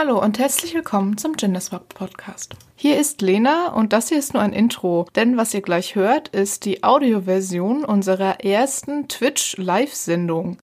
Hallo und herzlich willkommen zum Genderswap Podcast. Hier ist Lena und das hier ist nur ein Intro, denn was ihr gleich hört, ist die Audioversion unserer ersten Twitch Live-Sendung.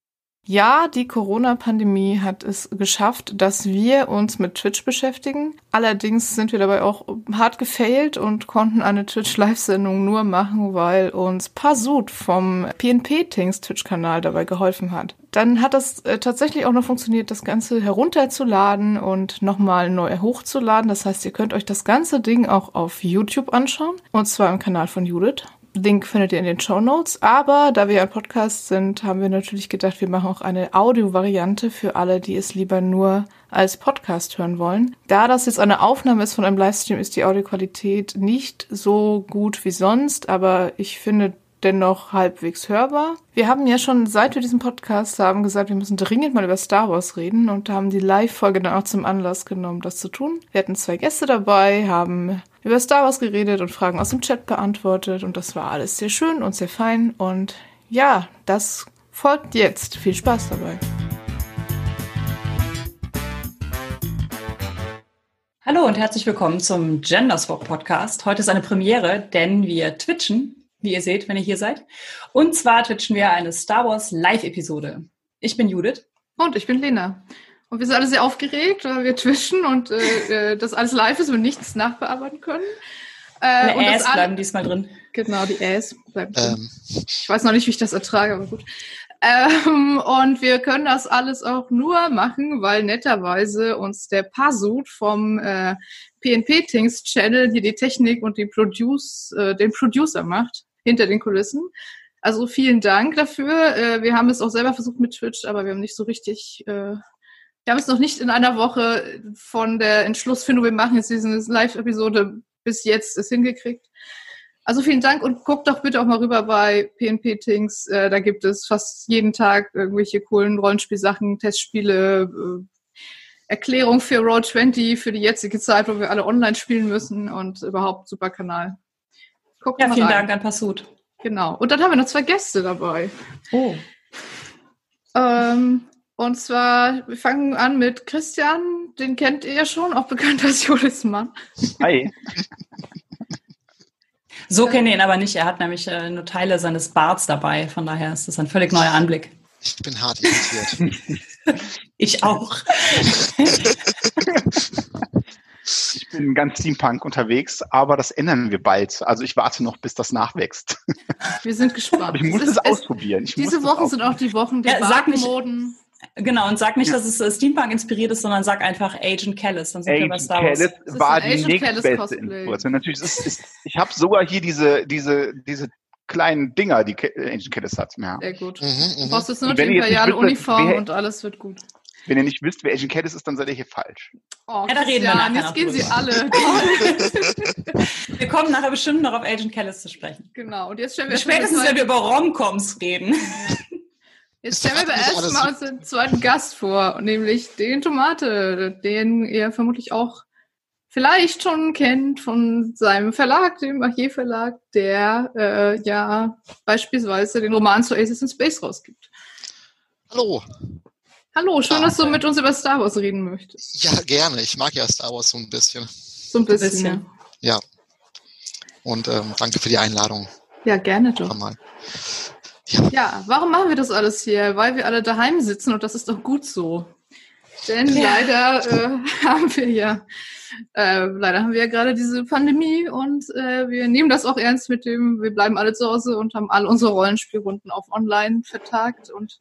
Ja, die Corona-Pandemie hat es geschafft, dass wir uns mit Twitch beschäftigen. Allerdings sind wir dabei auch hart gefailt und konnten eine Twitch-Live-Sendung nur machen, weil uns Pasut vom PNP-Tings Twitch-Kanal dabei geholfen hat. Dann hat das äh, tatsächlich auch noch funktioniert, das Ganze herunterzuladen und nochmal neu hochzuladen. Das heißt, ihr könnt euch das ganze Ding auch auf YouTube anschauen. Und zwar im Kanal von Judith. Link findet ihr in den Show Notes. Aber da wir ein Podcast sind, haben wir natürlich gedacht, wir machen auch eine Audio-Variante für alle, die es lieber nur als Podcast hören wollen. Da das jetzt eine Aufnahme ist von einem Livestream, ist die Audioqualität nicht so gut wie sonst, aber ich finde dennoch halbwegs hörbar. Wir haben ja schon, seit wir diesen Podcast haben, gesagt, wir müssen dringend mal über Star Wars reden und haben die Live-Folge dann auch zum Anlass genommen, das zu tun. Wir hatten zwei Gäste dabei, haben über Star Wars geredet und Fragen aus dem Chat beantwortet und das war alles sehr schön und sehr fein und ja, das folgt jetzt. Viel Spaß dabei. Hallo und herzlich willkommen zum Genderswap Podcast. Heute ist eine Premiere, denn wir twitchen, wie ihr seht, wenn ihr hier seid. Und zwar twitchen wir eine Star Wars Live-Episode. Ich bin Judith. Und ich bin Lena. Und wir sind alle sehr aufgeregt, weil wir twischen und äh, äh das alles live ist und nichts nachbearbeiten können. Äh, und Äs bleiben diesmal drin. Genau, die Äs bleiben drin. Ähm. Ich weiß noch nicht, wie ich das ertrage, aber gut. Ähm, und wir können das alles auch nur machen, weil netterweise uns der Pasut vom äh, PNP Things Channel hier die Technik und die Produce, äh, den Producer macht, hinter den Kulissen. Also vielen Dank dafür. Äh, wir haben es auch selber versucht mit Twitch, aber wir haben nicht so richtig äh, wir haben es noch nicht in einer Woche von der Entschlussfindung, wir machen jetzt diese Live-Episode bis jetzt es hingekriegt. Also vielen Dank und guckt doch bitte auch mal rüber bei PNP Things. Äh, da gibt es fast jeden Tag irgendwelche coolen Rollenspielsachen, Testspiele, Erklärung für Roll20 für die jetzige Zeit, wo wir alle online spielen müssen und überhaupt super Kanal. Guckt ja, vielen rein. Dank an Passut. Genau. Und dann haben wir noch zwei Gäste dabei. Oh. Ähm, und zwar, wir fangen an mit Christian, den kennt ihr ja schon, auch bekannt als Julis Mann. Hi. So kenne ich ihn aber nicht. Er hat nämlich äh, nur Teile seines Barts dabei. Von daher ist das ein völlig neuer Anblick. Ich bin hart irritiert. ich auch. Ich bin ganz Steampunk unterwegs, aber das ändern wir bald. Also ich warte noch, bis das nachwächst. Wir sind gespannt. Aber ich muss es, es ausprobieren. Ich diese Wochen sind auch die Wochen der ja, Bartmoden. Genau, und sag nicht, ja. dass es äh, Steampunk inspiriert ist, sondern sag einfach Agent Callis, dann sind Agent wir bei Star Wars. Callis war die nächstbeste Info. Natürlich, ist, ist, ich habe sogar hier diese, diese, diese kleinen Dinger, die Agent Callis hat. Ja. Sehr gut. Mhm, du brauchst jetzt nur die imperiale Uniform wer, und alles wird gut. Wenn ihr nicht wisst, wer Agent Callis ist, dann seid ihr hier falsch. Oh, ja, da reden wir nachher Jetzt gehen drüber. sie alle. wir kommen nachher bestimmt noch auf Agent Callis zu sprechen. Genau. Und jetzt stellen wir Spätestens, wenn wir über Romcoms reden. Jetzt stellen wir erstmal unseren zweiten Gast vor, nämlich den Tomate, den ihr vermutlich auch vielleicht schon kennt von seinem Verlag, dem Archiv Verlag, der äh, ja beispielsweise den Roman zu Aces in Space rausgibt. Hallo. Hallo, schön, ah, dass du mit uns über Star Wars reden möchtest. Ja, gerne. Ich mag ja Star Wars so ein bisschen. So ein bisschen. bisschen. Ja. Und ähm, danke für die Einladung. Ja, gerne doch. Mal. Ja. ja, warum machen wir das alles hier? Weil wir alle daheim sitzen und das ist doch gut so. Denn ja. leider äh, haben wir ja, äh, leider haben wir ja gerade diese Pandemie und äh, wir nehmen das auch ernst mit dem, wir bleiben alle zu Hause und haben alle unsere Rollenspielrunden auf online vertagt und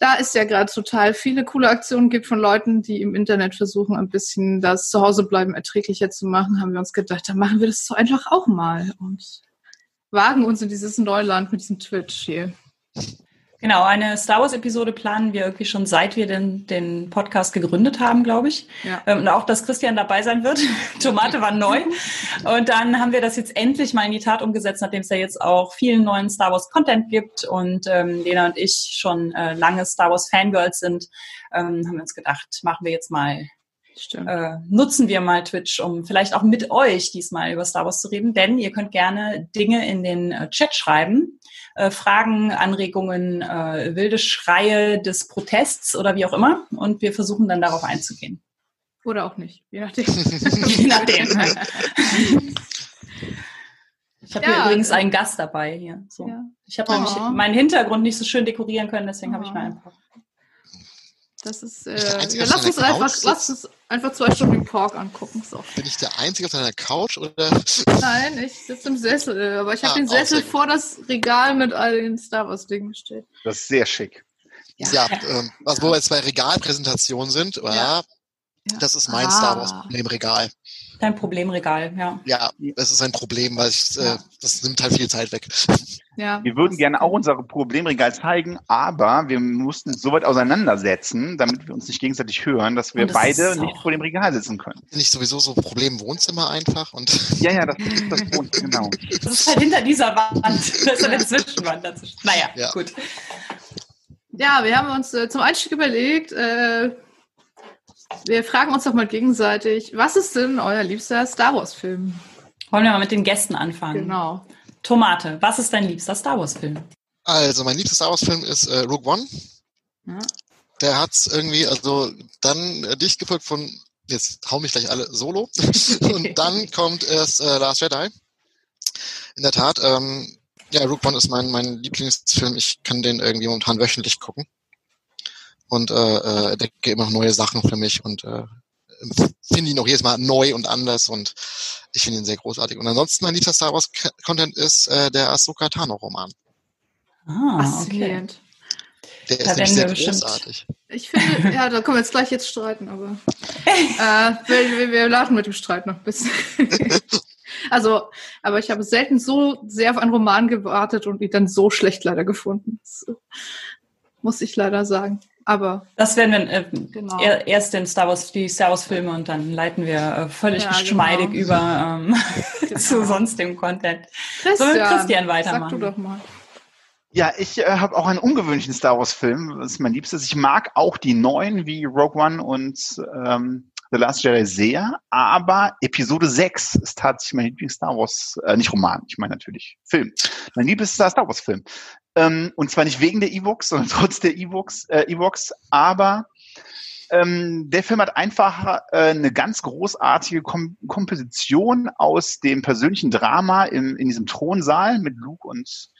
da ist ja gerade total viele coole Aktionen gibt von Leuten, die im Internet versuchen, ein bisschen das Zuhausebleiben erträglicher zu machen, haben wir uns gedacht, dann machen wir das so einfach auch mal. Und wagen uns in dieses Neuland mit diesem Twitch hier. Genau, eine Star Wars-Episode planen wir irgendwie schon seit wir den, den Podcast gegründet haben, glaube ich. Ja. Ähm, und auch, dass Christian dabei sein wird. Tomate war neu. Und dann haben wir das jetzt endlich mal in die Tat umgesetzt, nachdem es ja jetzt auch vielen neuen Star Wars-Content gibt und ähm, Lena und ich schon äh, lange Star Wars-Fangirls sind, ähm, haben wir uns gedacht, machen wir jetzt mal äh, nutzen wir mal Twitch, um vielleicht auch mit euch diesmal über Star Wars zu reden, denn ihr könnt gerne Dinge in den äh, Chat schreiben, äh, Fragen, Anregungen, äh, wilde Schreie des Protests oder wie auch immer und wir versuchen dann darauf einzugehen. Oder auch nicht, je nachdem. je nachdem. Ich habe ja, übrigens einen Gast dabei hier. So. Ja. Ich habe oh. meinen Hintergrund nicht so schön dekorieren können, deswegen oh. habe ich mal ein paar. Das ist. Äh, ja, lass, uns einfach, lass uns einfach zwei Stunden den Pork angucken. So. Bin ich der Einzige auf deiner Couch oder? Nein, ich sitze im Sessel, aber ich habe ah, den Sessel vor das Regal mit all den Star Wars Dingen gestellt. Das ist sehr schick. Ja, ja ähm, was, wo wir jetzt bei Regalpräsentationen sind, ja. das ist mein ah. Star Wars im Regal. Dein Problemregal, ja. Ja, das ist ein Problem, weil ich, äh, das nimmt halt viel Zeit weg. Ja. Wir würden gerne auch unser Problemregal zeigen, aber wir mussten es so weit auseinandersetzen, damit wir uns nicht gegenseitig hören, dass wir beide nicht vor dem Regal sitzen können. Nicht sowieso so ein Problem Wohnzimmer einfach und. Ja, ja, das ist das Wohnzimmer, genau. Das ist halt hinter dieser Wand. Das ist eine Zwischenwand dazwischen. Naja, ja. gut. Ja, wir haben uns äh, zum Einstieg überlegt, äh, wir fragen uns doch mal gegenseitig, was ist denn euer liebster Star Wars-Film? Wollen wir mal mit den Gästen anfangen? Genau. Tomate, was ist dein liebster Star Wars-Film? Also, mein liebster Star Wars-Film ist äh, Rogue One. Ja. Der hat es irgendwie, also dann äh, dicht gefolgt von, jetzt hau mich gleich alle solo. Und dann kommt erst äh, Last Jedi. In der Tat, ähm, ja, Rogue One ist mein, mein Lieblingsfilm. Ich kann den irgendwie momentan wöchentlich gucken und äh, äh, entdecke immer noch neue Sachen für mich und äh, finde ihn auch jedes Mal neu und anders und ich finde ihn sehr großartig. Und ansonsten mein liebster Star Wars Content ist äh, der Ahsoka Tano Roman. Ah, okay. Der da ist nämlich sehr großartig. Ich finde, ja, da können wir jetzt gleich jetzt streiten, aber äh, wir, wir, wir laden mit dem Streit noch ein bisschen. also, aber ich habe selten so sehr auf einen Roman gewartet und ihn dann so schlecht leider gefunden. Das, muss ich leider sagen. Aber das werden wir äh, genau. erst den Star Wars, die Star Wars Filme und dann leiten wir äh, völlig ja, geschmeidig genau. über ähm, genau. zu sonstigem Content. Christian, so mit Christian weitermachen. Sag du doch mal. Ja, ich äh, habe auch einen ungewöhnlichen Star Wars Film. Das ist mein Liebstes. Ich mag auch die neuen wie Rogue One und ähm, The Last Jedi sehr, aber Episode 6 ist tatsächlich mein Lieblings Star Wars, äh, nicht Roman, ich meine natürlich Film. Mein Lieblings Star Wars Film. Ähm, und zwar nicht wegen der E-Books, sondern trotz der E-Books, äh, E-Books, aber ähm, der Film hat einfach äh, eine ganz großartige Kom Komposition aus dem persönlichen Drama im, in diesem Thronsaal mit Luke und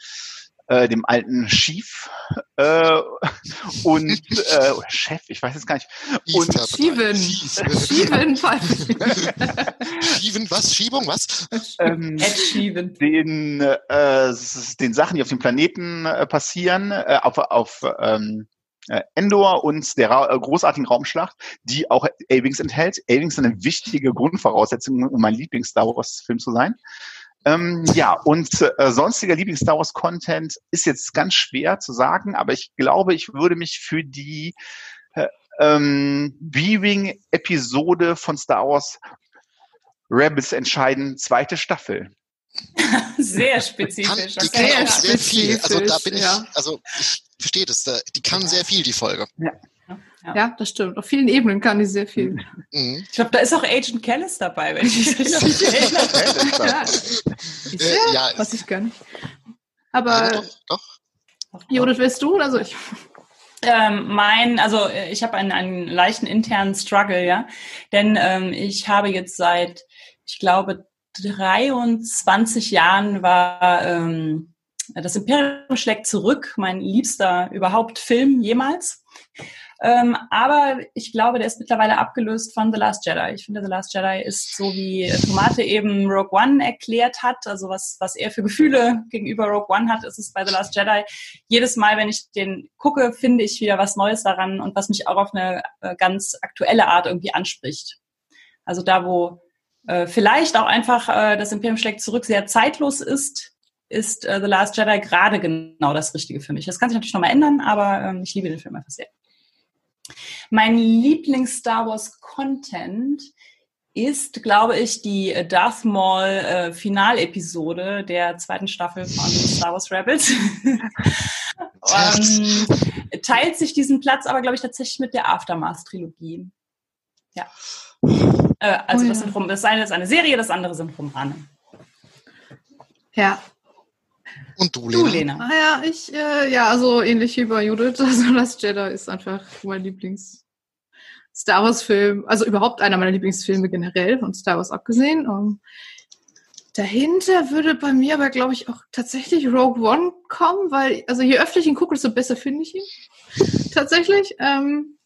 äh, dem alten Chief äh, und äh, Chef, ich weiß jetzt gar nicht. Und Steven. Steven. Steven, was? Schiebung, was? Ähm, Steven. Den, äh, den Sachen, die auf dem Planeten äh, passieren, äh, auf, auf ähm, äh, Endor und der Ra großartigen Raumschlacht, die auch A-Wings enthält. A-Wings ist eine wichtige Grundvoraussetzung, um mein Lieblings-Star Wars-Film zu sein. Ähm, ja, und äh, sonstiger Lieblings-Star Wars-Content ist jetzt ganz schwer zu sagen, aber ich glaube, ich würde mich für die äh, ähm, Viewing-Episode von Star Wars Rebels entscheiden, zweite Staffel. Sehr spezifisch. Kann, die kann sehr auch sehr viel. Also da bin ich, ja. also ich verstehe das, die kann sehr viel, die Folge. Ja. Ja. ja. das stimmt. Auf vielen Ebenen kann die sehr viel. Mhm. Ich glaube, da ist auch Agent Callis dabei, wenn ich mich richtig erinnere. ja. Äh, ja, was ich gar nicht. Aber ja, doch, doch. Judith, willst du oder soll ich? Ähm, mein, also äh, ich habe einen, einen leichten internen Struggle, ja, denn ähm, ich habe jetzt seit, ich glaube, 23 Jahren war ähm, das Imperium schlägt zurück, mein liebster überhaupt Film jemals. Ähm, aber ich glaube, der ist mittlerweile abgelöst von The Last Jedi. Ich finde, The Last Jedi ist so, wie Tomate eben Rogue One erklärt hat, also was, was er für Gefühle gegenüber Rogue One hat, ist es bei The Last Jedi. Jedes Mal, wenn ich den gucke, finde ich wieder was Neues daran und was mich auch auf eine äh, ganz aktuelle Art irgendwie anspricht. Also da, wo äh, vielleicht auch einfach äh, das Imperium schlägt zurück sehr zeitlos ist, ist äh, The Last Jedi gerade genau das Richtige für mich. Das kann sich natürlich nochmal ändern, aber ähm, ich liebe den Film einfach sehr. Mein Lieblings-Star Wars-Content ist, glaube ich, die Darth Maul äh, Finalepisode der zweiten Staffel von Star Wars Rebels. ähm, teilt sich diesen Platz aber, glaube ich, tatsächlich mit der Aftermath-Trilogie. Ja. Äh, also oh, das, sind, das eine ist eine Serie, das andere sind Romane. Ja, und du, Lena? Du, Lena. Ah ja, ich, äh, ja, also ähnlich wie bei Judith. Also das Jedi ist einfach mein Lieblings, Star Wars Film, also überhaupt einer meiner Lieblingsfilme generell, von Star Wars abgesehen. Um, ähm, dahinter würde bei mir aber, glaube ich, auch tatsächlich Rogue One kommen, weil, also je öfter ich ihn gucke, desto besser finde ich ihn. tatsächlich. Ähm,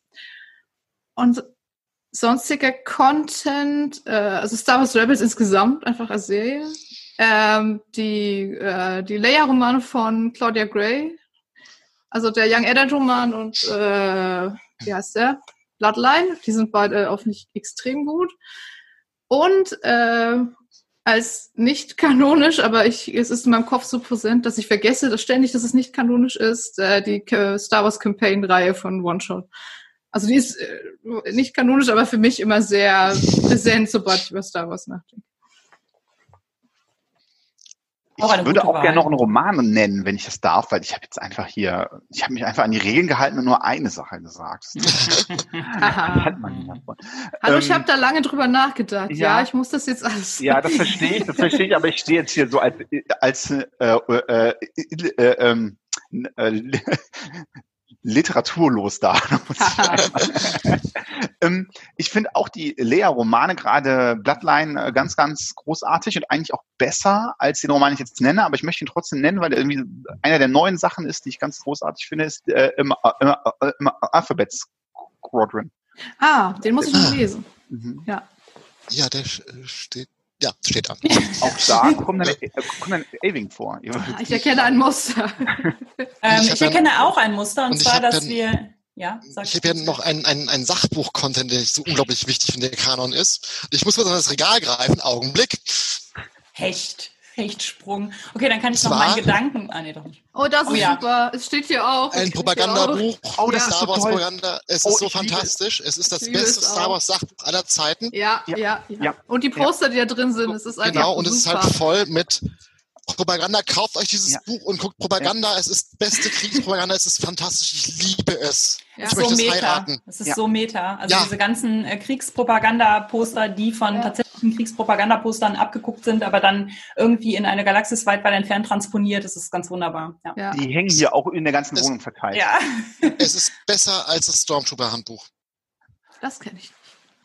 und sonstiger Content, äh, also Star Wars Rebels insgesamt, einfach als Serie. Ähm, die äh, die Leia-Romane von Claudia Gray, also der Young Adult-Roman und äh, wie heißt der? Bloodline, die sind beide auf mich extrem gut. Und äh, als nicht kanonisch, aber ich, es ist in meinem Kopf so präsent, dass ich vergesse, dass ständig, dass es nicht kanonisch ist, äh, die Star Wars Campaign-Reihe von One Shot. Also die ist äh, nicht kanonisch, aber für mich immer sehr präsent, sobald ich über Star Wars nachdenke. Ich würde auch gerne noch einen Roman nennen, wenn ich das darf, weil ich habe jetzt einfach hier, ich habe mich einfach an die Regeln gehalten und nur eine Sache gesagt. Hallo, ich habe ähm, da lange drüber nachgedacht. Ja, ja, ich muss das jetzt alles. Ja, das verstehe ich, das verstehe ich, aber ich stehe jetzt hier so als als äh, äh, äh, äh, ähm, äh literaturlos da. ähm, ich finde auch die Lea-Romane, gerade Bloodline, äh, ganz, ganz großartig und eigentlich auch besser als den Roman, den ich jetzt nenne, aber ich möchte ihn trotzdem nennen, weil er irgendwie einer der neuen Sachen ist, die ich ganz großartig finde, ist äh, im, im, äh, im Alphabet Squadron. Ah, den muss ich noch lesen. Mhm. Ja. Ja, der steht ja, steht da. Auch da kommt dann, kommt dann Aving vor. Ich erkenne ein Muster. ähm, ich, ich erkenne dann, auch ein Muster, und, und zwar, dass dann, wir ja, ich habe ja noch einen ein Sachbuch-Content, der ich so unglaublich wichtig finde, der Kanon ist. Ich muss mal an das Regal greifen. Augenblick. Hecht. Hechtsprung. Okay, dann kann ich noch meinen Gedanken. Ah, nee, doch nicht. Oh, das oh, ist ja. super. Es steht hier auch. Ein Propagandabuch. Oh, das Star Wars Propaganda. Es oh, ist so fantastisch. Es ist das beste Star Wars Sachbuch aller Zeiten. Ja, ja, ja. ja. Und die Poster, die da drin sind, es ist einfach Genau, und super. es ist halt voll mit Propaganda, kauft euch dieses ja. Buch und guckt Propaganda. Ja. Es ist beste Kriegspropaganda. Es ist fantastisch. Ich liebe es. Ja. Ich so möchte es heiraten. Es ist so meta. Also diese ganzen äh, Kriegspropaganda-Poster, die von tatsächlichen Kriegspropaganda-Postern abgeguckt sind, aber dann irgendwie in eine Galaxis weit weit entfernt transponiert. Das ist ganz wunderbar. Die hängen hier auch in der ganzen es, Wohnung verteilt. Ja. es ist besser als das Stormtrooper-Handbuch. Das kenne ich nicht.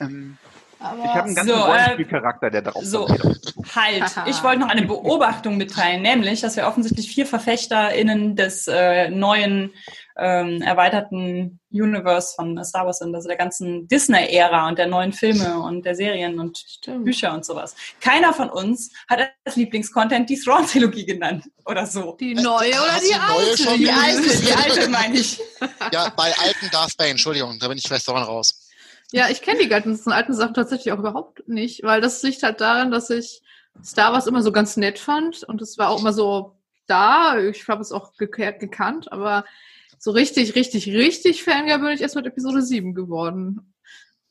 Ähm, aber ich habe einen ganzen so, Rollenspielcharakter, äh, der darauf So, halt. Ich wollte noch eine Beobachtung mitteilen, nämlich, dass wir offensichtlich vier VerfechterInnen des äh, neuen ähm, erweiterten Universe von Star Wars sind, also der ganzen Disney-Ära und der neuen Filme und der Serien und Stimmt. Bücher und sowas. Keiner von uns hat als Lieblingscontent die Thrawn-Trilogie genannt oder so. Die neue oder die, die alte? Die alte, die alte meine ich. Ja, bei alten Darth Bane, Entschuldigung, da bin ich vielleicht daran raus. Ja, ich kenne die ganzen alten Sachen tatsächlich auch überhaupt nicht, weil das liegt halt daran, dass ich Star Wars immer so ganz nett fand und es war auch immer so da. Ich habe es auch gekehrt, gekannt, aber so richtig, richtig, richtig Fangirl bin ich erst mit Episode 7 geworden.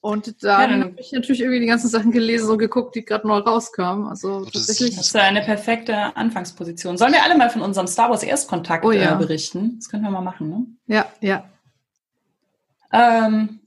Und dann, ja, habe ich natürlich irgendwie die ganzen Sachen gelesen und geguckt, die gerade neu rauskamen. Also tatsächlich. Das ist eine perfekte Anfangsposition. Sollen wir alle mal von unserem Star Wars Erstkontakt oh, ja. äh, berichten? Das können wir mal machen, ne? Ja, ja. Ähm,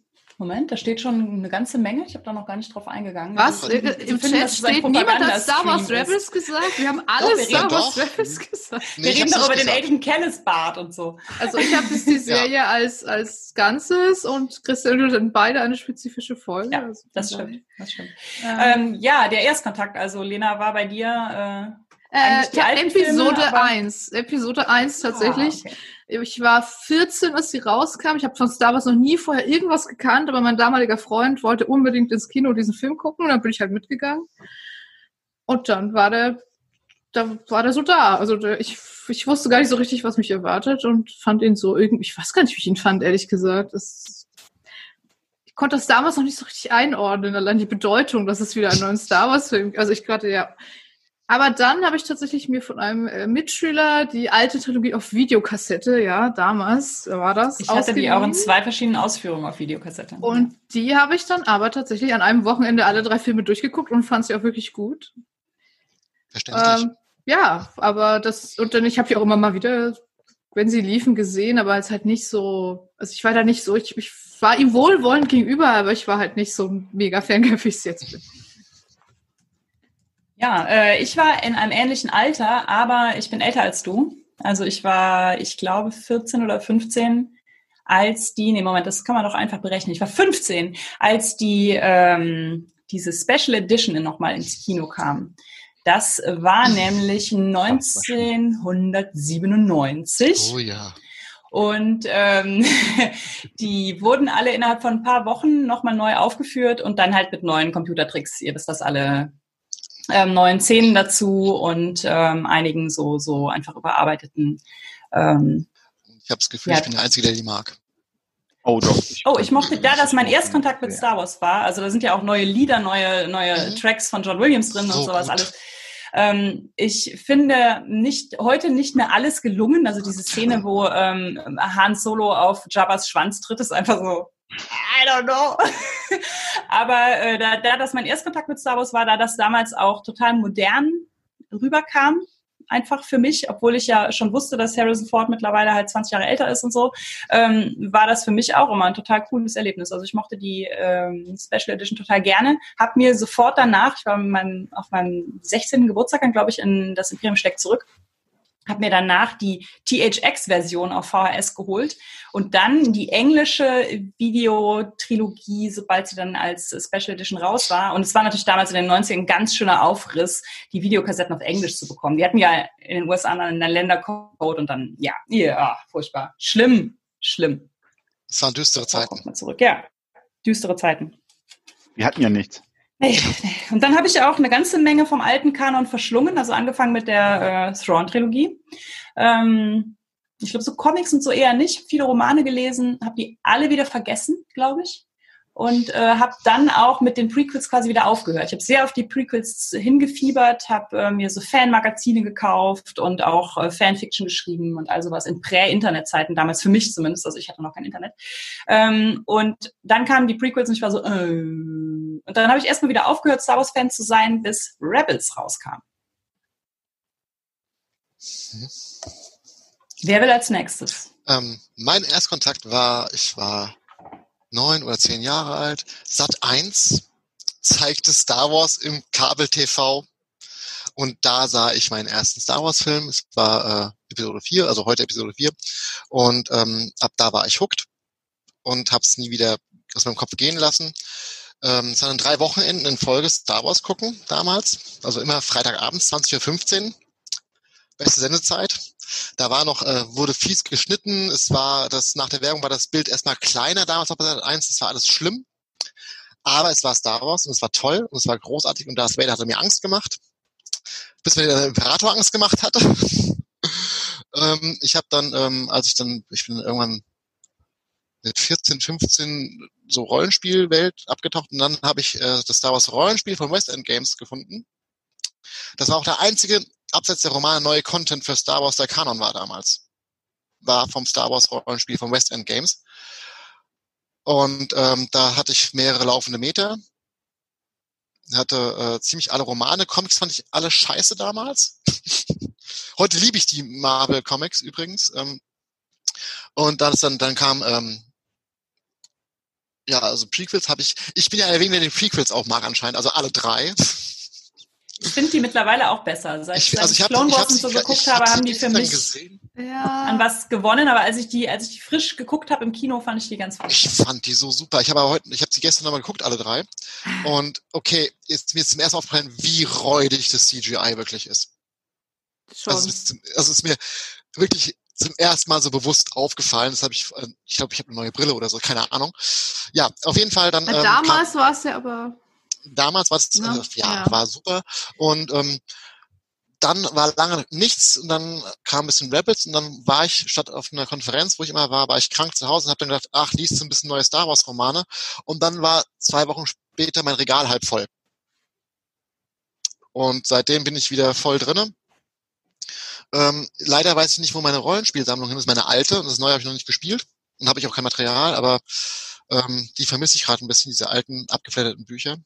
Moment, da steht schon eine ganze Menge. Ich habe da noch gar nicht drauf eingegangen. Was? Also, Im Chat steht niemand hat Star Wars Rebels gesagt. Wir haben alle Doch, Star Wars Rebels gesagt. Nee, wir reden doch über den Aiden Kellis Bart und so. Also ich habe die Serie ja. als, als Ganzes und Christian und dann beide eine spezifische Folge. Ja, also das stimmt. Das stimmt. Ähm, ja, der Erstkontakt. Also Lena war bei dir äh, äh, ja, Episode Filme, 1. Episode 1 tatsächlich. Ah, okay. Ich war 14, als sie rauskam. Ich habe von Star Wars noch nie vorher irgendwas gekannt, aber mein damaliger Freund wollte unbedingt ins Kino diesen Film gucken und dann bin ich halt mitgegangen. Und dann war der, da war der so da. Also der, ich, ich wusste gar nicht so richtig, was mich erwartet und fand ihn so irgendwie, ich weiß gar nicht, wie ich ihn fand, ehrlich gesagt. Das, ich konnte das damals noch nicht so richtig einordnen, allein die Bedeutung, dass es wieder ein neuer Star Wars Film, also ich gerade ja, aber dann habe ich tatsächlich mir von einem äh, Mitschüler die alte Trilogie auf Videokassette, ja, damals war das. Ich hatte die auch in zwei verschiedenen Ausführungen auf Videokassette. Und die habe ich dann aber tatsächlich an einem Wochenende alle drei Filme durchgeguckt und fand sie auch wirklich gut. Verständlich. Ähm, ja, aber das, und dann, ich habe die auch immer mal wieder, wenn sie liefen, gesehen, aber es halt nicht so, also ich war da nicht so, ich, ich war ihm wohlwollend gegenüber, aber ich war halt nicht so ein mega Fan, wie ich es jetzt bin. Ja, äh, ich war in einem ähnlichen Alter, aber ich bin älter als du. Also ich war, ich glaube, 14 oder 15, als die, nee, Moment, das kann man doch einfach berechnen. Ich war 15, als die ähm, diese Special Edition nochmal ins Kino kam. Das war nämlich 1997. Oh ja. Und ähm, die wurden alle innerhalb von ein paar Wochen nochmal neu aufgeführt und dann halt mit neuen Computertricks. Ihr wisst das alle, ähm, neuen Szenen dazu und ähm, einigen so so einfach überarbeiteten. Ähm, ich habe das Gefühl, ja. ich bin der Einzige, der die mag. Oh doch. Ich oh, ich mochte, da das mein Erstkontakt mit Star Wars war, also da sind ja auch neue Lieder, neue, neue mhm. Tracks von John Williams drin so und sowas gut. alles. Ähm, ich finde nicht heute nicht mehr alles gelungen. Also diese Szene, wo ähm, Han Solo auf Jabba's Schwanz tritt, ist einfach so. I don't know. Aber äh, da, da das mein Erstkontakt mit Star Wars war, da das damals auch total modern rüberkam, einfach für mich, obwohl ich ja schon wusste, dass Harrison Ford mittlerweile halt 20 Jahre älter ist und so, ähm, war das für mich auch immer ein total cooles Erlebnis. Also ich mochte die ähm, Special Edition total gerne, Hab mir sofort danach, ich war meinem, auf meinem 16. Geburtstag dann, glaube ich, in das Imperium steckt zurück, habe mir danach die THX-Version auf VHS geholt und dann die englische Videotrilogie, sobald sie dann als Special Edition raus war. Und es war natürlich damals in den 90ern ein ganz schöner Aufriss, die Videokassetten auf Englisch zu bekommen. Die hatten ja in den USA einen Ländercode und dann, ja, ja, furchtbar. Schlimm, schlimm. Es waren düstere Zeiten. Mal zurück, ja. Düstere Zeiten. Wir hatten ja nichts. Und dann habe ich auch eine ganze Menge vom alten Kanon verschlungen, also angefangen mit der äh, Thrawn-Trilogie. Ähm, ich glaube, so Comics und so eher nicht. Viele Romane gelesen, habe die alle wieder vergessen, glaube ich. Und äh, habe dann auch mit den Prequels quasi wieder aufgehört. Ich habe sehr auf die Prequels hingefiebert, habe äh, mir so Fanmagazine gekauft und auch äh, Fanfiction geschrieben und all sowas in Prä-Internet-Zeiten, damals für mich zumindest, also ich hatte noch kein Internet. Ähm, und dann kamen die Prequels und ich war so, äh, und dann habe ich erstmal wieder aufgehört, Star Wars-Fan zu sein, bis Rebels rauskam. Mhm. Wer will als nächstes? Ähm, mein Erstkontakt war, ich war neun oder zehn Jahre alt. Sat 1 zeigte Star Wars im Kabel-TV. Und da sah ich meinen ersten Star Wars-Film. Es war äh, Episode 4, also heute Episode 4. Und ähm, ab da war ich hooked und habe es nie wieder aus meinem Kopf gehen lassen. Ähm, waren drei Wochenenden in Folge Star Wars gucken damals. Also immer Freitagabends, 20.15 Uhr. Beste Sendezeit. Da war noch, äh, wurde fies geschnitten. Es war das, nach der Werbung war das Bild erstmal kleiner damals auf Seite 1. Das war alles schlimm. Aber es war Star Wars und es war toll und es war großartig und Darth Vader hatte mir Angst gemacht. Bis mir der Imperator Angst gemacht hatte. ähm, ich habe dann, ähm, als ich dann, ich bin irgendwann mit 14, 15 so Rollenspielwelt abgetaucht und dann habe ich äh, das Star Wars Rollenspiel von West End Games gefunden. Das war auch der einzige abseits der Romane neue Content für Star Wars der Kanon war damals. War vom Star Wars Rollenspiel von West End Games. Und ähm, da hatte ich mehrere laufende Meter. Hatte äh, ziemlich alle Romane. Comics fand ich alle scheiße damals. Heute liebe ich die Marvel Comics übrigens. Ähm, und dann, dann, kam ähm, ja, also Prequels habe ich. Ich bin ja der wegen der den Prequels auch mag anscheinend, also alle drei. Ich finde die mittlerweile auch besser. Seit ich, also ich, Clone Wars und so geguckt habe, haben die für mich ja. an was gewonnen. Aber als ich die, als ich die frisch geguckt habe im Kino, fand ich die ganz frisch. Ich fand die so super. Ich habe heute, ich habe sie gestern nochmal geguckt, alle drei. Und okay, jetzt mir ist zum ersten Mal aufgefallen, wie räudig das CGI wirklich ist. Schon. Also, also ist mir wirklich zum ersten Mal so bewusst aufgefallen. Das habe ich, äh, ich glaube, ich habe eine neue Brille oder so, keine Ahnung. Ja, auf jeden Fall dann. Ähm, damals war es ja aber damals war es, ja, äh, ja, ja, war super. Und ähm, dann war lange nichts und dann kam ein bisschen Rebels und dann war ich statt auf einer Konferenz, wo ich immer war, war ich krank zu Hause und habe dann gedacht, ach, liest du ein bisschen neue Star Wars Romane und dann war zwei Wochen später mein Regal halb voll. Und seitdem bin ich wieder voll drinne. Ähm, leider weiß ich nicht, wo meine Rollenspielsammlung hin ist, meine alte und das neue habe ich noch nicht gespielt und habe ich auch kein Material, aber ähm, die vermisse ich gerade ein bisschen, diese alten abgeflatterten Bücher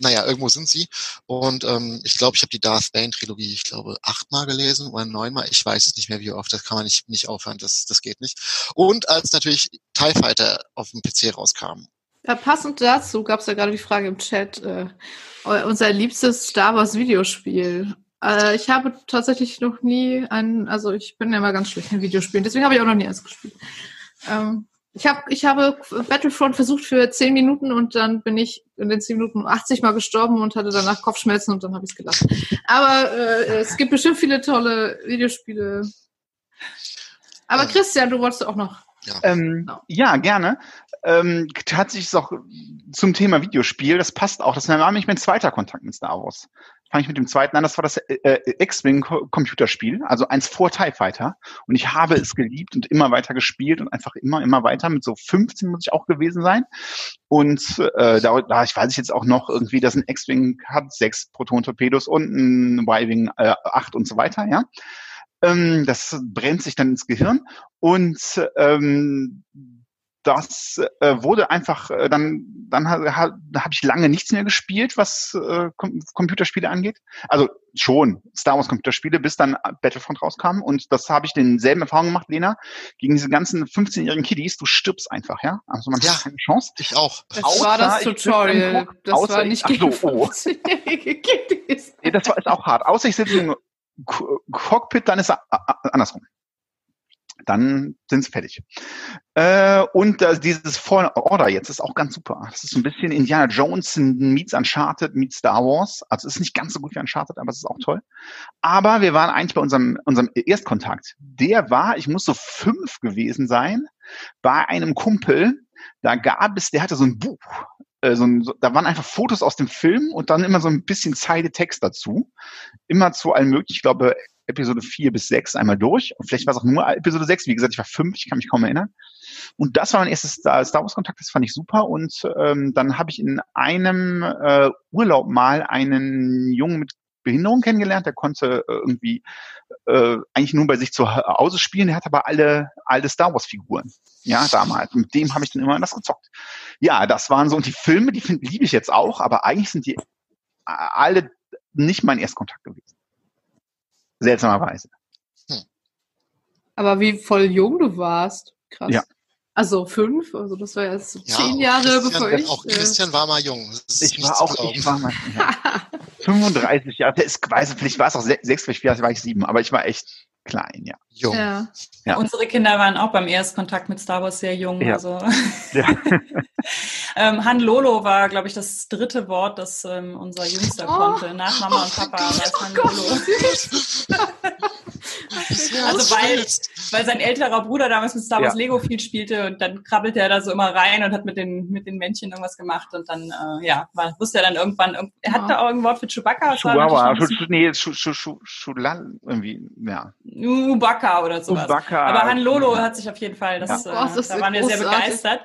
naja, irgendwo sind sie. Und ähm, ich glaube, ich habe die Darth Bane-Trilogie, ich glaube, achtmal gelesen oder neunmal. Ich weiß es nicht mehr, wie oft. Das kann man nicht, nicht aufhören. Das, das geht nicht. Und als natürlich TIE Fighter auf dem PC rauskam. Ja, passend dazu gab es ja gerade die Frage im Chat, äh, unser liebstes Star Wars Videospiel. Äh, ich habe tatsächlich noch nie ein, also ich bin ja immer ganz schlecht in Videospielen, deswegen habe ich auch noch nie eins gespielt. Ähm, Ich, hab, ich habe Battlefront versucht für 10 Minuten und dann bin ich in den 10 Minuten 80 Mal gestorben und hatte danach Kopfschmerzen und dann habe ich es gelassen. Aber äh, es gibt bestimmt viele tolle Videospiele. Aber Christian, du wolltest auch noch. Ja, ähm, genau. ja gerne. Ähm, tatsächlich ist auch zum Thema Videospiel, das passt auch. Das war nämlich mein zweiter Kontakt mit Star Wars fange ich mit dem zweiten an. Das war das äh, äh, X-Wing-Computerspiel, also eins vor TIE Fighter. Und ich habe es geliebt und immer weiter gespielt und einfach immer, immer weiter. Mit so 15 muss ich auch gewesen sein. Und äh, da, da ich weiß ich jetzt auch noch irgendwie, dass ein X-Wing hat sechs Proton-Torpedos und ein Y-Wing äh, acht und so weiter, ja. Ähm, das brennt sich dann ins Gehirn. Und ähm, das äh, wurde einfach, äh, dann, dann ha, ha, habe ich lange nichts mehr gespielt, was äh, Com Computerspiele angeht. Also schon Star Wars Computerspiele, bis dann Battlefront rauskam. Und das habe ich denselben Erfahrung gemacht, Lena, gegen diese ganzen 15-jährigen Kiddies. Du stirbst einfach, ja? Also man ja, hat keine Chance. Ich auch. Das Außer war das Tutorial. Das Außer war nicht gegen so, oh. 15-jährige Kiddies. Nee, das war ist auch hart. Außer ich sitze im Cockpit, dann ist er andersrum dann sind sie fertig. Äh, und äh, dieses Fallen Order jetzt ist auch ganz super. Das ist so ein bisschen Indiana Jones meets Uncharted meets Star Wars. Also es ist nicht ganz so gut wie Uncharted, aber es ist auch toll. Aber wir waren eigentlich bei unserem, unserem Erstkontakt. Der war, ich muss so fünf gewesen sein, bei einem Kumpel. Da gab es, der hatte so ein Buch. Äh, so ein, so, da waren einfach Fotos aus dem Film und dann immer so ein bisschen Zeile Text dazu. Immer zu allem möglichen, ich glaube, Episode 4 bis 6 einmal durch. Und vielleicht war es auch nur Episode 6. Wie gesagt, ich war 5, ich kann mich kaum erinnern. Und das war mein erstes Star, Wars-Kontakt, das fand ich super. Und ähm, dann habe ich in einem äh, Urlaub mal einen Jungen mit Behinderung kennengelernt. Der konnte äh, irgendwie äh, eigentlich nur bei sich zu Hause spielen. Der hat aber alle, alle Star Wars-Figuren. Ja, damals. Mit dem habe ich dann immer das gezockt. Ja, das waren so. Und die Filme, die liebe ich jetzt auch, aber eigentlich sind die alle nicht mein Erstkontakt gewesen. Seltsamerweise. Hm. Aber wie voll jung du warst. Krass. Ja. Also fünf, also das war jetzt ja, zehn Jahre Christian, bevor ich. Auch Christian war mal jung. Ich war auch, ich war mal ja. 35 Jahre. Ich weiß, vielleicht war es auch sechs, vielleicht war ich sieben, aber ich war echt klein, ja. Jung. Ja. ja. Unsere Kinder waren auch beim Erstkontakt mit Star Wars sehr jung. Ja. Also. Ja. ähm, Han Lolo war, glaube ich, das dritte Wort, das ähm, unser Jüngster oh. konnte. Nach Mama und Papa war es Han Lolo. also weil, weil sein älterer Bruder damals mit Star Wars Lego viel spielte und dann krabbelte er da so immer rein und hat mit den, mit den Männchen irgendwas gemacht und dann, äh, ja, war, wusste er dann irgendwann, er hatte auch ein Wort für Chewbacca. Chihuahua, nee, Schulal, irgendwie, ja. Ubaka oder sowas. Ubaka. Aber Han Lolo hat sich auf jeden Fall, das, ja. äh, oh, das da waren wir sehr begeistert.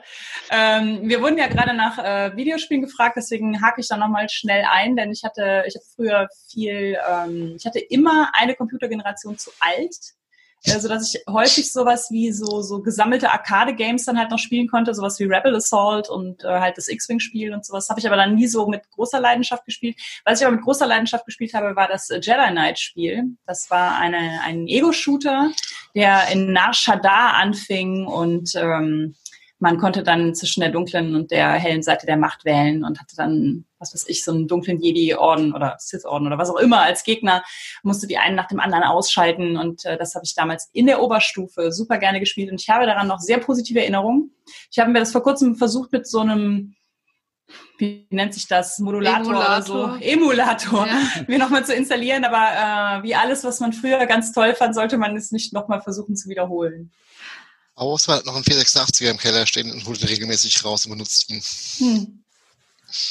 Ähm, wir wurden ja gerade nach äh, Videospielen gefragt, deswegen hake ich da nochmal schnell ein, denn ich hatte, ich habe früher viel, ähm, ich hatte immer eine Computergeneration zu alt also dass ich häufig sowas wie so, so gesammelte Arcade-Games dann halt noch spielen konnte, sowas wie Rebel Assault und äh, halt das X-Wing-Spiel und sowas. Habe ich aber dann nie so mit großer Leidenschaft gespielt. Was ich aber mit großer Leidenschaft gespielt habe, war das Jedi Knight-Spiel. Das war eine, ein Ego-Shooter, der in Nar Shaddaa anfing und ähm, man konnte dann zwischen der dunklen und der hellen Seite der Macht wählen und hatte dann, was weiß ich, so einen dunklen Jedi-Orden oder Sith-Orden oder was auch immer als Gegner, musste die einen nach dem anderen ausschalten und äh, das habe ich damals in der Oberstufe super gerne gespielt und ich habe daran noch sehr positive Erinnerungen. Ich habe mir das vor kurzem versucht mit so einem wie nennt sich das, Modulator Emulator. oder so, Emulator, ja. mir nochmal zu installieren, aber äh, wie alles, was man früher ganz toll fand, sollte man es nicht nochmal versuchen zu wiederholen. Außer man hat noch einen 486er im Keller stehen und holt ihn regelmäßig raus und benutzt ihn. Hm.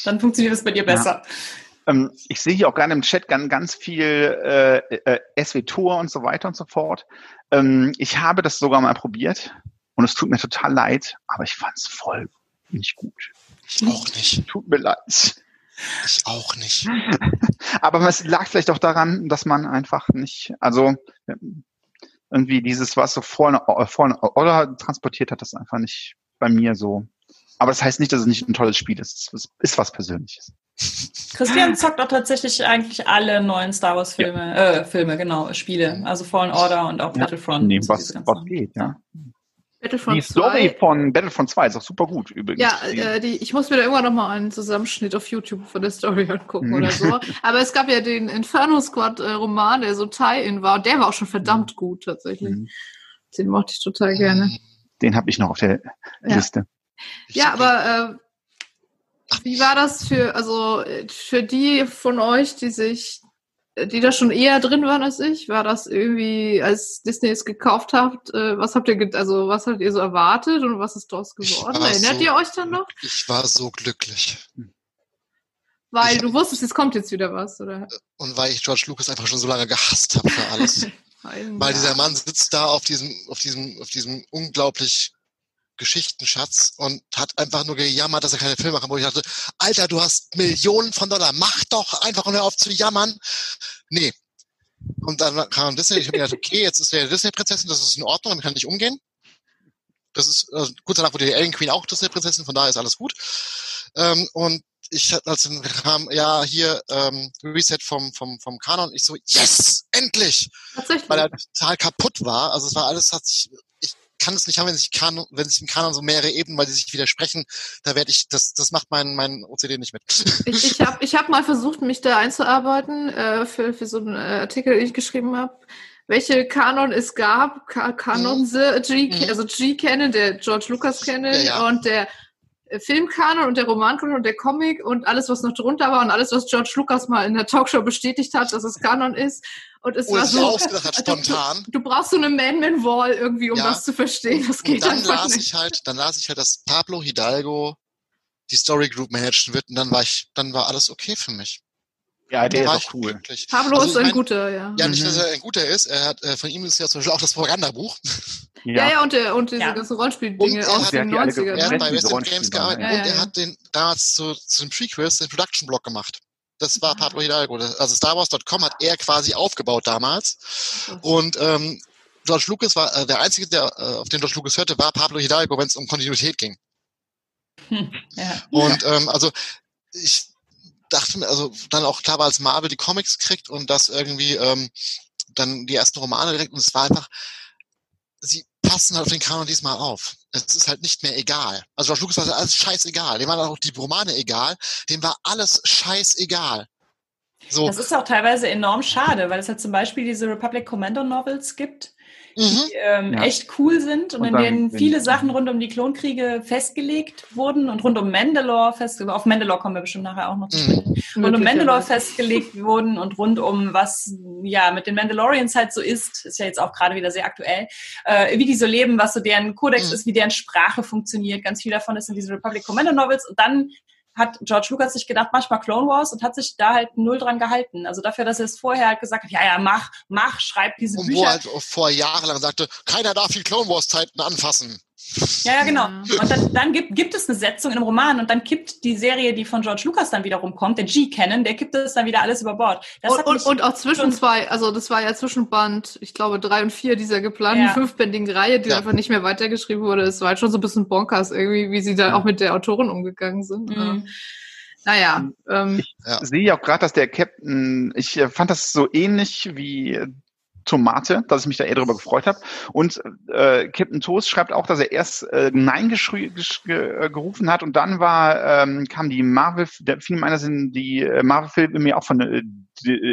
Dann funktioniert das bei dir besser. Ja. Ähm, ich sehe hier auch gerne im Chat ganz, ganz viel äh, äh, SW-Tour und so weiter und so fort. Ähm, ich habe das sogar mal probiert und es tut mir total leid, aber ich fand es voll nicht gut. Ich auch nicht. Tut mir leid. Ich auch nicht. aber es lag vielleicht auch daran, dass man einfach nicht, also irgendwie dieses, was so vorne, vorne oder transportiert hat, das einfach nicht bei mir so. Aber das heißt nicht, dass es nicht ein tolles Spiel ist. Es ist was Persönliches. Christian zockt auch tatsächlich eigentlich alle neuen Star Wars Filme, ja. äh, Filme, genau, Spiele. Also Fallen Order und auch ja. Battlefront. Nee, was, was geht, ja. Battlefront die Story 2. von Battlefront 2 ist auch super gut übrigens. Ja, äh, die, ich muss mir da immer noch mal einen Zusammenschnitt auf YouTube von der Story angucken oder so. Aber es gab ja den Inferno Squad äh, Roman, der so Tie-In war. Und der war auch schon verdammt mhm. gut tatsächlich. Mhm. Den mochte ich total gerne. Den habe ich noch auf der ja. Liste. Ja, aber äh, wie war das für, also für die von euch, die sich, die da schon eher drin waren als ich, war das irgendwie, als Disney es gekauft hat, äh, was habt ihr, also was habt ihr so erwartet und was ist daraus geworden? Erinnert so, ihr euch dann noch? Ich war so glücklich. Weil ich, du wusstest, es kommt jetzt wieder was, oder? Und weil ich George Lucas einfach schon so lange gehasst habe für alles. weil dieser Mann sitzt da auf diesem, auf diesem, auf diesem unglaublich Geschichtenschatz und hat einfach nur gejammert, dass er keine Filme machen, wo ich dachte, Alter, du hast Millionen von Dollar, mach doch einfach und hör auf zu jammern. Nee. Und dann kam Disney, ich habe gedacht, okay, jetzt ist der Disney-Prinzessin, das ist in Ordnung, damit kann ich umgehen. Das ist, also, gut danach wurde die Alien Queen auch Disney-Prinzessin, von daher ist alles gut. Ähm, und ich als kam, ja, hier ähm, Reset vom, vom, vom Kanon, ich so, yes, endlich! Weil er total kaputt war. Also es war alles, hat sich kann es nicht haben, wenn sich Kanon, wenn sich im Kanon so mehrere Ebenen, weil sie sich widersprechen, da werde ich, das, das macht mein, mein OCD nicht mit. Ich, ich habe ich hab mal versucht, mich da einzuarbeiten, äh, für, für so einen äh, Artikel, den ich geschrieben habe welche Kanon es gab, Kanon mhm. G, mhm. also G-Canon, der George Lucas Canon ja, ja. und der Filmkanon und der Romankanon und der Comic und alles, was noch drunter war und alles, was George Lucas mal in der Talkshow bestätigt hat, dass es Kanon ist. Und es oh, war so, hat, spontan. Du, du, brauchst so eine Man-Man-Wall irgendwie, um ja. das zu verstehen. Das geht und dann las nicht. ich halt, dann las ich halt, dass Pablo Hidalgo die Story Group managen wird und dann war ich, dann war alles okay für mich. Ja, der ist auch cool. Glücklich. Pablo also, ist ein mein, guter, ja. Ja, nicht, dass mhm. er ein guter ist. Er hat, äh, von ihm ist ja zum Beispiel auch das Propagandabuch. Ja, ja, ja und, der, und diese ja. ganzen Rollenspieldinge aus den 90ern. Er hat bei Western Games gearbeitet ja, und er hat den damals zu, zu den Prequels den Production-Block gemacht. Das war Pablo Hidalgo. Also StarWars.com hat er quasi aufgebaut damals. Und ähm, George Lucas war äh, der einzige, der äh, auf den George Lucas hörte, war Pablo Hidalgo, wenn es um Kontinuität ging. Hm, ja. Und ähm, also ich dachte mir, also dann auch klar war, als Marvel die Comics kriegt und das irgendwie ähm, dann die ersten Romane direkt und es war einfach, sie passen halt auf den Kanon diesmal auf. Es ist halt nicht mehr egal. Also George Lucas war alles scheißegal. Dem waren auch die Romane egal. Dem war alles scheißegal. So. Das ist auch teilweise enorm schade, weil es halt zum Beispiel diese Republic Commando Novels gibt, die mhm. ähm, ja. echt cool sind und, und in denen viele Sachen rund um die Klonkriege festgelegt wurden und rund um Mandalore festgelegt, auf Mandalore kommen wir bestimmt nachher auch noch zu sprechen, mhm. rund um Mandalore festgelegt wurden und rund um was ja mit den Mandalorians halt so ist, ist ja jetzt auch gerade wieder sehr aktuell, äh, wie die so leben, was so deren Kodex mhm. ist, wie deren Sprache funktioniert, ganz viel davon ist in diesen Republic Commando Novels und dann hat George Lucas sich gedacht, mach mal Clone Wars und hat sich da halt null dran gehalten. Also dafür, dass er es vorher halt gesagt hat, ja, ja, mach, mach, schreib diese und Bücher. Und wo halt vor Jahren lang sagte, keiner darf die Clone Wars Zeiten anfassen. Ja, ja, genau. Und dann, dann gibt, gibt es eine Setzung in einem Roman und dann kippt die Serie, die von George Lucas dann wiederum kommt, der G-Canon, der kippt das dann wieder alles über Bord. Und, und, und, auch zwischen zwei, also das war ja Zwischenband, ich glaube drei und vier dieser geplanten ja. fünfbändigen Reihe, die ja. einfach nicht mehr weitergeschrieben wurde. Es war halt schon so ein bisschen bonkers irgendwie, wie sie da ja. auch mit der Autorin umgegangen sind. Mhm. Naja. Ähm, ich ja. sehe auch gerade, dass der Captain, ich äh, fand das so ähnlich wie Tomate, dass ich mich da eher darüber gefreut habe. Und äh, Captain Toast schreibt auch, dass er erst äh, Nein äh, gerufen hat und dann war ähm, kam die Marvel, der Film meiner sind die äh, Marvel-Filme mir auch von äh,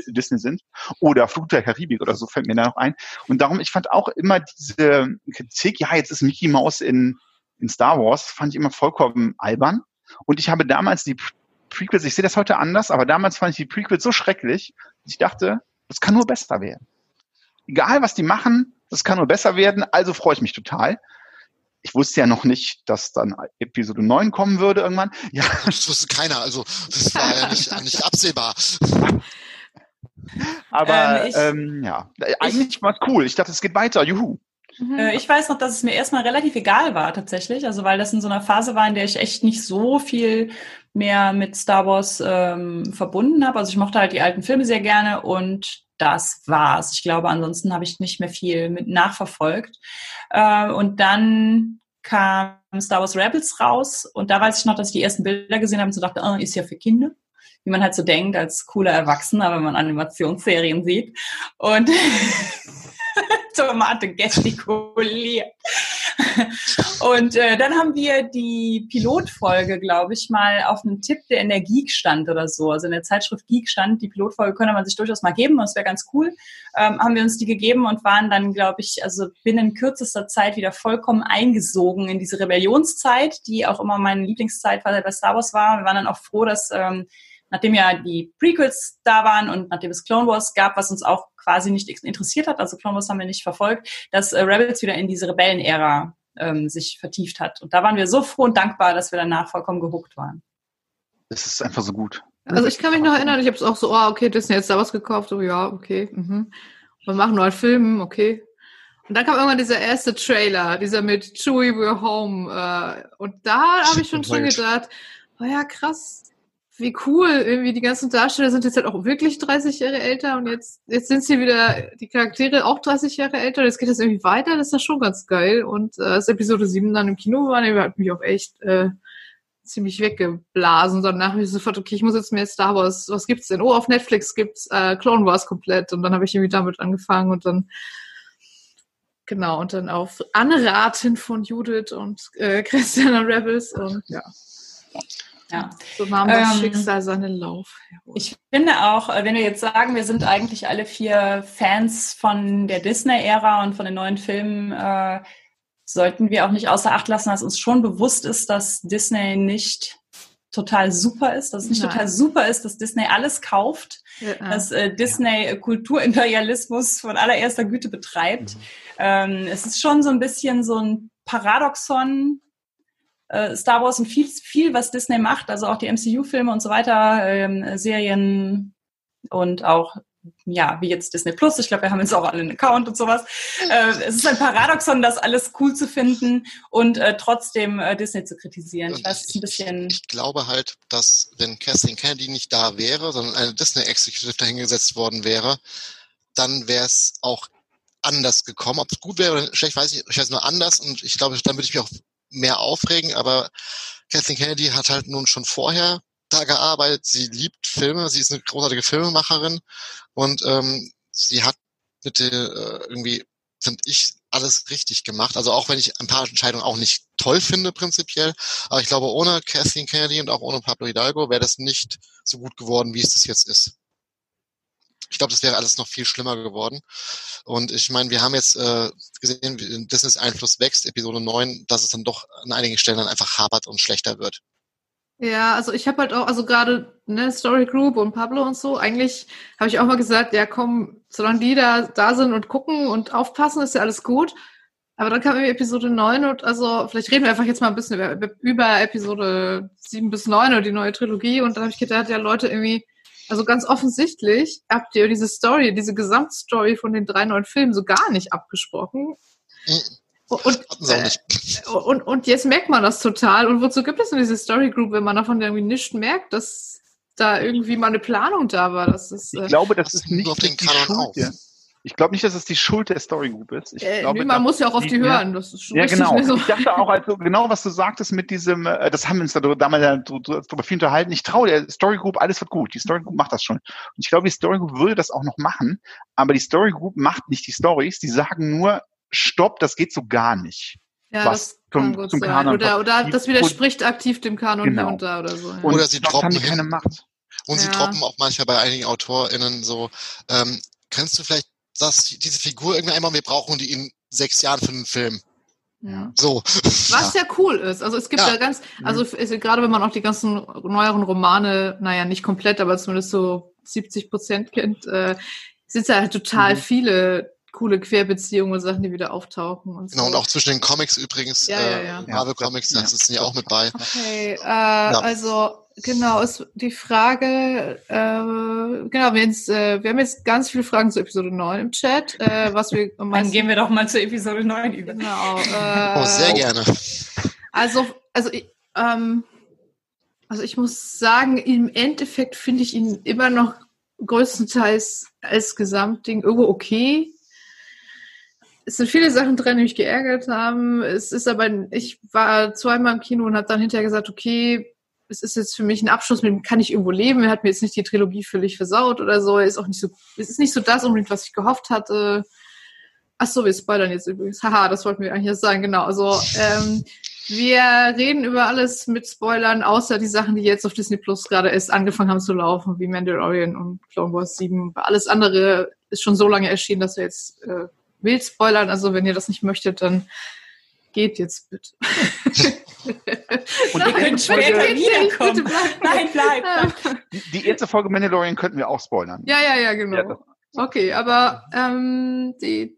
Disney sind oder Flug der Karibik oder so fällt mir da noch ein. Und darum, ich fand auch immer diese Kritik, ja, jetzt ist Mickey Mouse in, in Star Wars, fand ich immer vollkommen albern. Und ich habe damals die Prequels, ich sehe das heute anders, aber damals fand ich die Prequels so schrecklich, dass ich dachte, das kann nur besser werden egal was die machen, das kann nur besser werden, also freue ich mich total. Ich wusste ja noch nicht, dass dann Episode 9 kommen würde irgendwann. Ja. Das wusste keiner, also das war ja nicht, nicht absehbar. Aber ähm, ich, ähm, ja, eigentlich war es cool. Ich dachte, es geht weiter. Juhu. Mhm. Äh, ich weiß noch, dass es mir erstmal relativ egal war tatsächlich, also weil das in so einer Phase war, in der ich echt nicht so viel mehr mit Star Wars ähm, verbunden habe. Also ich mochte halt die alten Filme sehr gerne und das war's. Ich glaube, ansonsten habe ich nicht mehr viel mit nachverfolgt. Äh, und dann kam Star Wars Rebels raus und da weiß ich noch, dass ich die ersten Bilder gesehen habe und so dachte, oh, ist ja für Kinder. Wie man halt so denkt als cooler Erwachsener, wenn man Animationsserien sieht. Und Tomate gestikuliert. Und äh, dann haben wir die Pilotfolge, glaube ich, mal auf einen Tipp, der in der Geek stand oder so. Also in der Zeitschrift Geek stand, die Pilotfolge könnte man sich durchaus mal geben, das wäre ganz cool. Ähm, haben wir uns die gegeben und waren dann, glaube ich, also binnen kürzester Zeit wieder vollkommen eingesogen in diese Rebellionszeit, die auch immer meine Lieblingszeit bei Star Wars war. Wir waren dann auch froh, dass ähm, nachdem ja die Prequels da waren und nachdem es Clone Wars gab, was uns auch quasi nicht interessiert hat, also Clone Wars haben wir nicht verfolgt, dass äh, Rebels wieder in diese Rebellenära ähm, sich vertieft hat. Und da waren wir so froh und dankbar, dass wir danach vollkommen gehuckt waren. Es ist einfach so gut. Also ich kann mich noch erinnern, ich habe es auch so, oh, okay, Disney jetzt da was gekauft, so ja, okay. Mhm. Wir machen neuen Film, okay. Und dann kam irgendwann dieser erste Trailer, dieser mit Chewie We're Home. Äh, und da habe ich schon schon gedacht, oh ja, krass, wie cool, irgendwie die ganzen Darsteller sind jetzt halt auch wirklich 30 Jahre älter und jetzt, jetzt sind sie wieder, die Charaktere auch 30 Jahre älter, jetzt geht das irgendwie weiter, das ist ja schon ganz geil. Und äh, als Episode 7 dann im Kino war, der hat mich auch echt äh, ziemlich weggeblasen. Danach habe ich sofort, okay, ich muss jetzt mehr Star Wars, was gibt's denn? Oh, auf Netflix gibt's äh, Clone Wars komplett und dann habe ich irgendwie damit angefangen und dann genau, und dann auf Anraten von Judith und äh, Christian Rebels und ja. Ja. So nahm das ähm, Schicksal seinen Lauf. Jawohl. Ich finde auch, äh, wenn wir jetzt sagen, wir sind eigentlich alle vier Fans von der Disney-Ära und von den neuen Filmen, äh, sollten wir auch nicht außer Acht lassen, dass uns schon bewusst ist, dass Disney nicht total super ist, dass es nicht Nein. total super ist, dass Disney alles kauft, ja. dass äh, Disney ja. Kulturimperialismus von allererster Güte betreibt. Mhm. Ähm, es ist schon so ein bisschen so ein Paradoxon, äh, Star Wars und viel, viel, was Disney macht, also auch die MCU-Filme und so weiter, ähm, Serien und auch ja, wie jetzt Disney Plus, ich glaube, wir haben jetzt auch alle einen Account und sowas. Äh, es ist ein Paradoxon, das alles cool zu finden und äh, trotzdem äh, Disney zu kritisieren. Ich weiß, ist ein bisschen. Ich, ich, glaube halt, dass wenn Kathleen Kennedy nicht da wäre, sondern eine Disney Executive dahingesetzt worden wäre, dann wäre es auch anders gekommen. Ob es gut wäre oder schlecht, weiß ich, ich weiß nur anders und ich glaube, dann würde ich mich auch mehr aufregen, aber Kathleen Kennedy hat halt nun schon vorher da gearbeitet. Sie liebt Filme, sie ist eine großartige Filmemacherin und ähm, sie hat mit der, äh, irgendwie, finde ich, alles richtig gemacht. Also auch wenn ich ein paar Entscheidungen auch nicht toll finde prinzipiell, aber ich glaube, ohne Kathleen Kennedy und auch ohne Pablo Hidalgo wäre das nicht so gut geworden, wie es das jetzt ist. Ich glaube, das wäre alles noch viel schlimmer geworden. Und ich meine, wir haben jetzt äh, gesehen, wie Disneys Einfluss wächst, Episode 9, dass es dann doch an einigen Stellen dann einfach hapert und schlechter wird. Ja, also ich habe halt auch, also gerade ne, Story Group und Pablo und so, eigentlich habe ich auch mal gesagt, ja komm, solange die da, da sind und gucken und aufpassen, ist ja alles gut. Aber dann kam irgendwie Episode 9 und also vielleicht reden wir einfach jetzt mal ein bisschen über, über Episode 7 bis 9 oder die neue Trilogie und dann habe ich gedacht, ja Leute, irgendwie, also ganz offensichtlich habt ihr diese Story, diese Gesamtstory von den drei neuen Filmen so gar nicht abgesprochen. Mhm. Und, äh, und, und jetzt merkt man das total. Und wozu gibt es denn diese Story Group, wenn man davon irgendwie nicht merkt, dass da irgendwie mal eine Planung da war? Das ist, äh, ich glaube, das ist nicht die Schuld. Ich glaube nicht, dass es die Schuld der Story Group ist. Ich äh, glaube, nee, man muss ja auch auf die, die hören. Das ist schon ja, genau. So. Ich dachte auch, also genau, was du sagtest mit diesem, äh, das haben wir uns da damals ja darüber viel unterhalten. Ich traue der Story Group, alles wird gut. Die Story Group macht das schon. Und ich glaube, die Story Group würde das auch noch machen. Aber die Story Group macht nicht die Stories. Die sagen nur, stopp, das geht so gar nicht. Ja, was das kann zum, gut zum sein. Kanon oder, oder das widerspricht aktiv dem Kanon genau. hier und da oder so. Ja. Oder sie droppen keine Macht. Und ja. sie droppen auch manchmal bei einigen AutorInnen so, ähm, kannst du vielleicht das, diese Figur irgendwie einmal, wir brauchen die in sechs Jahren für einen Film. Ja. So. Was ja cool ist. Also es gibt ja, ja ganz, also ist, gerade wenn man auch die ganzen neueren Romane, naja, nicht komplett, aber zumindest so 70 Prozent kennt, äh, sind ja halt total mhm. viele coole Querbeziehungen und Sachen, die wieder auftauchen. Und so. Genau, und auch zwischen den Comics übrigens, ja, äh, ja, ja. Marvel Comics, da sind ja auch mit bei. Okay, äh, also genau, ist die Frage, äh, genau, wir, jetzt, äh, wir haben jetzt ganz viele Fragen zu Episode 9 im Chat, äh, was wir... Dann gehen wir doch mal zu Episode 9 über. Genau. Äh, oh, sehr gerne. Also, also, ähm, also ich muss sagen, im Endeffekt finde ich ihn immer noch größtenteils als Gesamtding irgendwo okay es sind viele Sachen drin, die mich geärgert haben. Es ist aber, ich war zweimal im Kino und habe dann hinterher gesagt, okay, es ist jetzt für mich ein Abschluss, mit dem kann ich irgendwo leben. Er hat mir jetzt nicht die Trilogie völlig versaut oder so. Er ist auch nicht so, es ist nicht so das unbedingt, was ich gehofft hatte. ach so, wir spoilern jetzt übrigens. Haha, das wollten wir eigentlich jetzt sagen, genau. Also, ähm, wir reden über alles mit Spoilern, außer die Sachen, die jetzt auf Disney Plus gerade erst angefangen haben zu laufen, wie Mandalorian und Clone Wars 7. Alles andere ist schon so lange erschienen, dass wir jetzt äh, wild spoilern. Also wenn ihr das nicht möchtet, dann geht jetzt bitte. Und ihr könnt später wiederkommen. Bleib. Nein, bleib. Die, die erste Folge Mandalorian könnten wir auch spoilern. Ja, ja, ja, genau. Ja, okay, aber ähm, die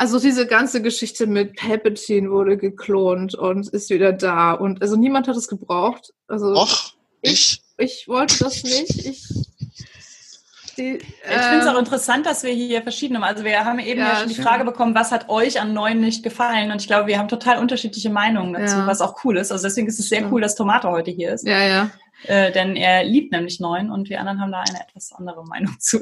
also diese ganze Geschichte mit Palpatine wurde geklont und ist wieder da und also niemand hat es gebraucht. Also Och, ich? Ich, ich wollte das nicht. Ich, die, ich finde es auch ähm, interessant, dass wir hier verschiedene, also wir haben eben ja, ja schon die Frage bekommen, was hat euch an Neuen nicht gefallen? Und ich glaube, wir haben total unterschiedliche Meinungen dazu, ja. was auch cool ist. Also deswegen ist es sehr cool, dass Tomate heute hier ist. Ja, ja. Äh, denn er liebt nämlich Neuen und wir anderen haben da eine etwas andere Meinung zu.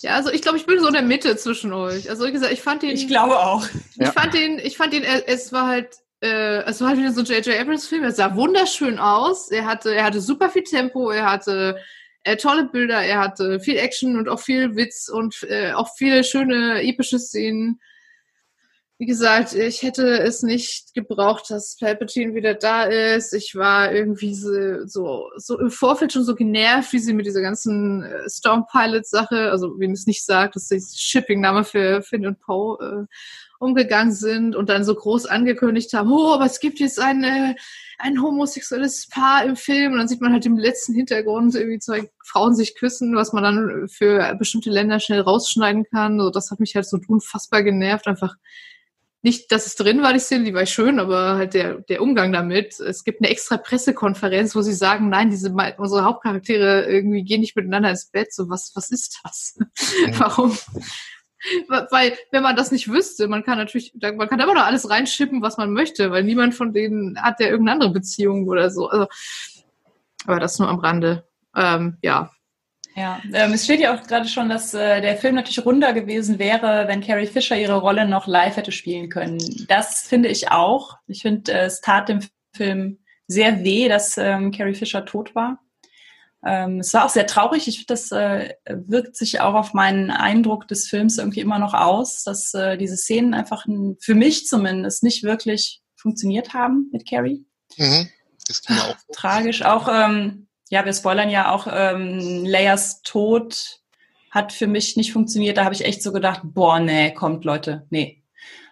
Ja, also ich glaube, ich bin so in der Mitte zwischen euch. Also wie gesagt, ich fand ihn. Ich glaube auch. Ich ja. fand ihn, ich fand ihn, es war halt, äh, es war halt wieder so ein J.J. Abrams Film. Er sah wunderschön aus. Er hatte, er hatte super viel Tempo. Er hatte äh, tolle Bilder. Er hatte viel Action und auch viel Witz und äh, auch viele schöne epische Szenen wie gesagt, ich hätte es nicht gebraucht, dass Palpatine wieder da ist. Ich war irgendwie so, so, so im Vorfeld schon so genervt, wie sie mit dieser ganzen äh, Storm Pilot Sache, also wem es nicht sagt, das ist Shipping-Name für Finn und Poe, äh, umgegangen sind und dann so groß angekündigt haben, oh, aber es gibt jetzt eine, ein homosexuelles Paar im Film und dann sieht man halt im letzten Hintergrund irgendwie zwei Frauen sich küssen, was man dann für bestimmte Länder schnell rausschneiden kann. So, das hat mich halt so unfassbar genervt, einfach nicht, dass es drin war, die Szene, die war schön, aber halt der, der Umgang damit. Es gibt eine extra Pressekonferenz, wo sie sagen, nein, diese, unsere Hauptcharaktere irgendwie gehen nicht miteinander ins Bett. So, was, was ist das? Warum? Weil, wenn man das nicht wüsste, man kann natürlich, man kann immer noch alles reinschippen, was man möchte, weil niemand von denen hat ja irgendeine andere Beziehung oder so. Also, aber das nur am Rande. Ähm, ja, ja, ähm, es steht ja auch gerade schon, dass äh, der Film natürlich runder gewesen wäre, wenn Carrie Fisher ihre Rolle noch live hätte spielen können. Das finde ich auch. Ich finde, äh, es tat dem Film sehr weh, dass ähm, Carrie Fisher tot war. Ähm, es war auch sehr traurig. Ich finde, das äh, wirkt sich auch auf meinen Eindruck des Films irgendwie immer noch aus, dass äh, diese Szenen einfach für mich zumindest nicht wirklich funktioniert haben mit Carrie. Mhm. Das auch. Tragisch. Auch ähm, ja, wir spoilern ja auch, ähm, Leias Tod hat für mich nicht funktioniert. Da habe ich echt so gedacht, boah, nee, kommt Leute, nee.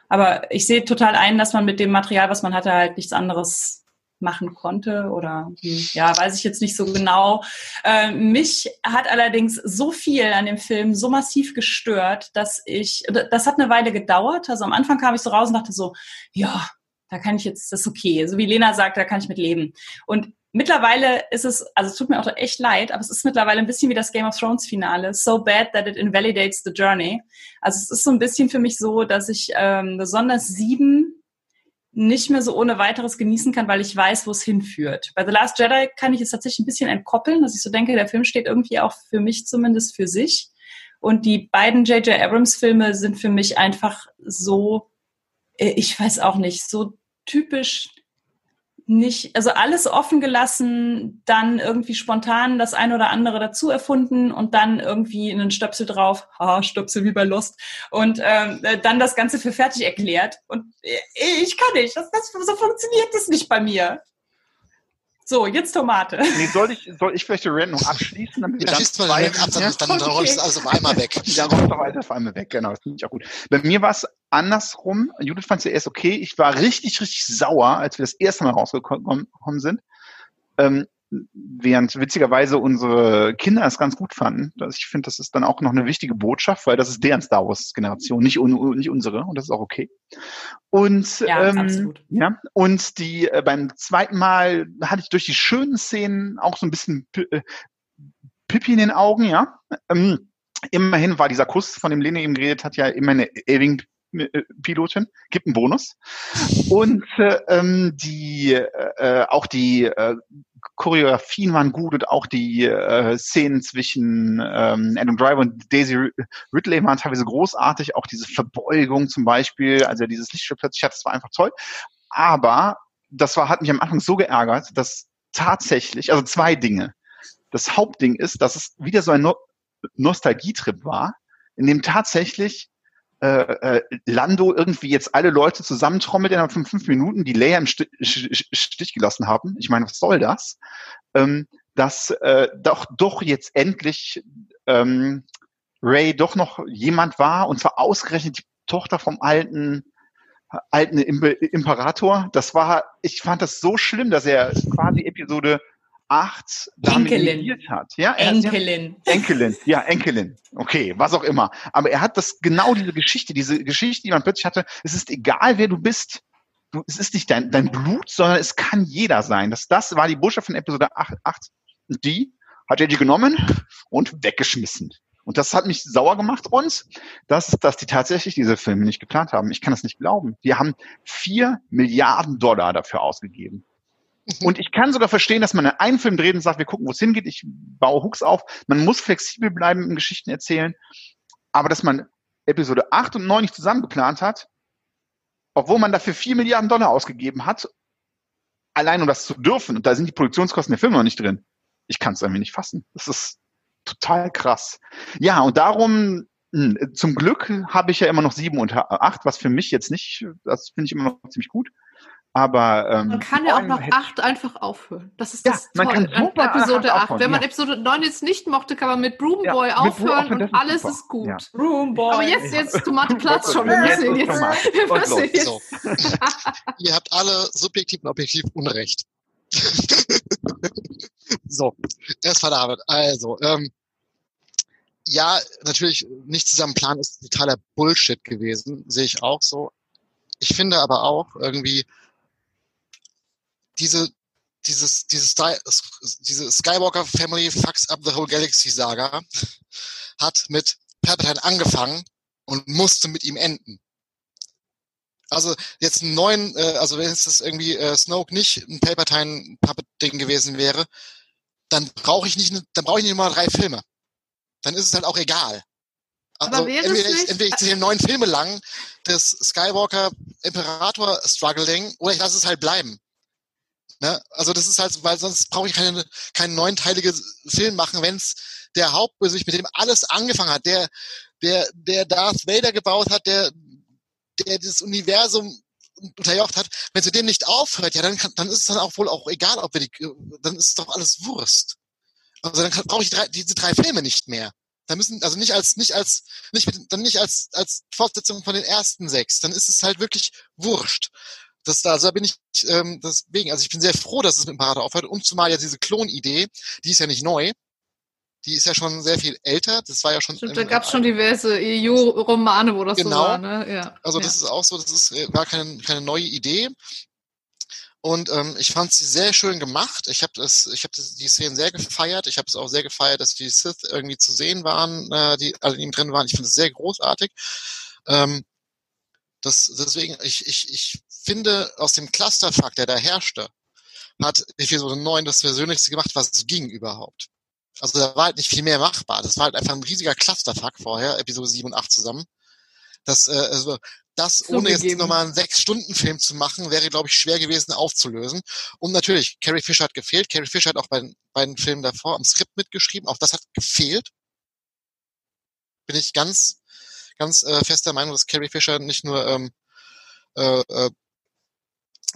Aber ich sehe total ein, dass man mit dem Material, was man hatte, halt nichts anderes machen konnte oder ja, weiß ich jetzt nicht so genau. Äh, mich hat allerdings so viel an dem Film so massiv gestört, dass ich, das hat eine Weile gedauert. Also am Anfang kam ich so raus und dachte so, ja, da kann ich jetzt, das ist okay. So wie Lena sagt, da kann ich mit leben. Und Mittlerweile ist es, also es tut mir auch echt leid, aber es ist mittlerweile ein bisschen wie das Game of Thrones Finale. So bad that it invalidates the journey. Also es ist so ein bisschen für mich so, dass ich ähm, besonders sieben nicht mehr so ohne weiteres genießen kann, weil ich weiß, wo es hinführt. Bei The Last Jedi kann ich es tatsächlich ein bisschen entkoppeln, dass ich so denke, der Film steht irgendwie auch für mich zumindest für sich. Und die beiden J.J. Abrams Filme sind für mich einfach so, äh, ich weiß auch nicht, so typisch nicht, also alles offen gelassen, dann irgendwie spontan das eine oder andere dazu erfunden und dann irgendwie einen Stöpsel drauf, haha, Stöpsel wie bei Lust und ähm, äh, dann das Ganze für fertig erklärt. Und äh, ich kann nicht, das, das, so funktioniert das nicht bei mir. So, jetzt Tomate. Nee, soll ich, soll ich vielleicht die Rand noch abschließen? Damit wir ja, schießt mal ab, dann, dann, dann okay. rollst du alles auf einmal weg. Dann rollst du alles auf einmal weg, genau. Das finde ich auch gut. Bei mir war es andersrum. Judith fand es ja erst okay. Ich war richtig, richtig sauer, als wir das erste Mal rausgekommen sind. Ähm, während witzigerweise unsere Kinder es ganz gut fanden. Ich finde, das ist dann auch noch eine wichtige Botschaft, weil das ist deren Star Wars Generation, nicht, un, nicht unsere und das ist auch okay. Und ja, ähm, ja und die äh, beim zweiten Mal hatte ich durch die schönen Szenen auch so ein bisschen äh, Pippi in den Augen, ja. Ähm, immerhin war dieser Kuss, von dem Lene eben geredet hat, ja immer eine Ewing Pilotin, gibt einen Bonus. Und äh, ähm, die äh, auch die äh, Choreografien waren gut und auch die äh, Szenen zwischen ähm, Adam Driver und Daisy Ridley waren teilweise großartig. Auch diese Verbeugung zum Beispiel, also dieses Lichtspiel plötzlich hat, das war einfach toll. Aber das war, hat mich am Anfang so geärgert, dass tatsächlich, also zwei Dinge. Das Hauptding ist, dass es wieder so ein no Nostalgietrip war, in dem tatsächlich äh, äh, Lando irgendwie jetzt alle Leute zusammentrommelt innerhalb von fünf Minuten, die Leia im Stich, Stich gelassen haben. Ich meine, was soll das? Ähm, dass äh, doch, doch jetzt endlich ähm, Ray doch noch jemand war und zwar ausgerechnet die Tochter vom alten alten Imperator. Das war, ich fand das so schlimm, dass er quasi Episode 8 damit Enkelin. hat. Ja, Enkelin. Hat, Enkelin, ja, Enkelin. Okay, was auch immer. Aber er hat das genau diese Geschichte, diese Geschichte, die man plötzlich hatte. Es ist egal, wer du bist. Du, es ist nicht dein, dein Blut, sondern es kann jeder sein. Das, das war die Botschaft von Episode 8. 8. Die hat er die genommen und weggeschmissen. Und das hat mich sauer gemacht uns, dass, dass die tatsächlich diese Filme nicht geplant haben. Ich kann das nicht glauben. Die haben vier Milliarden Dollar dafür ausgegeben. Und ich kann sogar verstehen, dass man einen Film dreht und sagt, wir gucken, wo es hingeht. Ich baue Hooks auf. Man muss flexibel bleiben im Geschichten erzählen. Aber dass man Episode 8 und 9 nicht zusammen geplant hat, obwohl man dafür vier Milliarden Dollar ausgegeben hat, allein um das zu dürfen, und da sind die Produktionskosten der Filme noch nicht drin. Ich kann es irgendwie nicht fassen. Das ist total krass. Ja, und darum, hm, zum Glück habe ich ja immer noch sieben und acht, was für mich jetzt nicht, das finde ich immer noch ziemlich gut. Aber ähm, man kann ja auch noch acht einfach aufhören. Das ist das ja, Tolle an Episode 8. Wenn man ja. Episode 9 jetzt nicht mochte, kann man mit Broomboy ja, aufhören und alles ist, ist gut. Ja. Broomboy. Aber jetzt, jetzt, Tomate Platz schon. Wir müssen jetzt. Wir müssen jetzt. So. Ihr habt alle subjektiv und objektiv Unrecht. so, erstmal David. Also, ähm, ja, natürlich nicht zusammen planen ist totaler Bullshit gewesen, sehe ich auch so. Ich finde aber auch irgendwie diese dieses dieses diese Skywalker Family fucks up the whole Galaxy Saga hat mit Palpatine angefangen und musste mit ihm enden. Also jetzt einen neuen, äh, also wenn es irgendwie äh, Snoke nicht ein Palpatine-Puppet-Ding gewesen wäre, dann brauche ich nicht, dann brauche ich nicht immer drei Filme. Dann ist es halt auch egal. Also entweder ich, entweder ich sehe neun Filme lang das Skywalker Imperator Struggling oder ich lasse es halt bleiben. Ne? Also das ist halt, weil sonst brauche ich keine, keinen neunteiligen Film machen, wenn es der Hauptbösewicht, mit dem alles angefangen hat, der, der, der Darth Vader gebaut hat, der der das Universum unterjocht hat, wenn sie dem nicht aufhört, ja, dann, kann, dann ist es dann auch wohl auch egal, ob wir die, dann ist doch alles Wurst. Also dann brauche ich drei, diese drei Filme nicht mehr. Da müssen, also nicht als, nicht als, nicht mit, dann nicht als, als Fortsetzung von den ersten sechs. Dann ist es halt wirklich Wurscht. Das, also da bin ich, ähm, deswegen, also ich bin sehr froh, dass es mit dem Imperator aufhört. Und zumal ja diese Klonidee, die ist ja nicht neu die ist ja schon sehr viel älter. Das war ja schon. Stimmt, da gab es schon diverse EU-Romane, wo das genau. so war. Ne? Ja. Also das ja. ist auch so, das ist, äh, war keine, keine neue Idee. Und ähm, ich fand sie sehr schön gemacht. Ich habe das, ich habe die Szenen sehr gefeiert. Ich habe es auch sehr gefeiert, dass die Sith irgendwie zu sehen waren, äh, die alle in ihm drin waren. Ich finde es sehr großartig. Ähm, das, deswegen, ich, ich, ich finde, aus dem Clusterfuck, der da herrschte, hat Episode 9 das Persönlichste gemacht, was es ging überhaupt. Also da war halt nicht viel mehr machbar. Das war halt einfach ein riesiger Clusterfuck vorher, Episode 7 und 8 zusammen. Das, äh, also, das so ohne gegeben. jetzt nochmal einen Sechs-Stunden-Film zu machen, wäre, glaube ich, schwer gewesen aufzulösen. Und natürlich, Carrie Fisher hat gefehlt. Carrie Fisher hat auch bei den beiden Filmen davor am Skript mitgeschrieben. Auch das hat gefehlt. Bin ich ganz, ganz äh, fester Meinung, dass Carrie Fisher nicht nur ähm, äh,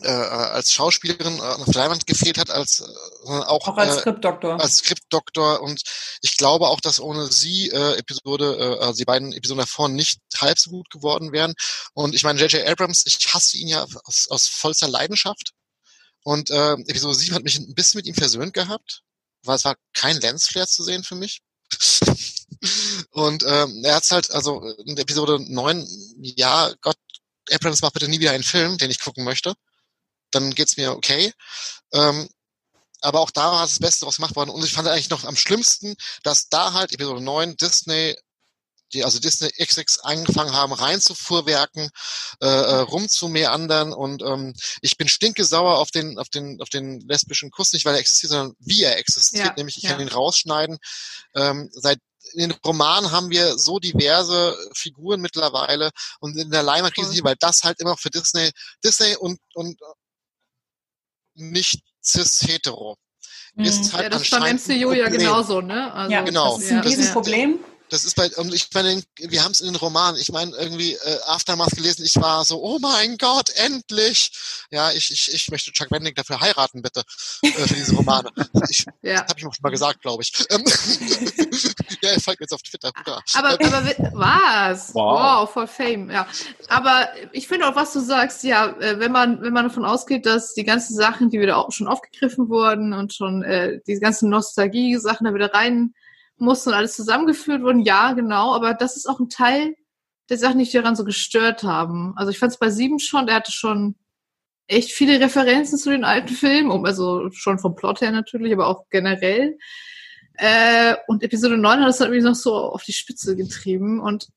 äh als Schauspielerin äh, auf der Leinwand gefehlt hat, als äh, auch, auch als äh, Skriptdoktor. Als Skriptdoktor und ich glaube auch, dass ohne sie äh, Episode, äh, also die beiden Episoden davor nicht halb so gut geworden wären. Und ich meine, J.J. Abrams, ich hasse ihn ja aus, aus vollster Leidenschaft. Und äh, Episode 7 hat mich ein bisschen mit ihm versöhnt gehabt, weil es war kein Lensflare zu sehen für mich. und ähm, er hat's halt, also in Episode 9, ja, Gott, Abrams macht bitte nie wieder einen Film, den ich gucken möchte dann geht's mir okay. Ähm, aber auch da war das Beste was gemacht worden. Und ich fand eigentlich noch am schlimmsten, dass da halt Episode 9 Disney, die also Disney XX angefangen haben, reinzufuhrwerken, äh, äh, rumzumeandern und ähm, ich bin stinkesauer auf den, auf den, auf den lesbischen Kuss, nicht weil er existiert, sondern wie er existiert, ja, nämlich ich ja. kann ihn rausschneiden. Ähm, seit in den Romanen haben wir so diverse Figuren mittlerweile und in der Leinwandkrise, cool. weil das halt immer für Disney, Disney und, und nicht cis-hetero. Ist mhm. halt ja, das ist beim MCU ja genauso, ne? Also, ja, genau. Das ist ein Riesenproblem. Das ist bei, und ich meine, wir haben es in den Romanen, ich meine, irgendwie äh, Aftermath gelesen, ich war so, oh mein Gott, endlich! Ja, ich, ich, ich möchte Chuck Wendig dafür heiraten, bitte, äh, für diese Romane. Ich, ja. Das habe ich auch schon mal gesagt, glaube ich. Ähm, ja, er folgt jetzt auf Twitter. Ja. Aber, ähm, aber was? Wow. wow, voll Fame, ja. Aber ich finde auch, was du sagst, ja, äh, wenn man, wenn man davon ausgeht, dass die ganzen Sachen, die wieder auch schon aufgegriffen wurden und schon äh, die ganzen Nostalgie-Sachen da wieder rein mussten und alles zusammengeführt wurden, ja, genau, aber das ist auch ein Teil der Sachen, die mich daran so gestört haben. Also ich fand es bei Sieben schon, der hatte schon echt viele Referenzen zu den alten Filmen, also schon vom Plot her natürlich, aber auch generell. Äh, und Episode 9 hat es halt irgendwie noch so auf die Spitze getrieben. Und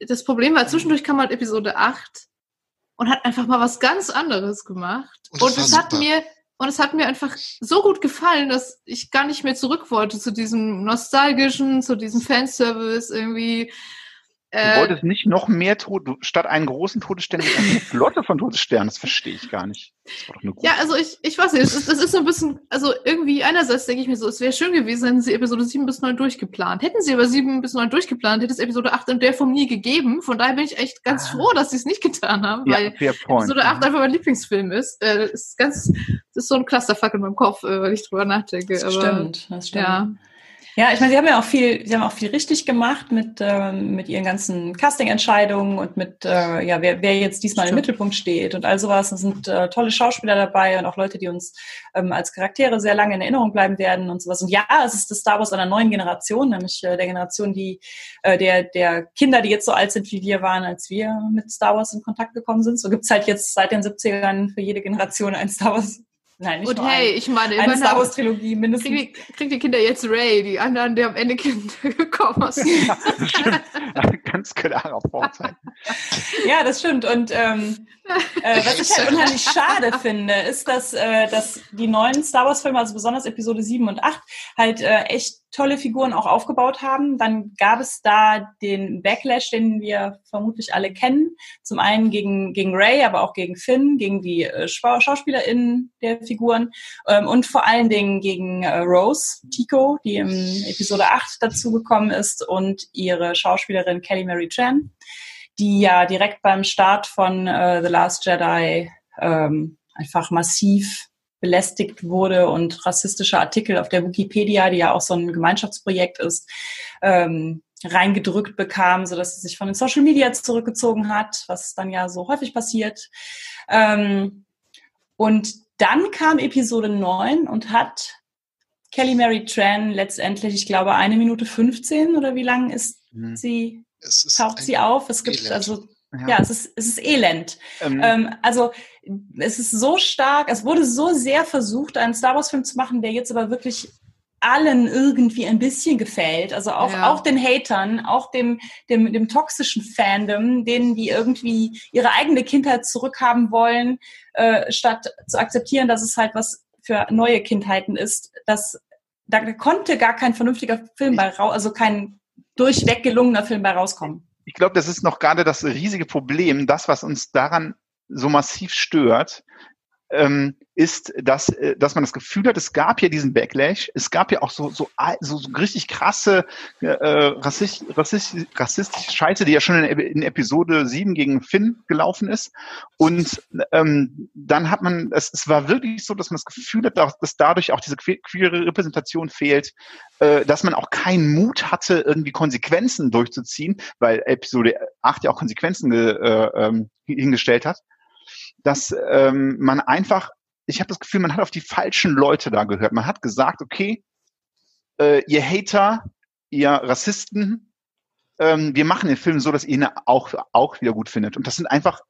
das Problem war, zwischendurch kam halt Episode 8 und hat einfach mal was ganz anderes gemacht. Und, und es hat mir und es hat mir einfach so gut gefallen, dass ich gar nicht mehr zurück wollte zu diesem nostalgischen, zu diesem Fanservice irgendwie. Du äh, wolltest nicht noch mehr Tod, statt einen großen Todesstern eine Flotte von Todessternen, das verstehe ich gar nicht. Ja, also ich, ich weiß nicht, das ist, das ist so ein bisschen, also irgendwie einerseits denke ich mir so, es wäre schön gewesen, hätten sie Episode 7 bis 9 durchgeplant. Hätten sie aber 7 bis 9 durchgeplant, hätte es Episode 8 in der Form nie gegeben. Von daher bin ich echt ganz ah. froh, dass sie es nicht getan haben, ja, weil Episode 8 einfach mein Lieblingsfilm ist. Äh, ist ganz, das ist so ein Clusterfuck in meinem Kopf, äh, weil ich drüber nachdenke. Das aber, stimmt, das stimmt. Ja. Ja, ich meine, sie haben ja auch viel, sie haben auch viel richtig gemacht mit, ähm, mit ihren ganzen Casting-Entscheidungen und mit, äh, ja, wer, wer jetzt diesmal Stimmt. im Mittelpunkt steht und all sowas. Es sind äh, tolle Schauspieler dabei und auch Leute, die uns ähm, als Charaktere sehr lange in Erinnerung bleiben werden und sowas. Und ja, es ist das Star Wars einer neuen Generation, nämlich äh, der Generation, die, äh, der, der Kinder, die jetzt so alt sind, wie wir waren, als wir mit Star Wars in Kontakt gekommen sind. So gibt's halt jetzt seit den 70ern für jede Generation ein Star Wars Nein, nicht Und hey, ich meine, eine Star Wars Trilogie mindestens. Kriegen die, krieg die Kinder jetzt Ray, die anderen, die am Ende Kinder gekommen sind. Ja, das stimmt. Ganz klarer Vorzeit. ja, das stimmt. Und ähm, äh, was ich halt unheimlich schade finde, ist, dass, äh, dass die neuen Star Wars Filme, also besonders Episode 7 und 8, halt äh, echt tolle Figuren auch aufgebaut haben. Dann gab es da den Backlash, den wir vermutlich alle kennen. Zum einen gegen, gegen Ray, aber auch gegen Finn, gegen die äh, SchauspielerInnen der Figuren ähm, und vor allen Dingen gegen äh, Rose Tico, die im Episode 8 dazugekommen ist und ihre Schauspielerin Kelly Mary Chan, die ja direkt beim Start von äh, The Last Jedi ähm, einfach massiv belästigt wurde und rassistische Artikel auf der Wikipedia, die ja auch so ein Gemeinschaftsprojekt ist, ähm, reingedrückt bekam, so dass sie sich von den Social Media zurückgezogen hat, was dann ja so häufig passiert. Ähm, und dann kam Episode 9 und hat Kelly Mary Tran letztendlich, ich glaube, eine Minute 15 oder wie lang ist mhm. sie, ist taucht sie auf. Es gibt Elend. also ja. ja, es ist, es ist elend. Ähm. Ähm, also es ist so stark, es wurde so sehr versucht, einen Star Wars-Film zu machen, der jetzt aber wirklich allen irgendwie ein bisschen gefällt. Also auch, ja. auch den Hatern, auch dem, dem, dem toxischen Fandom, denen, die irgendwie ihre eigene Kindheit zurückhaben wollen, äh, statt zu akzeptieren, dass es halt was für neue Kindheiten ist. Das, da konnte gar kein vernünftiger Film bei raus, also kein durchweg gelungener Film bei rauskommen ich glaube, das ist noch gerade das riesige Problem. Das, was uns daran so massiv stört, ähm, ist, dass, äh, dass man das Gefühl hat, es gab ja diesen Backlash, es gab ja auch so, so, so, so richtig krasse äh, rassist, rassist, rassistische Scheiße, die ja schon in, in Episode 7 gegen Finn gelaufen ist. Und ähm, dann hat man, es, es war wirklich so, dass man das Gefühl hat, dass dadurch auch diese queere Repräsentation fehlt, äh, dass man auch keinen Mut hatte, irgendwie Konsequenzen durchzuziehen, weil Episode 8 ja auch Konsequenzen ge, äh, ähm, hingestellt hat dass ähm, man einfach, ich habe das Gefühl, man hat auf die falschen Leute da gehört. Man hat gesagt, okay, äh, ihr Hater, ihr Rassisten, ähm, wir machen den Film so, dass ihr ihn auch, auch wieder gut findet. Und das sind einfach,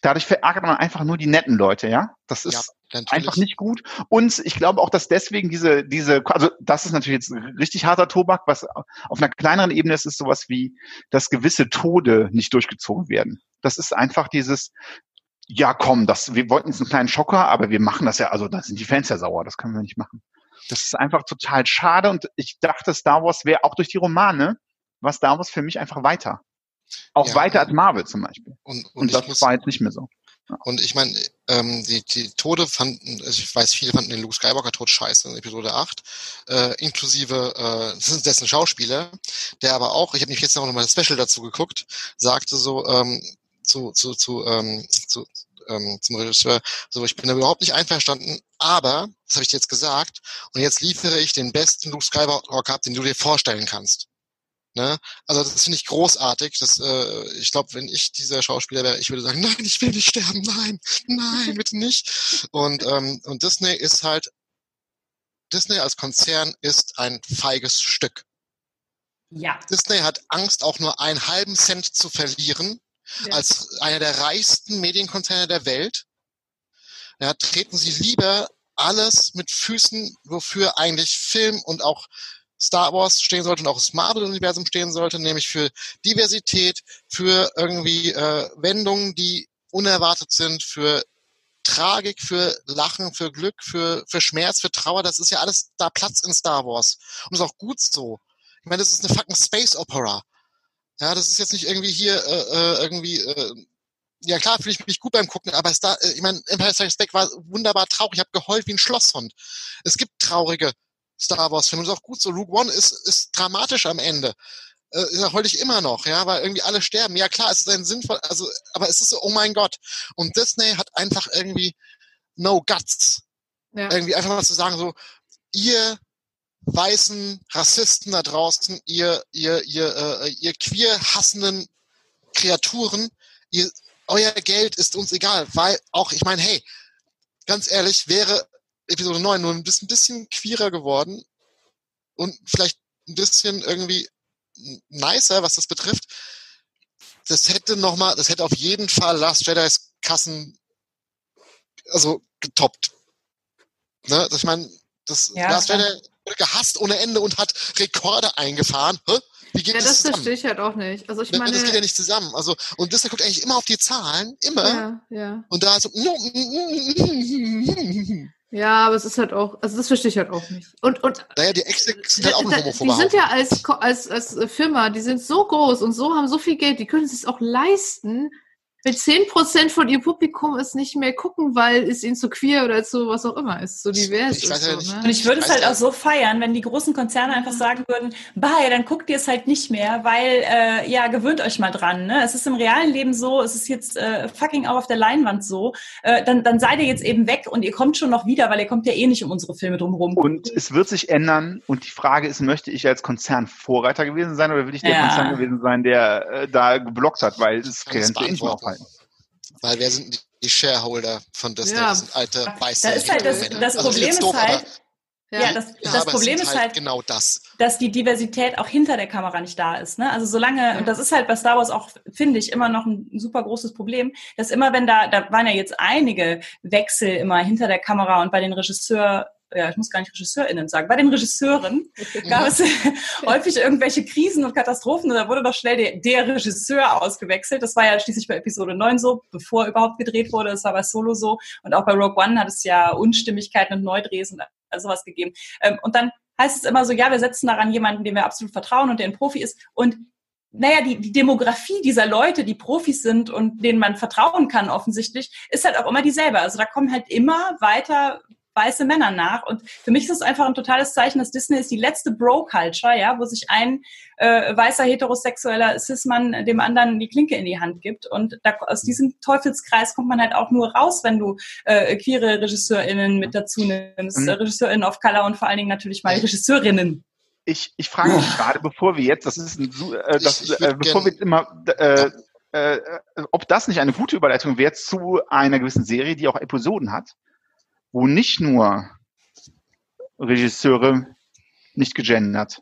dadurch verärgert man einfach nur die netten Leute, ja. Das ist ja, einfach nicht gut. Und ich glaube auch, dass deswegen diese, diese, also das ist natürlich jetzt richtig harter Tobak, was auf einer kleineren Ebene ist, ist sowas wie, dass gewisse Tode nicht durchgezogen werden. Das ist einfach dieses, ja komm, das, wir wollten jetzt einen kleinen Schocker, aber wir machen das ja, also da sind die Fans ja sauer, das können wir nicht machen. Das ist einfach total schade und ich dachte, Star Wars wäre auch durch die Romane, war Star Wars für mich einfach weiter. Auch ja, weiter als Marvel zum Beispiel. Und, und, und das muss, war jetzt nicht mehr so. Und ich meine, ähm, die, die Tode fanden, also ich weiß, viele fanden den Luke Skywalker Tod scheiße in Episode 8, äh, inklusive äh, dessen Schauspieler, der aber auch, ich habe mich jetzt noch mal ein Special dazu geguckt, sagte so ähm, zu, zu, zu, ähm, zu ähm, zum Regisseur, so ich bin da überhaupt nicht einverstanden, aber, das habe ich dir jetzt gesagt, und jetzt liefere ich den besten Luke Skywalker, den du dir vorstellen kannst. Ne? Also das finde ich großartig. Das, äh, ich glaube, wenn ich dieser Schauspieler wäre, ich würde sagen, nein, ich will nicht sterben, nein, nein, bitte nicht. Und, ähm, und Disney ist halt, Disney als Konzern ist ein feiges Stück. Ja. Disney hat Angst, auch nur einen halben Cent zu verlieren, als einer der reichsten Medienkonzerne der Welt. Ja, treten sie lieber alles mit Füßen, wofür eigentlich Film und auch Star Wars stehen sollte und auch das Marvel-Universum stehen sollte, nämlich für Diversität, für irgendwie äh, Wendungen, die unerwartet sind, für Tragik, für Lachen, für Glück, für, für Schmerz, für Trauer. Das ist ja alles da Platz in Star Wars. Und ist auch gut so. Ich meine, das ist eine fucking Space Opera. Ja, das ist jetzt nicht irgendwie hier äh, äh irgendwie äh, ja klar, fühle ich mich gut beim Gucken, aber Star, äh, ich meine, Empire Strikes Back war wunderbar traurig. Ich habe geheult wie ein Schlosshund. Es gibt traurige Star Wars Film. Das ist auch gut so. Luke One ist, ist dramatisch am Ende. Äh, da heul ich immer noch, ja, weil irgendwie alle sterben. Ja klar, es ist ein sinnvoll, also, aber es ist so, oh mein Gott. Und Disney hat einfach irgendwie no guts. Ja. Irgendwie einfach mal zu sagen, so, ihr weißen Rassisten da draußen, ihr, ihr, ihr, äh, ihr queer hassenden Kreaturen, ihr, euer Geld ist uns egal, weil auch, ich meine, hey, ganz ehrlich, wäre Episode 9 nur ein bisschen, bisschen queerer geworden und vielleicht ein bisschen irgendwie nicer, was das betrifft. Das hätte noch mal, das hätte auf jeden Fall Last Jedi's Kassen also getoppt. Ne? Ich meine, das ja, Last Jedi gehasst ohne Ende und hat Rekorde eingefahren. Hä? Wie geht ja, das, das verstehe ich halt auch nicht. Also ich ne, meine, das geht ja nicht zusammen. Also und Disney guckt eigentlich immer auf die Zahlen, immer. Ja, ja. Und da so. Ja, aber es ist halt auch, also das verstehe ich halt auch nicht. Und, und naja, die Execs sind halt auch ein Die sind ja als, als, als Firma, die sind so groß und so haben so viel Geld, die können es sich auch leisten, mit 10% von ihr Publikum es nicht mehr gucken, weil es ihnen zu queer oder zu was auch immer ist, so divers ich ist. So, ne? Und ich würde es halt auch so feiern, wenn die großen Konzerne einfach sagen würden, bye, dann guckt ihr es halt nicht mehr, weil, äh, ja, gewöhnt euch mal dran. Ne? Es ist im realen Leben so, es ist jetzt äh, fucking auch auf der Leinwand so, äh, dann, dann seid ihr jetzt eben weg und ihr kommt schon noch wieder, weil ihr kommt ja eh nicht um unsere Filme drumherum. Und es wird sich ändern und die Frage ist, möchte ich als Konzern Vorreiter gewesen sein oder will ich der ja. Konzern gewesen sein, der äh, da geblockt hat, weil es kann sich nicht mehr aufhalten. Weil wer sind die Shareholder von Disney? Ja. Das sind alte weiße da ist halt das, das also Problem ist doof, halt, ja, ja, das, das Problem ist halt, halt, genau das. dass die Diversität auch hinter der Kamera nicht da ist. Ne? Also solange, ja. und das ist halt bei Star Wars auch, finde ich, immer noch ein super großes Problem, dass immer wenn da, da waren ja jetzt einige Wechsel immer hinter der Kamera und bei den Regisseur, ja, ich muss gar nicht RegisseurInnen sagen, bei den Regisseuren gab es häufig irgendwelche Krisen und Katastrophen und da wurde doch schnell der, der, Regisseur ausgewechselt. Das war ja schließlich bei Episode 9 so, bevor überhaupt gedreht wurde. Das war bei Solo so. Und auch bei Rogue One hat es ja Unstimmigkeiten und Neudrehs und sowas gegeben. Ähm, und dann heißt es immer so, ja, wir setzen daran jemanden, dem wir absolut vertrauen und der ein Profi ist. Und naja, die, die Demografie dieser Leute, die Profis sind und denen man vertrauen kann offensichtlich, ist halt auch immer dieselbe. Also da kommen halt immer weiter weiße Männer nach. Und für mich ist es einfach ein totales Zeichen, dass Disney ist die letzte Bro-Culture, ja, wo sich ein äh, weißer heterosexueller Cis-Mann dem anderen die Klinke in die Hand gibt. Und da, aus diesem Teufelskreis kommt man halt auch nur raus, wenn du äh, queere RegisseurInnen mit dazu nimmst, mhm. RegisseurInnen of Color und vor allen Dingen natürlich mal Regisseurinnen. Ich, ich frage mich gerade, bevor wir jetzt, das ist ein, äh, das, ich, ich äh, bevor wir immer äh, äh, ob das nicht eine gute Überleitung wäre zu einer gewissen Serie, die auch Episoden hat, wo nicht nur Regisseure nicht gegendert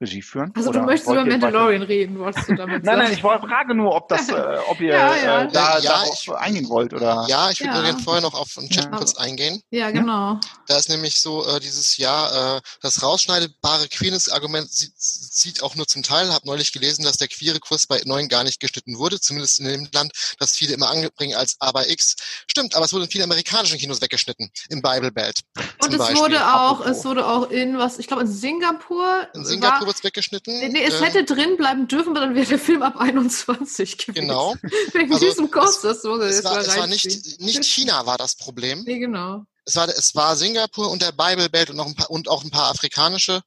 Regie führen. Also du möchtest über Mandalorian reden, wolltest du damit Nein, nein, ich frage nur, ob das, äh, ob ihr ja, ja. Äh, da, ja, ich, eingehen wollt oder. Ja, ich würde ja. gerne vorher noch auf den Chat kurz eingehen. Ja, genau. Da ist nämlich so äh, dieses Jahr äh, das rausschneidbare Queerness-Argument zieht auch nur zum Teil. Habe neulich gelesen, dass der queere Kurs bei neun gar nicht geschnitten wurde, zumindest in dem Land, das viele immer anbringen als aber X. Stimmt, aber es wurde in vielen amerikanischen Kinos weggeschnitten, im Bible Belt. Und es Beispiel. wurde auch, es wurde auch in was, ich glaube in Singapur. In Singapur Wird weggeschnitten. Nee, nee es ähm, hätte drin bleiben dürfen, aber dann wäre der Film ab 21 gewesen. Genau. Wegen also, diesem Kurs, das wurde es, war, es war nicht, nicht China war das Problem. Nee, genau. Es war, es war Singapur und der Bible Belt und, noch ein paar, und auch ein paar afrikanische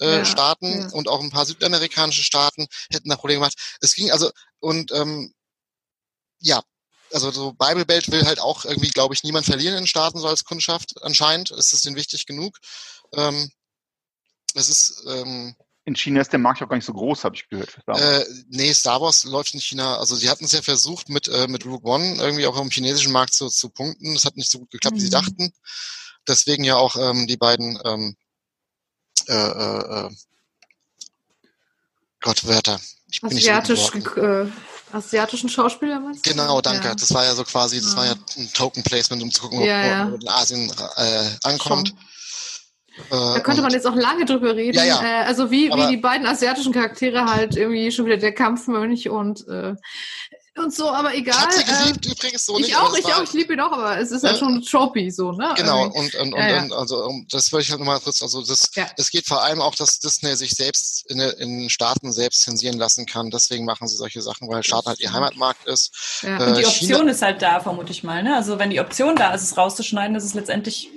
äh, ja, Staaten ja. und auch ein paar südamerikanische Staaten hätten da Probleme gemacht. Es ging also, und ähm, ja, also so Bible Belt will halt auch irgendwie, glaube ich, niemand verlieren in Staaten so als Kundschaft. Anscheinend ist es denen wichtig genug. Ähm, es ist ähm, in China ist der Markt auch gar nicht so groß, habe ich gehört. Äh, nee, Star Wars läuft in China. Also sie hatten es ja versucht mit äh, mit Rogue One irgendwie auch im chinesischen Markt zu, zu punkten. Das hat nicht so gut geklappt, mhm. wie sie mhm. dachten. Deswegen ja auch ähm, die beiden ähm, äh, äh, äh Gott Wörter. Ich bin Asiatisch, nicht so äh, asiatischen Schauspieler meinst du? Genau, danke. Ja. Das war ja so quasi, das ja. war ja ein Token Placement, um zu gucken, ja, ob, ob in Asien äh, ankommt. Schon. Da könnte man jetzt auch lange drüber reden. Ja, ja. Äh, also wie, wie die beiden asiatischen Charaktere halt irgendwie schon wieder der Kampfmönch und äh, und so, aber egal. Ich hab sie geliebt äh, übrigens so ich nicht. Auch, ich auch, ich liebe ihn auch, aber es ist halt schon tropy so, ne? Genau, und, und, ja, und, und also das würde ich halt nochmal kurz, also das, ja. es geht vor allem auch, dass Disney sich selbst in, in Staaten selbst zensieren lassen kann. Deswegen machen sie solche Sachen, weil Staaten halt ihr Heimatmarkt ist. Ja. Äh, und die Option China, ist halt da, vermute ich mal, ne? Also wenn die Option da ist, es rauszuschneiden, ist es letztendlich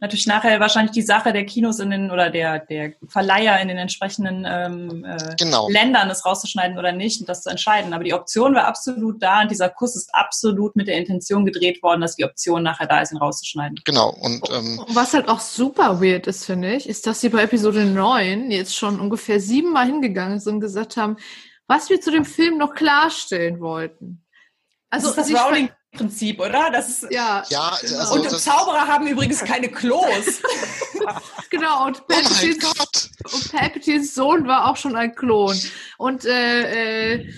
natürlich nachher wahrscheinlich die Sache der Kinos in den oder der, der Verleiher in den entsprechenden ähm, äh, genau. Ländern, es rauszuschneiden oder nicht und das zu entscheiden. Aber die Option war absolut da und dieser Kuss ist absolut mit der Intention gedreht worden, dass die Option nachher da ist, ihn rauszuschneiden. Genau. Und ähm, was halt auch super weird ist, finde ich, ist, dass sie bei Episode 9 jetzt schon ungefähr siebenmal hingegangen sind und gesagt haben, was wir zu dem Film noch klarstellen wollten. Also das ist das Rowling Prinzip, oder? Das ist, ja. ja also und Zauberer haben übrigens keine Klos. genau, und Palpatines, oh und Palpatines Sohn war auch schon ein Klon. Und äh, äh,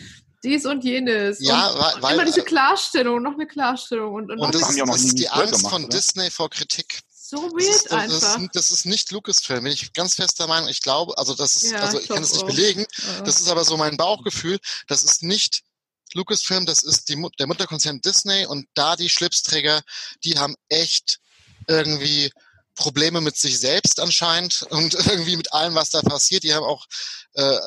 dies und jenes. Ja, und weil, weil immer diese Klarstellung, noch eine Klarstellung. Und, und, und das, das ist die Angst gemacht, von oder? Disney vor Kritik. So weird das ist, einfach. Das ist, das ist nicht Lucasfilm, bin ich ganz fester Meinung. Ich glaube, also das ist, ja, also ich kann es nicht belegen. Ja. Das ist aber so mein Bauchgefühl. Das ist nicht Lucasfilm, das ist die, der Mutterkonzern Disney und da die Schlipsträger, die haben echt irgendwie Probleme mit sich selbst anscheinend und irgendwie mit allem, was da passiert. Die haben auch äh,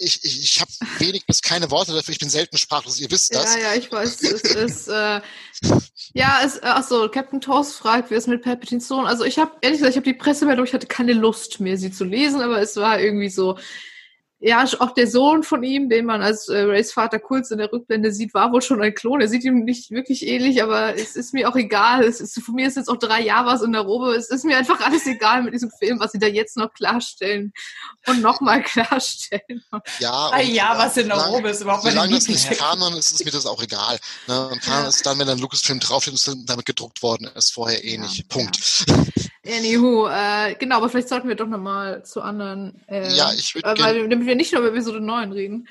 ich, ich, ich habe wenig bis keine Worte dafür. Ich bin selten sprachlos. Ihr wisst das. Ja, ja, ich weiß. Es ist äh, ja, es, achso, Captain Toast fragt, wie es mit Palpatines Sohn. Also ich habe ehrlich gesagt, ich habe die Pressemeldung, ich hatte keine Lust mehr, sie zu lesen, aber es war irgendwie so ja, auch der Sohn von ihm, den man als äh, Rays Vater kurz in der Rückblende sieht, war wohl schon ein Klon. Er sieht ihm nicht wirklich ähnlich, aber es ist mir auch egal. Es ist, von mir ist jetzt auch drei Jahre was in der Robe. Es ist mir einfach alles egal mit diesem Film, was sie da jetzt noch klarstellen und nochmal klarstellen. Ja, drei Jahre was in der Robe ist überhaupt Solange das nicht Kanon ist, ist mir das auch egal. Ne? Und Kanon ist dann, wenn ein Lucasfilm draufsteht und damit gedruckt worden ist, vorher eh ja. Punkt. Ja. Anywho, äh, genau, aber vielleicht sollten wir doch nochmal zu anderen. Äh, ja, ich würde. Äh, damit wir nicht nur über Episode 9 reden.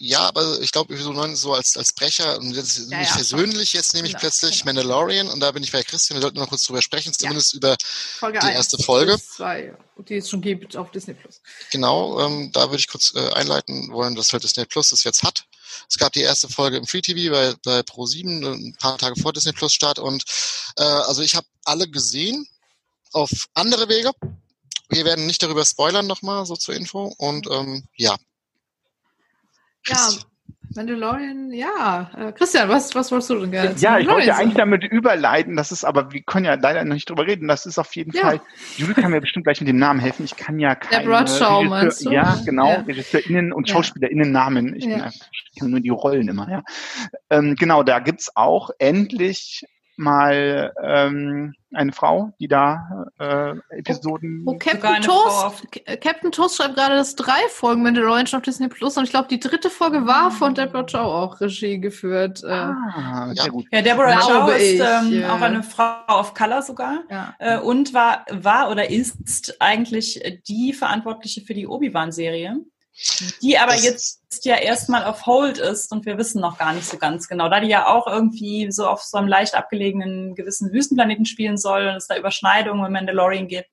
Ja, aber ich glaube, Episode 9 ist so als, als Brecher, und jetzt ja, nicht ja, persönlich, jetzt nehme ich genau, plötzlich genau. Mandalorian und da bin ich bei Christian, wir sollten noch kurz drüber sprechen, zumindest über Folge die 1, erste Folge. Zwei, die es schon gibt auf Disney Plus. Genau, ähm, da würde ich kurz äh, einleiten wollen, dass halt Disney Plus das jetzt hat. Es gab die erste Folge im Free TV bei, bei Pro7, ein paar Tage vor Disney Plus Start und äh, also ich habe alle gesehen auf andere Wege. Wir werden nicht darüber spoilern nochmal, so zur Info. Und ähm, ja. Ja, Mandalorian, ja. Äh, Christian, was, was wolltest du denn gerne? Ja, ich wollte ja eigentlich damit überleiten, das ist aber, wir können ja leider noch nicht drüber reden, das ist auf jeden ja. Fall, Julie kann mir bestimmt gleich mit dem Namen helfen, ich kann ja keine Deborah Chow, meinst du? Ja, genau, ja. RegisseurInnen und SchauspielerInnen Namen, ich, ja. ich kenne nur die Rollen immer, ja. Ähm, genau, da gibt's auch endlich mal ähm, eine Frau, die da äh, Episoden. Oh, oh Captain Toast, Captain Toast schreibt gerade, dass drei Folgen Mandalorian schon auf Disney Plus und ich glaube, die dritte Folge war von Deborah Chow auch Regie geführt. Äh, ah, sehr gut. Ja, Deborah Chow ist ähm, ja. auch eine Frau of Color sogar ja. äh, und war, war oder ist eigentlich die Verantwortliche für die Obi-Wan-Serie die aber das jetzt ja erstmal auf Hold ist und wir wissen noch gar nicht so ganz genau, da die ja auch irgendwie so auf so einem leicht abgelegenen gewissen Wüstenplaneten spielen soll und es da Überschneidungen mit Mandalorian gibt,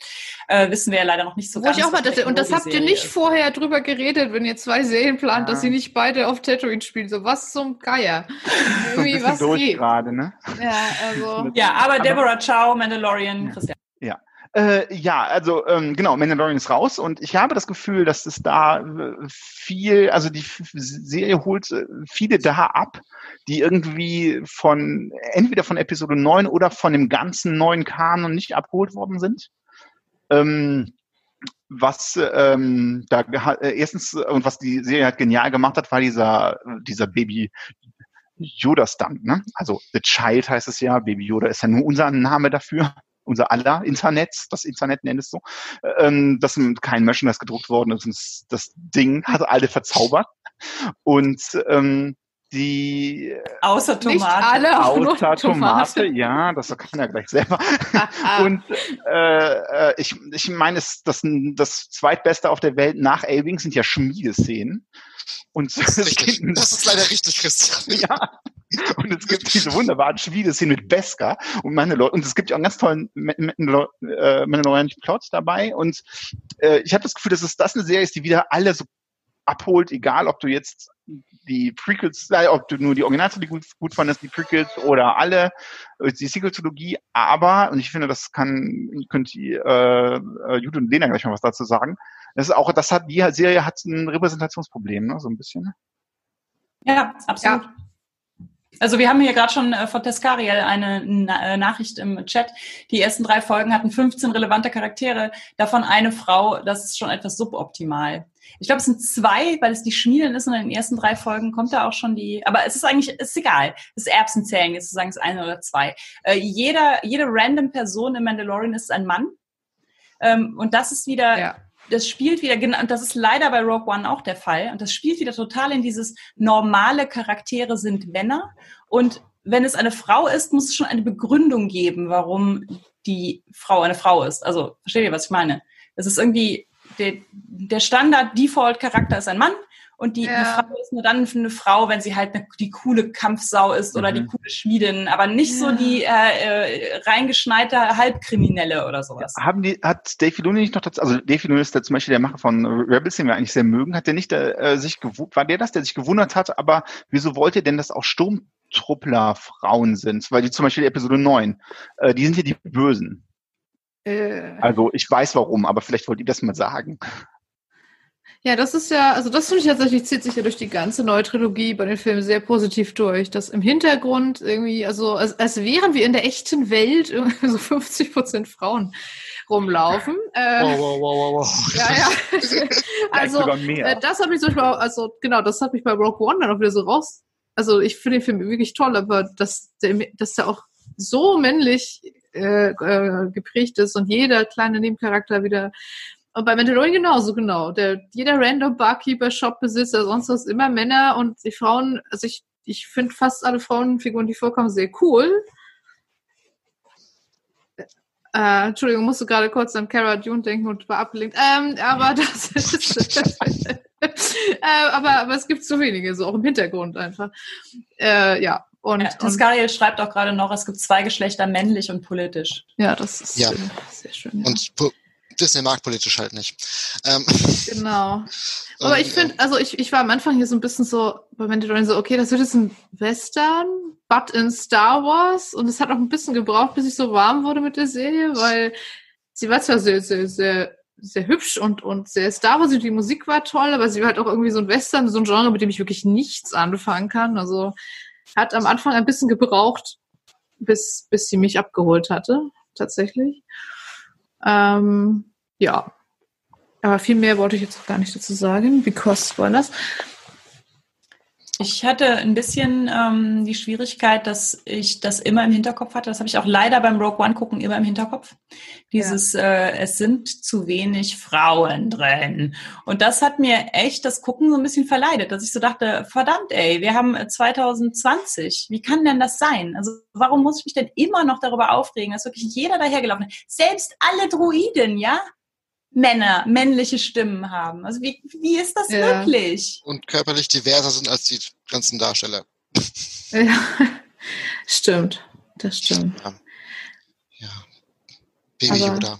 äh, wissen wir ja leider noch nicht so Wo ganz. Ich auch mal dachte, und das habt ihr nicht ist. vorher drüber geredet, wenn ihr zwei Serien plant, ja. dass sie nicht beide auf Tatooine spielen. So was zum Geier. Irgendwie was geht. gerade, ne? Ja, also. Ja, aber Deborah Chow, Mandalorian, ja. Christian. Ja, Äh, ja, also ähm, genau, Mandalorian ist raus und ich habe das Gefühl, dass es da äh, viel, also die Serie holt äh, viele da ab, die irgendwie von entweder von Episode 9 oder von dem ganzen neuen Kanon nicht abgeholt worden sind. Ähm, was ähm, da äh, erstens und was die Serie halt genial gemacht hat, war dieser dieser Baby Yoda Stunt, ne? Also The Child heißt es ja, Baby Yoda ist ja nur unser Name dafür unser aller Internet, das Internet nennt es so, ähm, dass kein Merchandise gedruckt worden ist. Das Ding hat alle verzaubert. Und ähm, die außer Tomate. Nicht alle, außer Tomate. Tomate. ja, das kann er gleich selber. und äh, äh, ich, ich meine, das, das, das zweitbeste auf der Welt nach Elving sind ja Schmiedeszenen. Und das, ist das ist leider richtig, Christian. Ja. Und es gibt diese wunderbaren Schmiedeszenen mit Beskar und Mandalore. Und es gibt ja auch einen ganz tollen äh, Mandalorian Plot dabei. Und äh, ich habe das Gefühl, dass es das eine Serie ist, die wieder alle so abholt, egal ob du jetzt die Prequels, ob du nur die Originaltrilogie gut, gut fandest, die Prequels oder alle, äh, die Sequel-Trilogie, aber, und ich finde, das kann, könnt ihr, äh, Jude und Lena gleich mal was dazu sagen, das ist auch, das hat, die Serie hat ein Repräsentationsproblem, ne, so ein bisschen. Ja, absolut. Ja. Also wir haben hier gerade schon äh, von Tescariel eine Na äh, Nachricht im Chat. Die ersten drei Folgen hatten 15 relevante Charaktere, davon eine Frau. Das ist schon etwas suboptimal. Ich glaube, es sind zwei, weil es die Schmiedin ist und in den ersten drei Folgen kommt da auch schon die. Aber es ist eigentlich, es ist egal. Es ist Erbsenzählen, jetzt sagen es eine oder zwei. Äh, jeder, jede random Person im Mandalorian ist ein Mann. Ähm, und das ist wieder. Ja das spielt wieder, genau, und das ist leider bei Rogue One auch der Fall, und das spielt wieder total in dieses normale Charaktere sind Männer. Und wenn es eine Frau ist, muss es schon eine Begründung geben, warum die Frau eine Frau ist. Also, versteht ihr, was ich meine? Es ist irgendwie, der, der Standard-Default-Charakter ist ein Mann und die, ja. die, Frau ist nur dann eine Frau, wenn sie halt eine, die coole Kampfsau ist oder mhm. die coole Schmiedin, aber nicht ja. so die äh, äh, reingeschneite Halbkriminelle oder sowas. Haben die, hat Dave Filoni nicht noch dazu, also Dave Filoni ist der zum Beispiel der Macher von Rebels, den wir eigentlich sehr mögen, hat der nicht äh, sich gewundert, war der das, der sich gewundert hat, aber wieso wollt ihr denn, dass auch Sturmtruppler Frauen sind? Weil die zum Beispiel Episode 9, äh, die sind ja die Bösen. Äh. Also ich weiß warum, aber vielleicht wollt ihr das mal sagen. Ja, das ist ja, also das finde ich tatsächlich, zieht sich ja durch die ganze neue Trilogie bei den Filmen sehr positiv durch, dass im Hintergrund irgendwie, also als, als wären wir in der echten Welt so 50 Prozent Frauen rumlaufen. Äh, wow, wow, wow, wow. Ja, ja. also äh, das hat mich zum Beispiel, auch, also genau, das hat mich bei Rogue One dann auch wieder so raus. Also ich finde den Film wirklich toll, aber dass der, dass der auch so männlich äh, äh, geprägt ist und jeder kleine Nebencharakter wieder und bei Mandalorian genauso, genau. Der, jeder random Barkeeper, Shopbesitzer, sonst was, immer Männer und die Frauen, also ich, ich finde fast alle Frauenfiguren, die vorkommen, sehr cool. Äh, Entschuldigung, musste gerade kurz an Cara Dune denken und war abgelenkt. Ähm, aber das ist. äh, aber, aber es gibt zu wenige, so auch im Hintergrund einfach. Äh, ja. Und, ja, schreibt auch gerade noch, es gibt zwei Geschlechter, männlich und politisch. Ja, das ist ja. sehr schön. Ja. Und Disney mag politisch halt nicht. Ähm, genau. Aber ich finde, also ich, ich war am Anfang hier so ein bisschen so bei Mandalorian so, okay, das wird jetzt ein Western, but in Star Wars. Und es hat auch ein bisschen gebraucht, bis ich so warm wurde mit der Serie, weil sie war zwar sehr, sehr, sehr, sehr hübsch und, und sehr Star Wars und die Musik war toll, aber sie war halt auch irgendwie so ein Western, so ein Genre, mit dem ich wirklich nichts anfangen kann. Also hat am Anfang ein bisschen gebraucht, bis, bis sie mich abgeholt hatte, tatsächlich. Ähm, ja. Aber viel mehr wollte ich jetzt auch gar nicht dazu sagen. Because Spoilers. Ich hatte ein bisschen ähm, die Schwierigkeit, dass ich das immer im Hinterkopf hatte. Das habe ich auch leider beim Rogue One gucken immer im Hinterkopf. Dieses, ja. äh, es sind zu wenig Frauen drin. Und das hat mir echt das Gucken so ein bisschen verleidet, dass ich so dachte, verdammt, ey, wir haben 2020. Wie kann denn das sein? Also warum muss ich mich denn immer noch darüber aufregen, dass wirklich jeder dahergelaufen ist? Selbst alle Druiden, ja? Männer, männliche Stimmen haben. Also wie, wie ist das ja. möglich? Und körperlich diverser sind als die ganzen Darsteller. Ja, stimmt. Das stimmt. Ja. ja. Baby aber, Yoda.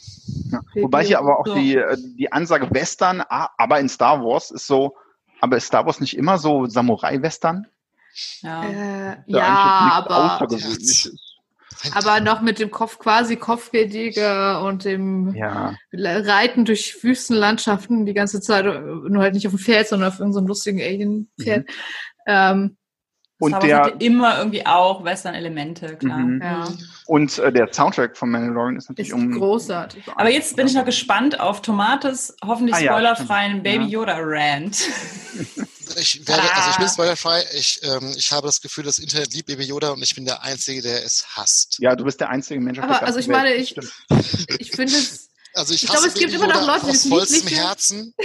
Ja. Wobei hier aber auch so. die, äh, die Ansage Western, aber in Star Wars ist so, aber ist Star Wars nicht immer so Samurai-Western? Ja, äh, ja aber Aber noch mit dem Kopf, quasi Kopfgeldjäger und dem ja. Reiten durch Wüstenlandschaften die ganze Zeit, nur halt nicht auf dem Pferd, sondern auf irgendeinem so lustigen Alien-Pferd. Mhm. Ähm, und der immer irgendwie auch Western-Elemente, klar. Mhm. Ja. Und äh, der Soundtrack von Mandalorian ist natürlich ist um großartig. Aber jetzt bin ich noch gespannt auf Tomates hoffentlich ah, spoilerfreien ja, Baby Yoda Rant. Ich werde, also ich bin spoilerfrei. Ich, ähm, ich habe das Gefühl, das Internet liebt Baby Yoda und ich bin der Einzige, der es hasst. Ja, du bist der einzige Mensch. Aber also ich meine, ich, ich finde es. Also ich, ich glaube, es gibt Baby immer noch Leute, die es vollstem Herzen.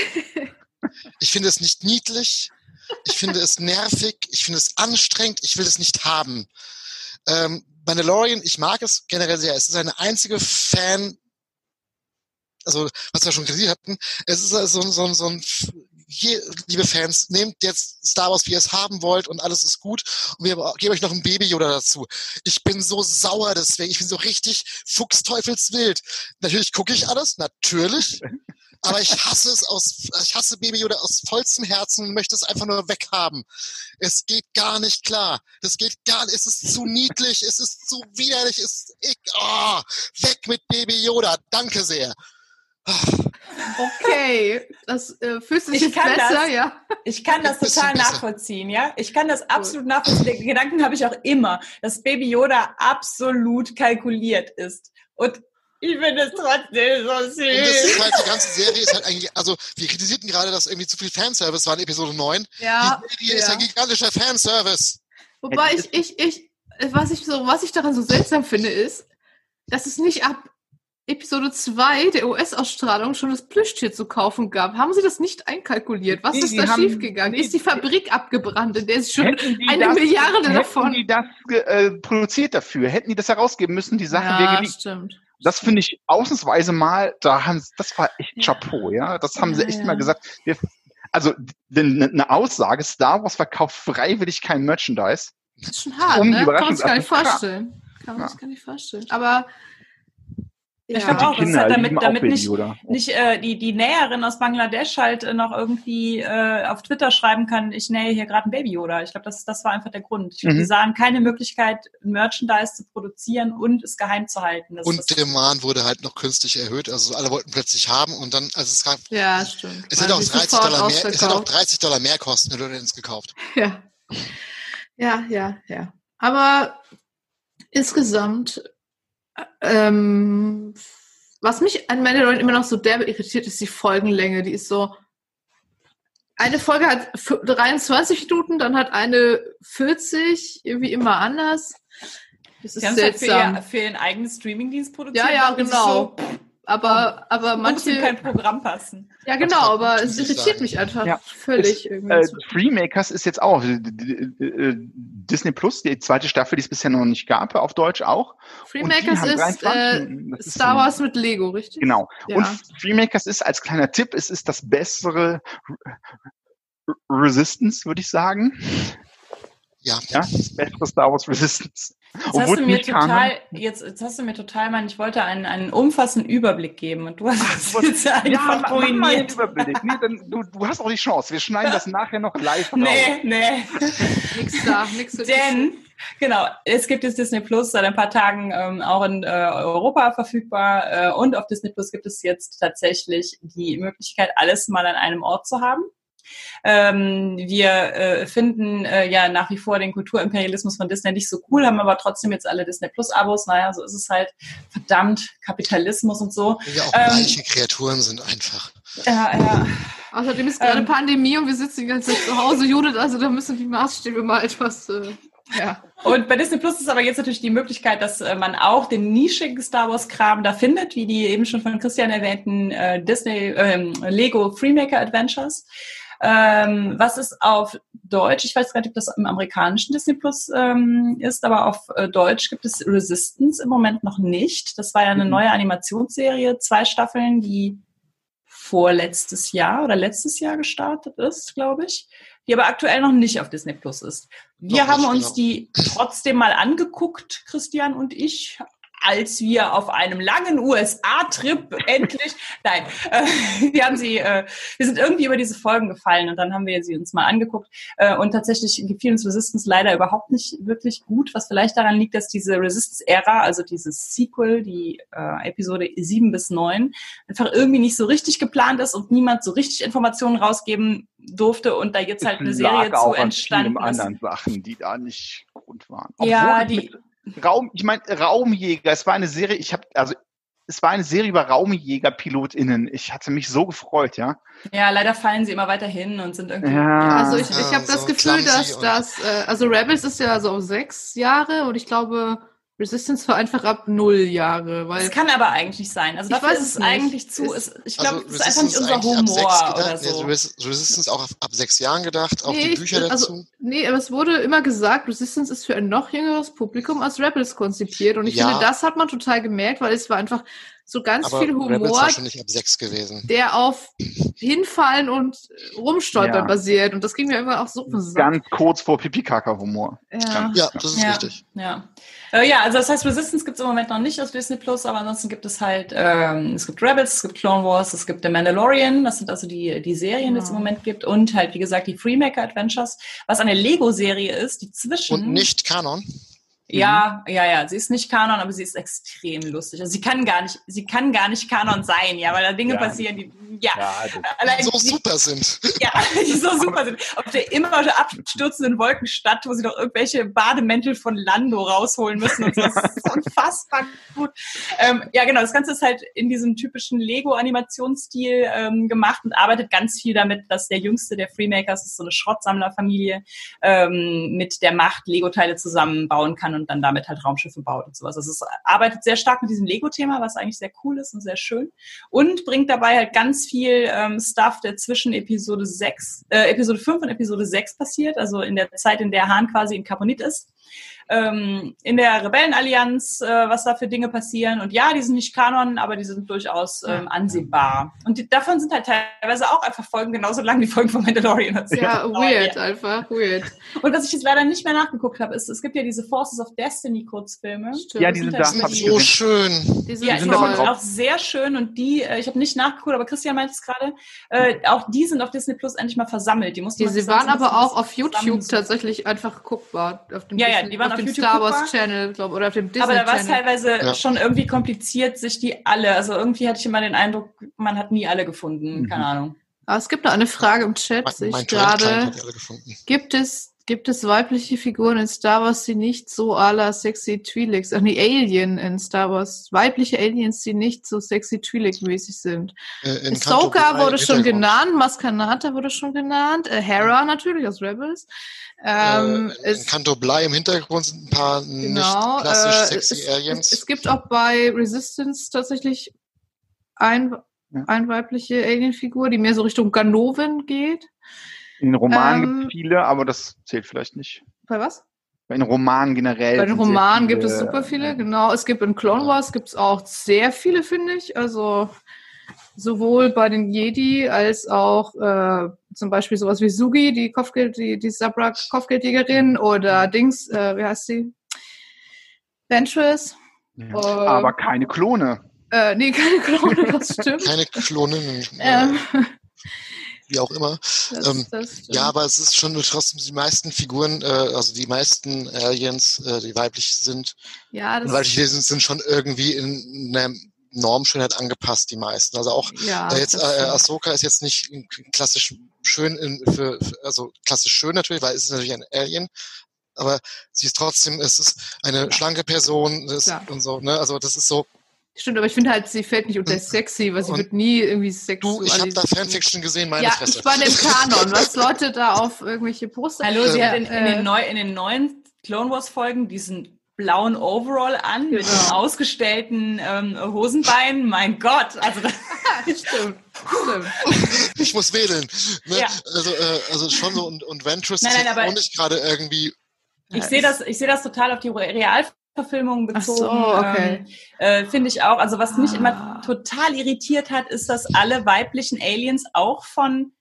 Ich finde es nicht niedlich. Ich finde es nervig, ich finde es anstrengend, ich will es nicht haben. Ähm, Mandalorian, ich mag es generell sehr. Es ist eine einzige Fan, also was wir schon kritisiert hatten, es ist also so, so, so ein hier, liebe Fans, nehmt jetzt Star Wars, wie ihr es haben wollt und alles ist gut und wir geben euch noch ein Baby Yoda dazu. Ich bin so sauer deswegen, ich bin so richtig fuchsteufelswild. Natürlich gucke ich alles, natürlich, aber ich hasse es aus, ich hasse Baby Yoda aus vollstem Herzen und möchte es einfach nur weghaben. Es geht gar nicht klar. Das geht gar nicht. Es ist zu niedlich. Es ist zu widerlich. Es ist, ich, oh, weg mit Baby Yoda. Danke sehr. Okay, das äh, fühlt sich ich kann besser, das, ja. Ich kann das total nachvollziehen, ja. Ich kann das absolut nachvollziehen. Den Gedanken habe ich auch immer, dass Baby Yoda absolut kalkuliert ist. Und ich finde es trotzdem so süß. Und das ist halt, die ganze Serie ist halt eigentlich, also wir kritisierten gerade, dass irgendwie zu viel Fanservice war in Episode 9. Ja. Die Serie ja. ist ein gigantischer Fanservice. Wobei ich, ich, ich, was ich so, was ich daran so seltsam finde, ist, dass es nicht ab Episode 2 der US-Ausstrahlung schon das Plüschtier zu kaufen gab. Haben Sie das nicht einkalkuliert? Was nee, ist da schiefgegangen? Ist die Fabrik abgebrannt, in der ist schon eine das, Milliarde davon. Hätten die das äh, produziert dafür? Hätten die das herausgeben müssen? Die Sache ja, wäre stimmt. Das finde ich ausnahmsweise mal, da haben, das war echt Chapeau, ja. Das haben ja, sie echt ja. mal gesagt. Wir, also, eine ne Aussage, Star Wars verkauft freiwillig kein Merchandise. Das ist schon hart, um ne? Kann man sich gar nicht vorstellen. Kann man sich gar nicht vorstellen. Aber ja. Ich glaube auch, das hat damit, damit nicht, nicht äh, die, die Näherin aus Bangladesch halt äh, noch irgendwie äh, auf Twitter schreiben kann, ich nähe hier gerade ein Baby Yoda. Ich glaube, das, das war einfach der Grund. Ich glaub, mhm. Die sahen keine Möglichkeit, Merchandise zu produzieren und es geheim zu halten. Das, und das der Demand wurde halt noch künstlich erhöht. Also alle wollten plötzlich haben und dann, also es gab, ja, stimmt. Es hätte auch 30 Dollar mehr, es hätte auch 30 Dollar mehr kosten, wenn du den gekauft. Ja. Ja, ja, ja. Aber insgesamt ähm, was mich an Mandalorian immer noch so derbe irritiert, ist die Folgenlänge. Die ist so. Eine Folge hat 23 Minuten, dann hat eine 40, irgendwie immer anders. Das ist Sie seltsam. Halt für, ihr, für ihren eigenen Streamingdienst produziert. Ja, ja, genau. So, aber, aber manche. kein Programm passen. Ja, genau, aber es irritiert mich einfach ja. völlig. Es, irgendwie. Äh, Freemakers ist jetzt auch Disney Plus, die zweite Staffel, die es bisher noch nicht gab, auf Deutsch auch. Freemakers ist, äh, ist Star Wars mit Lego, richtig? Genau. Ja. Und Freemakers ist als kleiner Tipp, es ist das bessere Resistance, würde ich sagen. Ja. ja. Bessere Star Wars Resistance. Jetzt hast, du mir total, jetzt, jetzt hast du mir total, mein, ich wollte einen, einen umfassenden Überblick geben und du hast Ach, jetzt einfach ja, ruiniert. Überblick. Nee, dann, du, du hast auch die Chance. Wir schneiden das nachher noch live raus. Nee, nee. nix da, nix zu Denn, genau, es gibt jetzt Disney Plus seit ein paar Tagen ähm, auch in äh, Europa verfügbar äh, und auf Disney Plus gibt es jetzt tatsächlich die Möglichkeit, alles mal an einem Ort zu haben. Ähm, wir äh, finden äh, ja nach wie vor den Kulturimperialismus von Disney nicht so cool, haben aber trotzdem jetzt alle Disney Plus Abos. Naja, so ist es halt. Verdammt, Kapitalismus und so. Ja, auch ähm, Kreaturen sind einfach. Ja, ja. Außerdem ist gerade ähm, Pandemie und wir sitzen die ganze Zeit zu Hause, Judith, also da müssen die Maßstäbe mal etwas. Äh, ja. Und bei Disney Plus ist aber jetzt natürlich die Möglichkeit, dass äh, man auch den nischigen Star Wars Kram da findet, wie die eben schon von Christian erwähnten äh, Disney ähm, Lego Freemaker Adventures. Ähm, was ist auf Deutsch? Ich weiß gar nicht, ob das im amerikanischen Disney Plus ähm, ist, aber auf äh, Deutsch gibt es Resistance im Moment noch nicht. Das war ja eine mhm. neue Animationsserie, zwei Staffeln, die vorletztes Jahr oder letztes Jahr gestartet ist, glaube ich, die aber aktuell noch nicht auf Disney Plus ist. Wir noch haben uns genau. die trotzdem mal angeguckt, Christian und ich, als wir auf einem langen USA-Trip endlich, nein, äh, wir haben sie, äh, wir sind irgendwie über diese Folgen gefallen und dann haben wir sie uns mal angeguckt äh, und tatsächlich gefiel uns Resistance leider überhaupt nicht wirklich gut, was vielleicht daran liegt, dass diese Resistance-Ära, also dieses Sequel, die äh, Episode 7 bis 9, einfach irgendwie nicht so richtig geplant ist und niemand so richtig Informationen rausgeben durfte und da jetzt halt eine Serie zu entstanden ist. anderen Sachen, die da nicht gut waren. Obwohl ja, die Raum, ich meine Raumjäger, es war eine Serie, ich habe also es war eine Serie über Raumjäger-PilotInnen. Ich hatte mich so gefreut, ja. Ja, leider fallen sie immer weiter hin und sind irgendwie. Ja. Also ich, ich habe das Gefühl, dass das, äh, also Rebels ist ja so sechs Jahre und ich glaube, Resistance war einfach ab null Jahre. Weil das kann aber eigentlich nicht sein. Also dafür ist es nicht. eigentlich zu. Ist, ich glaube, also, es ist einfach nicht unser Humor oder so. Nee, Resistance auch ab, ab, sechs Jahren gedacht, auch nee, die Bücher ich, also, dazu. Nee, aber es wurde immer gesagt, Resistance ist für ein noch jüngeres Publikum als Rebels konzipiert. Und ich ja. finde, das hat man total gemerkt, weil es war einfach so ganz aber viel Humor, nicht ab sechs gewesen. der auf Hinfallen und Rumstolpern ja. basiert. Und das ging mir immer auch so Ganz kurz vor Pipi-Kaka-Humor. Ja. ja, das ist ja. richtig. Ja. Äh, ja, also das heißt, Resistance gibt es im Moment noch nicht auf Disney Plus, aber ansonsten gibt es halt, ähm, es gibt Rebels, es gibt Clone Wars, es gibt The Mandalorian, das sind also die, die Serien, die es im Moment gibt, und halt, wie gesagt, die Freemaker Adventures, was eine Lego-Serie ist, die zwischen. Und nicht Kanon. Ja, mhm. ja, ja. Sie ist nicht Kanon, aber sie ist extrem lustig. Also sie kann gar nicht, sie kann gar nicht Kanon sein, ja, weil da Dinge ja. passieren, die, ja, ja so super sind. Ja, die so super sind. Auf der immer abstürzenden Wolkenstadt, wo sie doch irgendwelche Bademäntel von Lando rausholen müssen und so. Das ist unfassbar gut. Ähm, ja, genau. Das Ganze ist halt in diesem typischen Lego-Animationsstil ähm, gemacht und arbeitet ganz viel damit, dass der jüngste der Freemakers, das ist so eine Schrottsammlerfamilie, ähm, mit der Macht Lego-Teile zusammenbauen kann und dann damit halt Raumschiffe baut und sowas. Also es arbeitet sehr stark mit diesem Lego-Thema, was eigentlich sehr cool ist und sehr schön. Und bringt dabei halt ganz viel ähm, Stuff, der zwischen Episode 6, äh, Episode 5 und Episode 6 passiert, also in der Zeit, in der Hahn quasi in Carbonit ist ähm, in der Rebellenallianz, äh, was da für Dinge passieren. Und ja, die sind nicht Kanon, aber die sind durchaus ähm, ansehbar. Und die, davon sind halt teilweise auch einfach Folgen genauso lang wie Folgen von Mandalorian. Also ja, weird, ja. einfach weird. Und was ich jetzt leider nicht mehr nachgeguckt habe, ist, es gibt ja diese Forces of Destiny Kurzfilme. Stimmt. Ja, die sind, sind halt so schön. Die sind, ja, die sind auch sehr schön und die, äh, ich habe nicht nachgeguckt, aber Christian meint es gerade, äh, auch die sind auf Disney Plus endlich mal versammelt. Die, mussten die sie waren aber auch auf YouTube tatsächlich einfach guckbar. Auf dem ja, Disney, ja, die waren auf, auf dem Star Wars Channel, glaube oder auf dem Disney Aber da war es teilweise ja. schon irgendwie kompliziert, sich die alle, also irgendwie hatte ich immer den Eindruck, man hat nie alle gefunden, mhm. keine Ahnung. Aber es gibt noch eine Frage im Chat, mein, mein gerade. Gibt es Gibt es weibliche Figuren in Star Wars, die nicht so à la sexy Twi'leks, ach nee, Alien in Star Wars, weibliche Aliens, die nicht so sexy Twi'lek-mäßig sind? Äh, Ahsoka wurde schon genannt, Maskanata wurde schon genannt, äh, Hera natürlich aus Rebels. Ähm, äh, in Kanto Bly im Hintergrund sind ein paar genau, nicht klassisch äh, sexy es, Aliens. Es, es, gibt auch bei Resistance tatsächlich ein, ja. ein weibliche Alienfigur, die mehr so Richtung Ganoven geht. In Romanen ähm, gibt es viele, aber das zählt vielleicht nicht. Bei was? Bei den Romanen generell. Bei den Romanen gibt es super viele, genau. Es gibt in Clone Wars gibt es auch sehr viele, finde ich. Also sowohl bei den Jedi als auch äh, zum Beispiel sowas wie Sugi, die Kopfgeld, die, die Sabra Kopfgeldjägerin oder Dings, äh, wie heißt sie? Ventress. Ja. Uh, aber keine Klone. Äh, nee, keine Klone, das stimmt. keine Kloninnen. ähm, wie auch immer. Das, ähm, das ja, aber es ist schon trotzdem die meisten Figuren, äh, also die meisten Aliens, äh, die weiblich sind, ja, das weiblich sind, sind schon irgendwie in einer Normschönheit angepasst, die meisten. Also auch ja, äh, jetzt äh, Ahsoka ist jetzt nicht klassisch schön in, für, für, also klassisch schön natürlich, weil es ist natürlich ein Alien, aber sie ist trotzdem, es ist eine ja. schlanke Person das, und so, ne? Also das ist so, Stimmt, aber ich finde halt, sie fällt nicht unter sexy, weil sie und wird nie irgendwie sexuell. Du, ich habe da Fanfiction gesehen, meine ja, Fresse. ich war im Kanon, was Leute da auf irgendwelche Poster... Hallo, sie hat in, in, den äh, neu, in den neuen Clone Wars Folgen diesen blauen Overall an mit genau. ausgestellten ähm, Hosenbeinen. Mein Gott, also das stimmt. stimmt. Ich muss wedeln. Ne? Ja. Also, äh, also schon so und, und Ventress nein, nein, ist auch nicht gerade irgendwie. Ich sehe das, ich sehe das total auf die Real Verfilmungen bezogen. So, okay. ähm, äh, Finde ich auch. Also was mich ah. immer total irritiert hat, ist, dass alle weiblichen Aliens auch von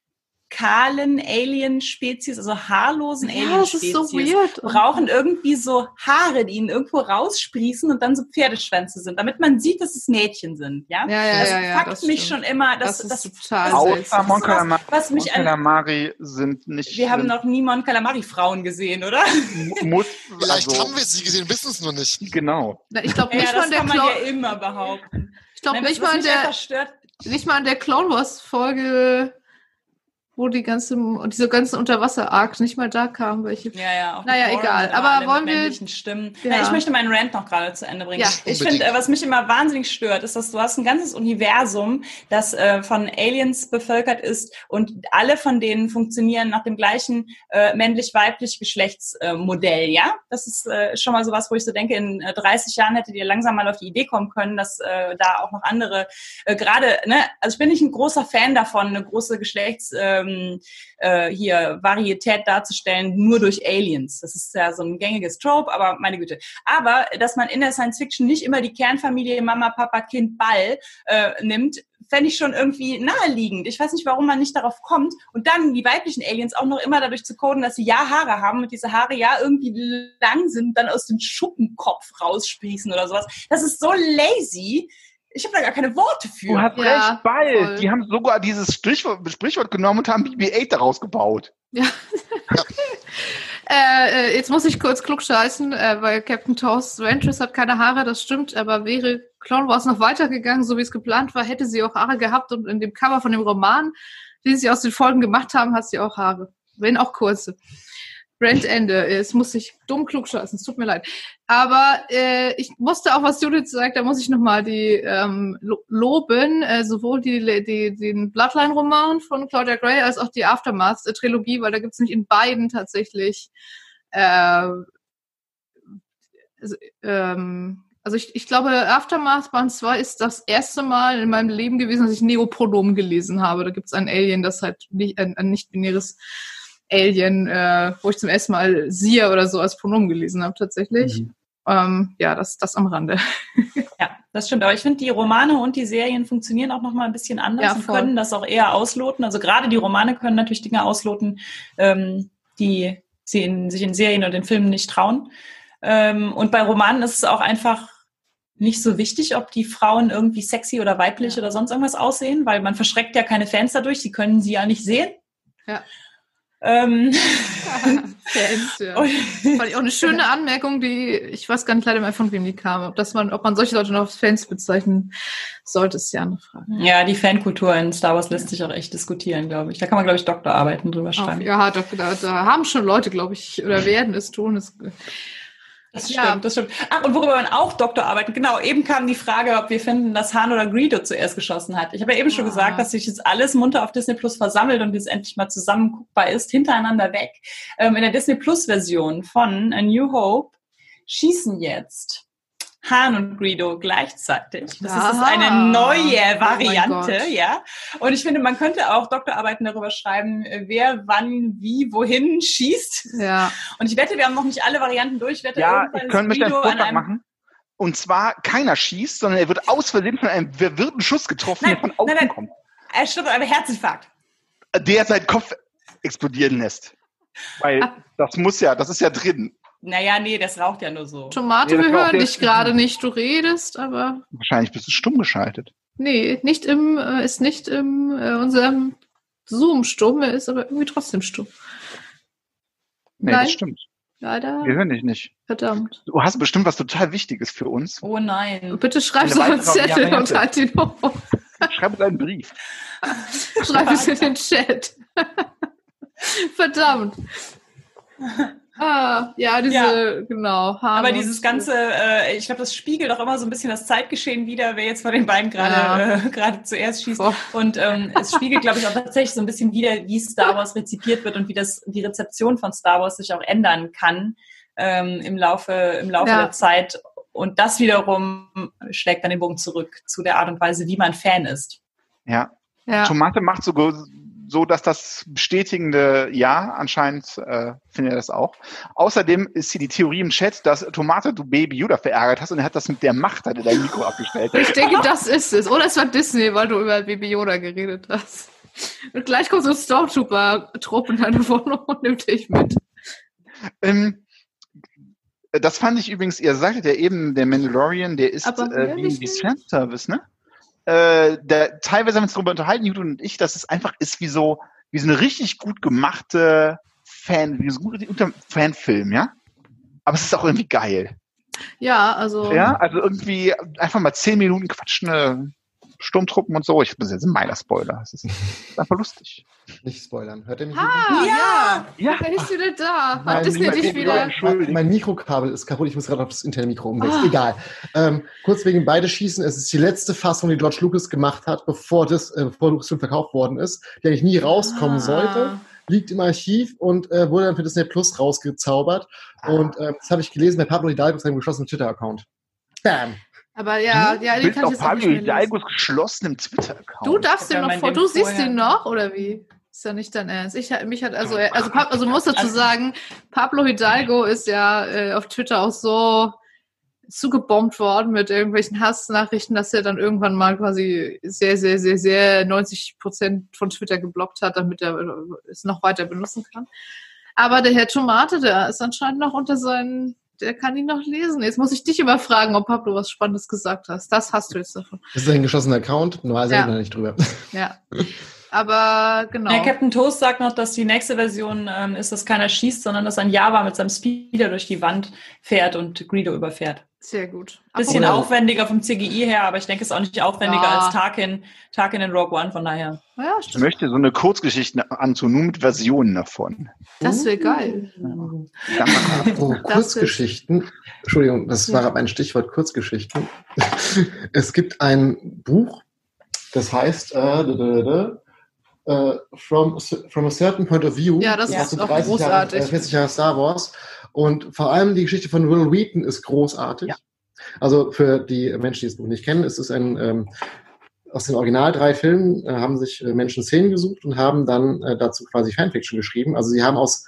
kahlen Alien-Spezies, also haarlosen ja, Alien-Spezies, so brauchen irgendwie so Haare, die ihnen irgendwo raussprießen und dann so Pferdeschwänze sind, damit man sieht, dass es Mädchen sind. Ja, ja, ja das ja, ja, fuckt das mich schon immer. Das, das das, ist total Außer Mon Calamari, was mich Mon Calamari sind nicht. Wir haben noch nie Mon Calamari-Frauen gesehen, oder? Muss, Vielleicht also, haben wir sie gesehen, wissen es nur nicht. Genau. Ich glaube nicht ja, mal der kann man ja immer behaupten. Ich glaube nicht mal in der nicht mal in der Clone Wars Folge wo die ganze, diese ganzen Unterwasser-Arcs nicht mal da kamen, welche. Ja, ja, Naja, egal. Aber wollen wir. Stimmen. Ja. Ja, ich möchte meinen Rant noch gerade zu Ende bringen. Ja, ich finde, was mich immer wahnsinnig stört, ist, dass du hast ein ganzes Universum, das äh, von Aliens bevölkert ist und alle von denen funktionieren nach dem gleichen äh, männlich-weiblich Geschlechtsmodell, äh, ja? Das ist äh, schon mal sowas, wo ich so denke, in 30 äh, Jahren hättet ihr langsam mal auf die Idee kommen können, dass äh, da auch noch andere, gerade, ne, also ich bin nicht ein großer Fan davon, eine große Geschlechts, äh, ähm, äh, hier Varietät darzustellen, nur durch Aliens. Das ist ja so ein gängiges Trope, aber meine Güte. Aber dass man in der Science Fiction nicht immer die Kernfamilie Mama, Papa, Kind, Ball äh, nimmt, fände ich schon irgendwie naheliegend. Ich weiß nicht, warum man nicht darauf kommt. Und dann die weiblichen Aliens auch noch immer dadurch zu coden, dass sie ja Haare haben und diese Haare ja irgendwie lang sind, dann aus dem Schuppenkopf raussprießen oder sowas. Das ist so lazy. Ich habe da gar keine Worte für. Du hast ja, recht, bald. Voll. Die haben sogar dieses Sprichwort, Sprichwort genommen und haben BB-8 daraus gebaut. Ja. äh, jetzt muss ich kurz klugscheißen, äh, weil Captain Toast Ventress hat keine Haare, das stimmt, aber wäre Clone Wars noch weitergegangen, so wie es geplant war, hätte sie auch Haare gehabt und in dem Cover von dem Roman, den sie aus den Folgen gemacht haben, hat sie auch Haare. Wenn auch kurze. Brandende. Es muss sich dumm klug scheißen. Es tut mir leid. Aber äh, ich musste auch, was Judith sagt, da muss ich nochmal die ähm, loben, äh, sowohl die, die, den Bloodline-Roman von Claudia Gray als auch die Aftermath-Trilogie, weil da gibt es nämlich in beiden tatsächlich äh, also, ähm, also ich, ich glaube, Aftermath Band 2 ist das erste Mal in meinem Leben gewesen, dass ich Neopronomen gelesen habe. Da gibt es ein Alien, das halt nicht, ein, ein nicht-binäres Alien, äh, wo ich zum ersten Mal Sia oder so als Pronomen gelesen habe tatsächlich. Mhm. Ähm, ja, das, das am Rande. Ja, das stimmt. Aber ich finde, die Romane und die Serien funktionieren auch nochmal ein bisschen anders ja, und können das auch eher ausloten. Also gerade die Romane können natürlich Dinge ausloten, ähm, die sie in, sich in Serien und in Filmen nicht trauen. Ähm, und bei Romanen ist es auch einfach nicht so wichtig, ob die Frauen irgendwie sexy oder weiblich ja. oder sonst irgendwas aussehen, weil man verschreckt ja keine Fans dadurch, sie können sie ja nicht sehen. Ja. Ähm, Fans, ja. Fand ich auch eine schöne Anmerkung, die, ich weiß gar nicht leider mehr, von wem die kam. Ob, das man, ob man solche Leute noch als Fans bezeichnen sollte, ist ja eine Frage. Ja, die Fankultur in Star Wars lässt sich auch echt diskutieren, glaube ich. Da kann man, glaube ich, Doktorarbeiten drüber schreiben. Auf, ja, da, da, haben schon Leute, glaube ich, oder werden es tun. Es, das stimmt, ja. das stimmt. Ach, und worüber man auch Doktorarbeiten, genau, eben kam die Frage, ob wir finden, dass Han oder Greedo zuerst geschossen hat. Ich habe ja eben ah. schon gesagt, dass sich jetzt alles munter auf Disney Plus versammelt und jetzt endlich mal zusammen guckbar ist, hintereinander weg. Ähm, in der Disney Plus Version von A New Hope schießen jetzt Han und Greedo gleichzeitig. Das Aha. ist eine neue oh Variante, oh ja. Und ich finde, man könnte auch Doktorarbeiten darüber schreiben, wer wann, wie, wohin schießt. Ja. Und ich wette, wir haben noch nicht alle Varianten durch. Ich wette, ja, ich könnte mich einen Vorschlag machen. Und zwar keiner schießt, sondern er wird aus Versehen von einem verwirrten Schuss getroffen, nein, der von außen nein, nein. kommt. Er stirbt aber Herzinfarkt. Der seinen Kopf explodieren lässt. Weil ah. das muss ja, das ist ja drin. Naja, nee, das raucht ja nur so. Tomate, nee, wir hören dich gerade nicht. Du redest, aber. Wahrscheinlich bist du stumm geschaltet. Nee, nicht im, äh, ist nicht im äh, unserem Zoom stumm, er ist aber irgendwie trotzdem stumm. Nee, Nein. das stimmt. Leider. Wir hören dich nicht. Verdammt. Du hast bestimmt was total Wichtiges für uns. Oh nein. Bitte schreib es auf einen Zettel und halt ihn hoch. Schreib uns einen Brief. schreib es in den Chat. Verdammt. Ah, ja, diese, ja. genau. Haare Aber dieses ganze, äh, ich glaube, das spiegelt auch immer so ein bisschen das Zeitgeschehen wieder, wer jetzt von den beiden gerade ja. äh, gerade zuerst schießt. Oh. Und ähm, es spiegelt, glaube ich, auch tatsächlich so ein bisschen wieder, wie Star Wars rezipiert wird und wie das die Rezeption von Star Wars sich auch ändern kann ähm, im Laufe im Laufe ja. der Zeit. Und das wiederum schlägt dann den Bogen zurück zu der Art und Weise, wie man Fan ist. Ja. ja. Tomate macht so so, dass das bestätigende Ja, anscheinend äh, findet er das auch. Außerdem ist hier die Theorie im Chat, dass Tomate du Baby Yoda verärgert hast und er hat das mit der Macht, hat er dein Mikro abgestellt. Ich denke, das ist es. Oder es war Disney, weil du über Baby Yoda geredet hast. Und gleich kommt so ein Stormtrooper-Trupp in deine Wohnung und nimmt dich mit. Ähm, das fand ich übrigens, ihr sagtet ja eben, der Mandalorian, der ist äh, wie, wie Fanservice, ne? Äh, der, teilweise haben wir uns darüber unterhalten, Judith und ich, dass es einfach ist wie so, wie so eine richtig gut gemachte Fan, wie so ein guter Fanfilm, ja? Aber es ist auch irgendwie geil. Ja, also. Ja, also irgendwie einfach mal zehn Minuten quatschen, Sturmtruppen und so. Ich bin jetzt ein meiner Spoiler. Das ist, einfach lustig. Nicht spoilern. Hört ihr mich? Ah, ja! Ja! Wer ist wieder da? Hat Disney dich wieder? Mein, mein Mikrokabel ist kaputt. Ich muss gerade auf das interne Mikro umwechseln. Ah. Egal. Ähm, kurz wegen beide schießen. Es ist die letzte Fassung, die George Lucas gemacht hat, bevor das, äh, bevor Lucasfilm verkauft worden ist, die eigentlich nie rauskommen ah. sollte liegt im Archiv und äh, wurde dann für Disney Plus rausgezaubert. Ah. Und äh, das habe ich gelesen bei Pablo Hidalgo seinem geschlossenen Twitter-Account. Bam! Aber ja, du ja, den kann ich jetzt Pablo Hidalgos geschlossenem Twitter-Account. Du darfst den noch vor, du siehst ihn noch, oder wie? Ist ja nicht dein Ernst. Ich, mich hat, also, also, also muss dazu also sagen, Pablo Hidalgo ist ja äh, auf Twitter auch so zugebombt worden mit irgendwelchen Hassnachrichten, dass er dann irgendwann mal quasi sehr, sehr, sehr, sehr 90 Prozent von Twitter geblockt hat, damit er es noch weiter benutzen kann. Aber der Herr Tomate, der ist anscheinend noch unter seinen, der kann ihn noch lesen. Jetzt muss ich dich immer fragen, ob Pablo was Spannendes gesagt hast. Das hast du jetzt davon. Das ist ein geschlossener Account, nur ja. da nicht drüber. Ja. Aber genau. Ja, Captain Toast sagt noch, dass die nächste Version ähm, ist, dass keiner schießt, sondern dass ein Java mit seinem Speeder durch die Wand fährt und Greedo überfährt. Sehr gut. Bisschen Apropos. aufwendiger vom CGI her, aber ich denke, es ist auch nicht aufwendiger ja. als Tarkin, Tarkin in Rogue One, von daher. Ja, ich möchte so eine Kurzgeschichte antun, nur mit Versionen davon. Das wäre geil. Ja. Oh, Kurzgeschichten. Entschuldigung, das war ein Stichwort Kurzgeschichten. es gibt ein Buch, das heißt äh, uh, from, from a certain point of view. Ja, das, das ist auch großartig. Jahre, 40 Jahre Star Wars. Und vor allem die Geschichte von Will Wheaton ist großartig. Ja. Also für die Menschen, die das Buch nicht kennen, ist es ein ähm, aus den Original drei Filmen äh, haben sich äh, Menschen Szenen gesucht und haben dann äh, dazu quasi Fanfiction geschrieben. Also sie haben aus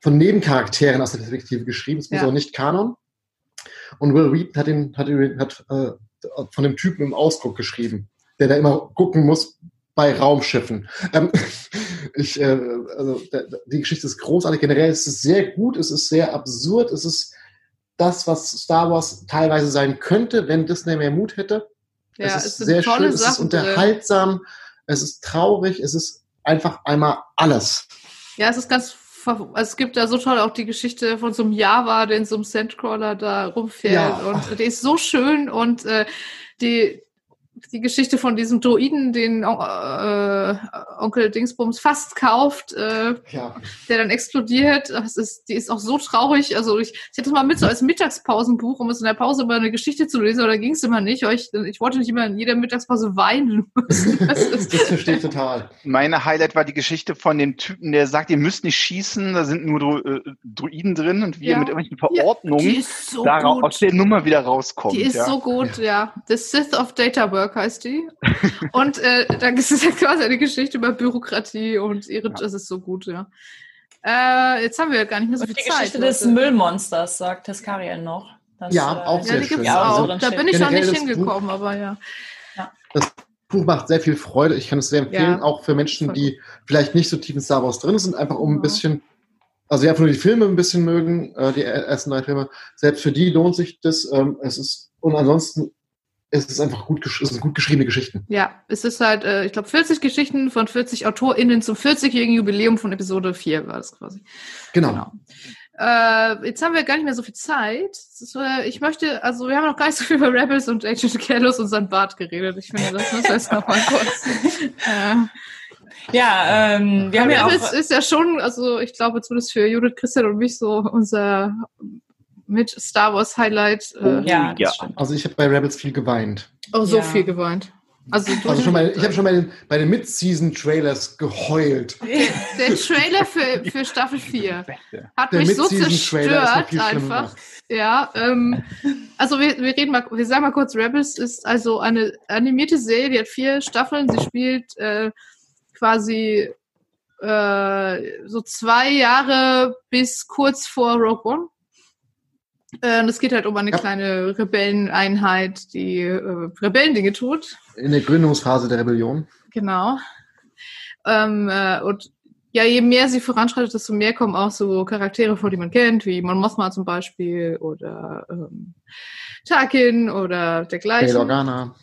von Nebencharakteren aus der Perspektive geschrieben. Es muss ja. auch nicht Kanon. Und Will Wheaton hat, den, hat, hat äh, von dem Typen im Ausdruck geschrieben, der da immer gucken muss, bei Raumschiffen. Ähm, ich, äh, also die Geschichte ist großartig. Generell ist es sehr gut, es ist sehr absurd, es ist das, was Star Wars teilweise sein könnte, wenn Disney mehr Mut hätte. Ja, es ist es sehr schön, Sachen es ist unterhaltsam, drin. es ist traurig, es ist einfach einmal alles. Ja, es ist ganz es gibt da so toll auch die Geschichte von so einem Java, der in so einem Sandcrawler da rumfährt ja. und der ist so schön und äh, die die Geschichte von diesem Droiden, den äh, Onkel Dingsbums fast kauft, äh, ja. der dann explodiert. Das ist, die ist auch so traurig. Also ich, ich hatte es mal mit so als Mittagspausenbuch, um es in der Pause über eine Geschichte zu lesen, aber da ging es immer nicht. Ich, ich wollte nicht immer in jeder Mittagspause weinen müssen. Das, ist, das verstehe ich total. Meine Highlight war die Geschichte von dem Typen, der sagt, ihr müsst nicht schießen, da sind nur Dro äh, Druiden drin und wie ja. mit irgendwelchen Verordnungen ja, so aus der Nummer wieder rauskommt. Die ist ja. so gut, ja. The Sith of Data Work heißt die. und äh, dann ist es ja quasi eine Geschichte über Bürokratie und ihre, ja. das ist so gut, ja. Äh, jetzt haben wir gar nicht mehr so viel die Zeit. Die Geschichte des Müllmonsters, sagt Teskarien noch. Das, ja, auch äh, sehr ja, die schön. Auch. Also, da bin ich noch nicht hingekommen, Buch, aber ja. ja. Das Buch macht sehr viel Freude. Ich kann es sehr empfehlen, ja. auch für Menschen, die vielleicht nicht so tief in Star Wars drin sind, einfach um ein bisschen also ja, einfach nur die Filme ein bisschen mögen, äh, die ersten drei Filme. Selbst für die lohnt sich das. Ähm, es ist und ansonsten es ist einfach gut, es sind gut geschriebene Geschichten. Ja, es ist halt, äh, ich glaube, 40 Geschichten von 40 AutorInnen zum 40-jährigen Jubiläum von Episode 4 war das quasi. Genau. genau. Äh, jetzt haben wir gar nicht mehr so viel Zeit. Ist, äh, ich möchte, also wir haben noch gar nicht so viel über Rebels und Agent Carlos und sein Bart geredet. Ich finde, das muss jetzt noch mal kurz. äh, ja, ähm, wir haben ja auch... ist ja schon, also ich glaube zumindest für Judith, Christian und mich so unser mit Star Wars Highlight. Äh, ja, ja. Also ich habe bei Rebels viel geweint. Oh, so ja. viel geweint. Also, also schon mal, ich habe schon bei den, bei den Mid-Season-Trailers geheult. Der, der Trailer für, für Staffel 4 hat der mich so zerstört einfach. Ja, ähm, also wir, wir reden mal, wir sagen mal kurz, Rebels ist also eine animierte Serie, die hat vier Staffeln. Sie spielt äh, quasi äh, so zwei Jahre bis kurz vor Rogue One. Äh, und es geht halt um eine ja. kleine Rebelleneinheit, die äh, Rebellendinge tut. In der Gründungsphase der Rebellion. Genau. Ähm, äh, und ja, je mehr sie voranschreitet, desto mehr kommen auch so Charaktere vor, die man kennt, wie Mon Mothma zum Beispiel oder ähm, Tarkin oder dergleichen. Bail Organa.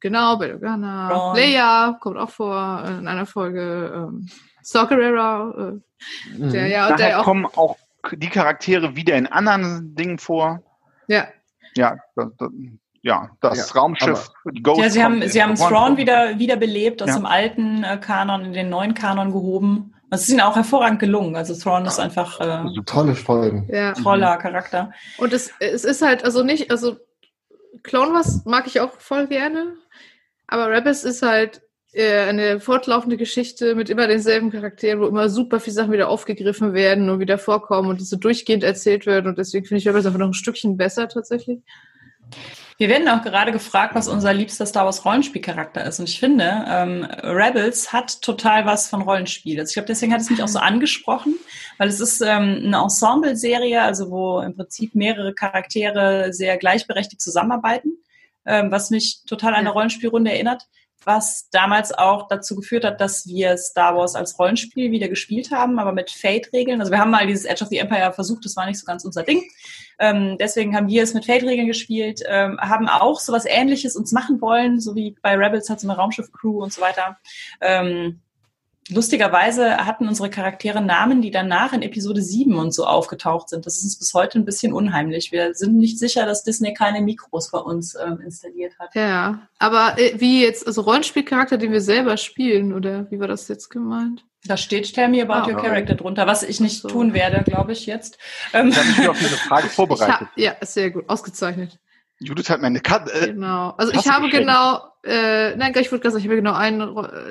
Genau, Bail Organa. Leia kommt auch vor in einer Folge. Ähm, Saw Gerrera, äh, der mhm. ja, Nachher der auch kommen auch die Charaktere wieder in anderen Dingen vor. Ja. Ja, das, das, ja, das ja, Raumschiff, die Ghost. Ja, sie haben, sie haben Thrawn wieder, wieder belebt, aus ja. dem alten äh, Kanon in den neuen Kanon gehoben. Es ist ihnen auch hervorragend gelungen. Also Thrawn ist einfach äh, also tolle Folgen. Ja. Toller Charakter. Und es, es ist halt, also nicht, also Clone Wars mag ich auch voll gerne, aber Rebels ist halt eine fortlaufende Geschichte mit immer denselben Charakteren, wo immer super viele Sachen wieder aufgegriffen werden und wieder vorkommen und diese durchgehend erzählt werden. Und deswegen finde ich Rebels einfach noch ein Stückchen besser tatsächlich. Wir werden auch gerade gefragt, was unser liebster Star Wars Rollenspielcharakter ist. Und ich finde, ähm, Rebels hat total was von Rollenspiel. Also ich glaube, deswegen hat es mich auch so angesprochen, weil es ist ähm, eine Ensemble-Serie, also wo im Prinzip mehrere Charaktere sehr gleichberechtigt zusammenarbeiten, ähm, was mich total an eine Rollenspielrunde erinnert was damals auch dazu geführt hat, dass wir Star Wars als Rollenspiel wieder gespielt haben, aber mit Fate-Regeln. Also wir haben mal dieses Edge of the Empire versucht, das war nicht so ganz unser Ding. Ähm, deswegen haben wir es mit Fate-Regeln gespielt, ähm, haben auch sowas ähnliches uns machen wollen, so wie bei Rebels hat so eine Raumschiff-Crew und so weiter. Ähm, Lustigerweise hatten unsere Charaktere Namen, die danach in Episode 7 und so aufgetaucht sind. Das ist uns bis heute ein bisschen unheimlich. Wir sind nicht sicher, dass Disney keine Mikros bei uns ähm, installiert hat. Ja, aber äh, wie jetzt, also Rollenspielcharakter, den wir selber spielen, oder wie war das jetzt gemeint? Da steht Tell me about ah, your character drunter, was ich nicht so. tun werde, glaube ich jetzt. Ähm, ich habe mich auf diese Frage vorbereitet. Hab, ja, sehr gut, ausgezeichnet. Judith hat meine Karte. Äh, genau. Also ich habe geschenkt. genau, äh, nein, ich würde sagen, ich habe genau einen,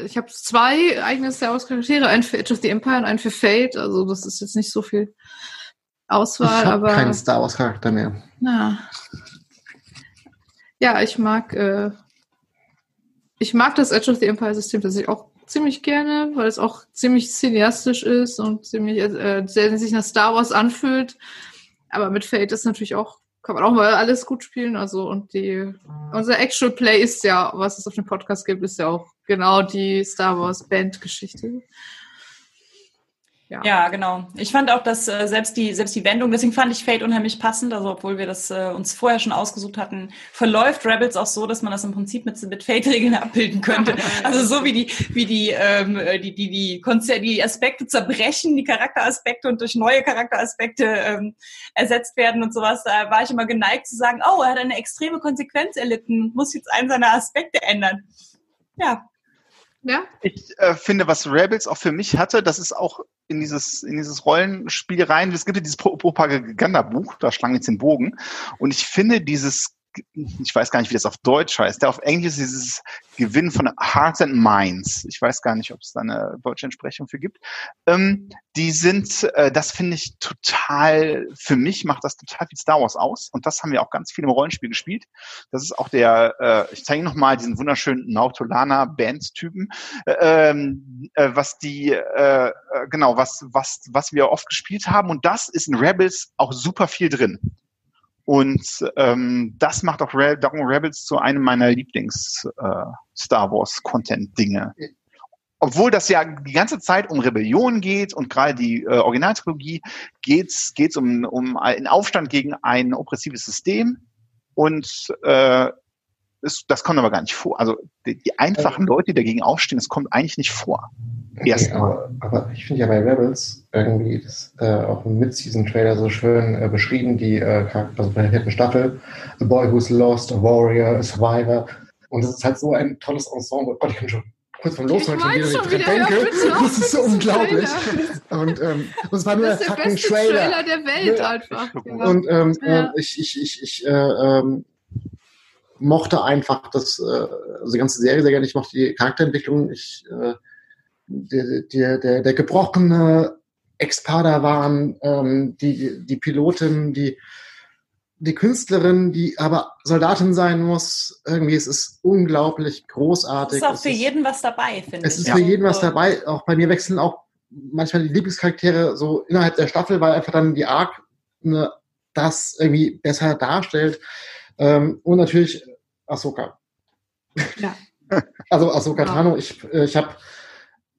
ich habe zwei eigene Star Wars Charaktere, einen für Age of the Empire und einen für Fate. Also das ist jetzt nicht so viel Auswahl, ich aber. Keinen Star Wars Charakter mehr. Na. Ja, ich mag, äh, ich mag das Edge of the Empire System tatsächlich auch ziemlich gerne, weil es auch ziemlich cineastisch ist und ziemlich äh, sehr sich nach Star Wars anfühlt. Aber mit Fate ist natürlich auch kann man auch mal alles gut spielen. Also und die unser Actual Play ist ja, was es auf dem Podcast gibt, ist ja auch genau die Star Wars Band Geschichte. Ja. ja, genau. Ich fand auch, dass äh, selbst die selbst die Wendung, deswegen fand ich Fate unheimlich passend, also obwohl wir das äh, uns vorher schon ausgesucht hatten, verläuft Rebels auch so, dass man das im Prinzip mit mit Fate-Regeln abbilden könnte. Also so wie die wie die ähm, äh, die die die Konzer die Aspekte zerbrechen, die Charakteraspekte und durch neue Charakteraspekte ähm, ersetzt werden und sowas. Da war ich immer geneigt zu sagen, oh, er hat eine extreme Konsequenz erlitten, muss jetzt einen seiner Aspekte ändern. Ja, ja? Ich äh, finde, was Rebels auch für mich hatte, das ist auch in dieses, in dieses Rollenspiel rein. Es gibt ja dieses Propaganda-Buch, da schlang jetzt den Bogen. Und ich finde dieses ich weiß gar nicht, wie das auf Deutsch heißt. Der auf Englisch ist dieses Gewinn von Hearts and Minds. Ich weiß gar nicht, ob es da eine deutsche Entsprechung für gibt. Ähm, die sind, äh, das finde ich total, für mich macht das total viel Star Wars aus. Und das haben wir auch ganz viel im Rollenspiel gespielt. Das ist auch der, äh, ich zeige nochmal diesen wunderschönen Nautolana Band-Typen, äh, ähm, äh, was die, äh, äh, genau, was, was, was wir oft gespielt haben. Und das ist in Rebels auch super viel drin. Und ähm, das macht auch Re darum Rebels zu einem meiner Lieblings-Star äh, Wars-Content-Dinge. Obwohl das ja die ganze Zeit um Rebellion geht und gerade die äh, Originaltrilogie geht's geht's um um einen Aufstand gegen ein oppressives System und äh, ist, das kommt aber gar nicht vor. Also die, die einfachen Leute, die dagegen aufstehen, das kommt eigentlich nicht vor. Okay, aber, aber, ich finde ja bei Rebels irgendwie das äh, auch im Mid-Season-Trailer so schön äh, beschrieben, die äh, also bei der vierten Staffel, A Boy Who's Lost, a Warrior, a Survivor. Und das ist halt so ein tolles Ensemble. Oh Gott, ich kann schon kurz vom Loshören schon wieder, wenn ich dran denke. Das ist so unglaublich. Und, ähm, und es war nur der fucking Trailer. Trailer der Welt ja. einfach. Und ähm, ja. Äh, ich, ich, ich, ich äh, ähm, mochte einfach das, äh, also die ganze Serie sehr gerne. Ich mochte die Charakterentwicklung. Ich äh, der, der, der, der gebrochene Ex-Padawan, ähm, die, die Pilotin, die, die Künstlerin, die aber Soldatin sein muss, irgendwie es ist unglaublich großartig. Es ist auch für es jeden was dabei, finde ich. Es ist für jeden was dabei. Auch bei mir wechseln auch manchmal die Lieblingscharaktere so innerhalb der Staffel, weil einfach dann die Arc ne, das irgendwie besser darstellt. Ähm, und natürlich Ahsoka. Ja. also Ahsoka ja. Tano, ich, äh, ich habe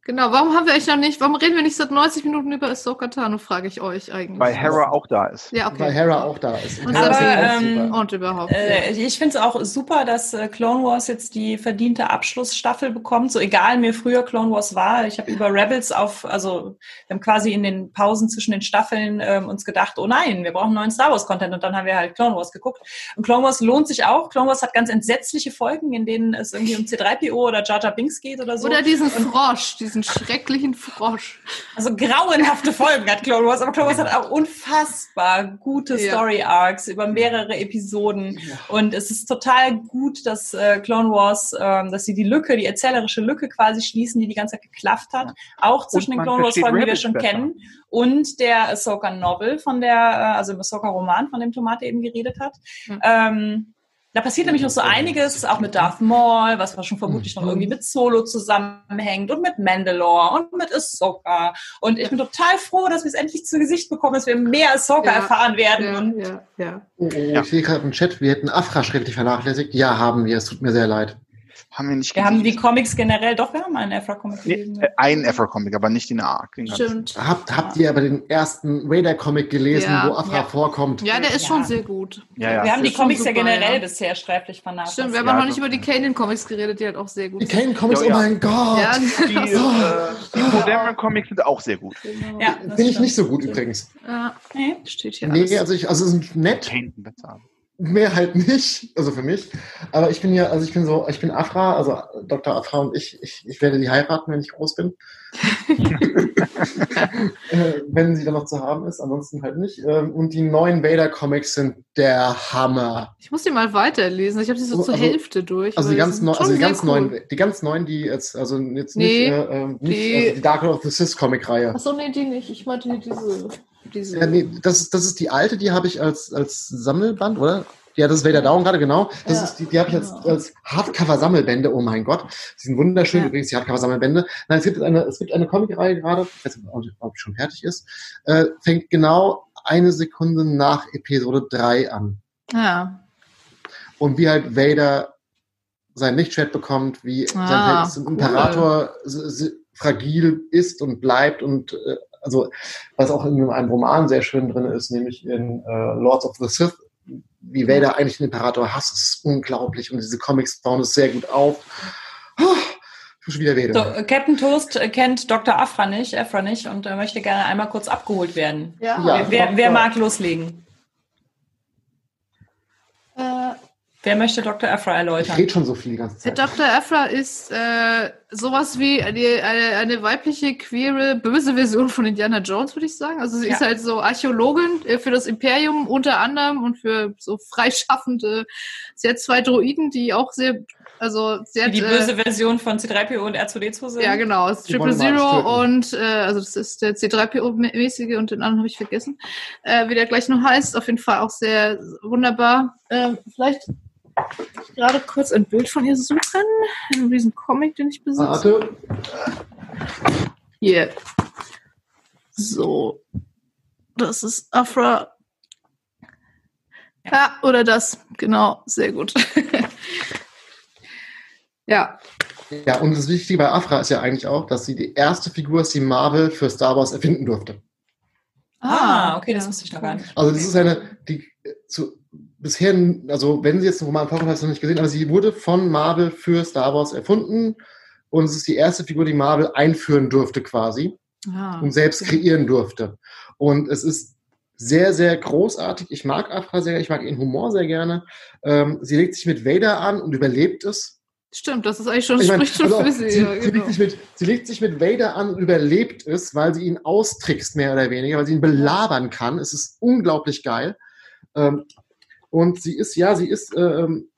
Genau, warum haben wir euch noch nicht, warum reden wir nicht seit 90 Minuten über Ahsoka Tano, frage ich euch eigentlich. Weil Hera auch da ist. Ja, okay. Weil Hera auch da ist. Und, Aber, ähm, und überhaupt. Äh, ich finde es auch super, dass äh, Clone Wars jetzt die verdiente Abschlussstaffel bekommt. So egal mir früher Clone Wars war. Ich habe über Rebels auf, also wir haben quasi in den Pausen zwischen den Staffeln ähm, uns gedacht, oh nein, wir brauchen neuen Star Wars Content und dann haben wir halt Clone Wars geguckt. Und Clone Wars lohnt sich auch. Clone Wars hat ganz entsetzliche Folgen, in denen es irgendwie um C3PO oder Jar Jar Binks geht oder so. Oder diesen Frosch, diesen schrecklichen Frosch. Also grauenhafte Folgen hat Clone Wars, aber Clone Wars hat auch unfassbar gute ja. Story Arcs über mehrere Episoden ja. und es ist total gut, dass äh, Clone Wars, äh, dass sie die Lücke, die erzählerische Lücke quasi schließen, die die ganze Zeit geklafft hat, auch zwischen den Clone Wars Folgen, die wir schon besser. kennen und der Ahsoka Novel von der, äh, also im Ahsoka Roman, von dem Tomate eben geredet hat. Mhm. Ähm, da passiert nämlich noch so einiges, auch mit Darth Maul, was schon vermutlich noch irgendwie mit Solo zusammenhängt und mit Mandalore und mit Ahsoka. Und ich bin total froh, dass wir es endlich zu Gesicht bekommen, dass wir mehr Ahsoka ja, erfahren werden. Ja, ja, ja. Oh, oh, ich sehe gerade im Chat, wir hätten Afra schrecklich vernachlässigt. Ja, haben wir. Es tut mir sehr leid. Haben wir nicht Wir haben die Comics generell, doch, wir haben einen Afra-Comic gelesen. Nee, einen Afra-Comic, aber nicht den Arc. Den Stimmt. Habt, habt ihr aber den ersten Raider-Comic gelesen, ja. wo Afra ja. vorkommt? Ja, der ist schon sehr gut. Ja, ja. Wir haben die Comics super, ja generell bisher sträflich vernachlässigt. Stimmt, wir haben auch noch nicht über die Kanan-Comics geredet, die halt auch sehr gut sind. Die Kanan-Comics, oh mein Gott! Die, äh, die modernen Comics sind auch sehr gut. Genau. Ja, Finde ich nicht so gut übrigens. Ja, nee, steht hier Nee, alles. also, ich, also sind nett. Kanan bezahlen mehr halt nicht, also für mich. Aber ich bin ja, also ich bin so, ich bin Afra, also Dr. Afra und ich, ich, ich werde die heiraten, wenn ich groß bin. äh, wenn sie dann noch zu haben ist, ansonsten halt nicht. Ähm, und die neuen Vader-Comics sind der Hammer. Ich muss die mal weiterlesen. Ich habe sie so also, zur Hälfte durch. Also die ganz, neu, also die ganz cool. neuen, die ganz neuen, die jetzt, also jetzt nee, nicht, äh, ähm, nicht die, also die Dark Lord of the Sith Comic-Reihe. Achso, nee, die nicht. Ich meinte diese. Diese. Ja, nee, das, das ist die alte, die habe ich als, als Sammelband, oder? Ja, das ist Vader Down gerade, genau. Das ja, ist die, die habe ich jetzt genau. als Hardcover-Sammelbände. Oh mein Gott. Die sind wunderschön, ja. übrigens, die Hardcover-Sammelbände. Nein, es gibt eine, es gibt eine Comicreihe gerade, ich weiß nicht, ob die schon fertig ist, äh, fängt genau eine Sekunde nach Episode 3 an. Ja. Und wie halt Vader sein Lichtschwert bekommt, wie ah, sein Imperator cool. fragil ist und bleibt und äh, also was auch in einem Roman sehr schön drin ist, nämlich in äh, Lords of the Sith wie Vader eigentlich den Imperator hasst, ist unglaublich. Und diese Comics bauen es sehr gut auf. Oh, schon wieder Vader. So, Captain Toast kennt Dr. Afra nicht, Afra nicht und äh, möchte gerne einmal kurz abgeholt werden. Ja. ja wer, wer mag loslegen? Äh, Wer möchte Dr. Afra erläutern? Ich rede schon so viel die ganze Zeit. Dr. Afra ist äh, sowas wie eine, eine, eine, weibliche, queere, böse Version von Indiana Jones, würde ich sagen. Also sie ja. ist halt so Archäologin äh, für das Imperium unter anderem und für so freischaffende. Sie hat zwei Droiden, die auch sehr, also sehr die böse äh, Version von C3PO und R2D2 sind. Ja, genau. Triple Zero und äh, also das ist der C3PO-mäßige und den anderen habe ich vergessen, äh, wie der gleich noch heißt. Auf jeden Fall auch sehr wunderbar. Äh, vielleicht gerade kurz ein Bild von ihr suchen. Einen riesen Comic, den ich besitze. Warte. Hier. So. Das ist Afra. Ja, oder das. Genau, sehr gut. ja. Ja, und das Wichtige bei Afra ist ja eigentlich auch, dass sie die erste Figur ist, die Marvel für Star Wars erfinden durfte. Ah, okay, das wusste ich noch gar nicht. Also das ist eine, die zu, bisher, also wenn sie jetzt einen Roman vorkommt, hast du noch nicht gesehen, aber sie wurde von Marvel für Star Wars erfunden und es ist die erste Figur, die Marvel einführen durfte quasi ah, und selbst okay. kreieren durfte. Und es ist sehr, sehr großartig. Ich mag Afra sehr, ich mag ihren Humor sehr gerne. Ähm, sie legt sich mit Vader an und überlebt es. Stimmt, das ist eigentlich schon, ich mein, spricht schon also für sie. Sie, ja, sie, genau. legt mit, sie, legt sich mit Vader an und überlebt es, weil sie ihn austrickst, mehr oder weniger, weil sie ihn belabern kann. Es ist unglaublich geil. Ähm, und sie ist, ja, sie ist, ähm,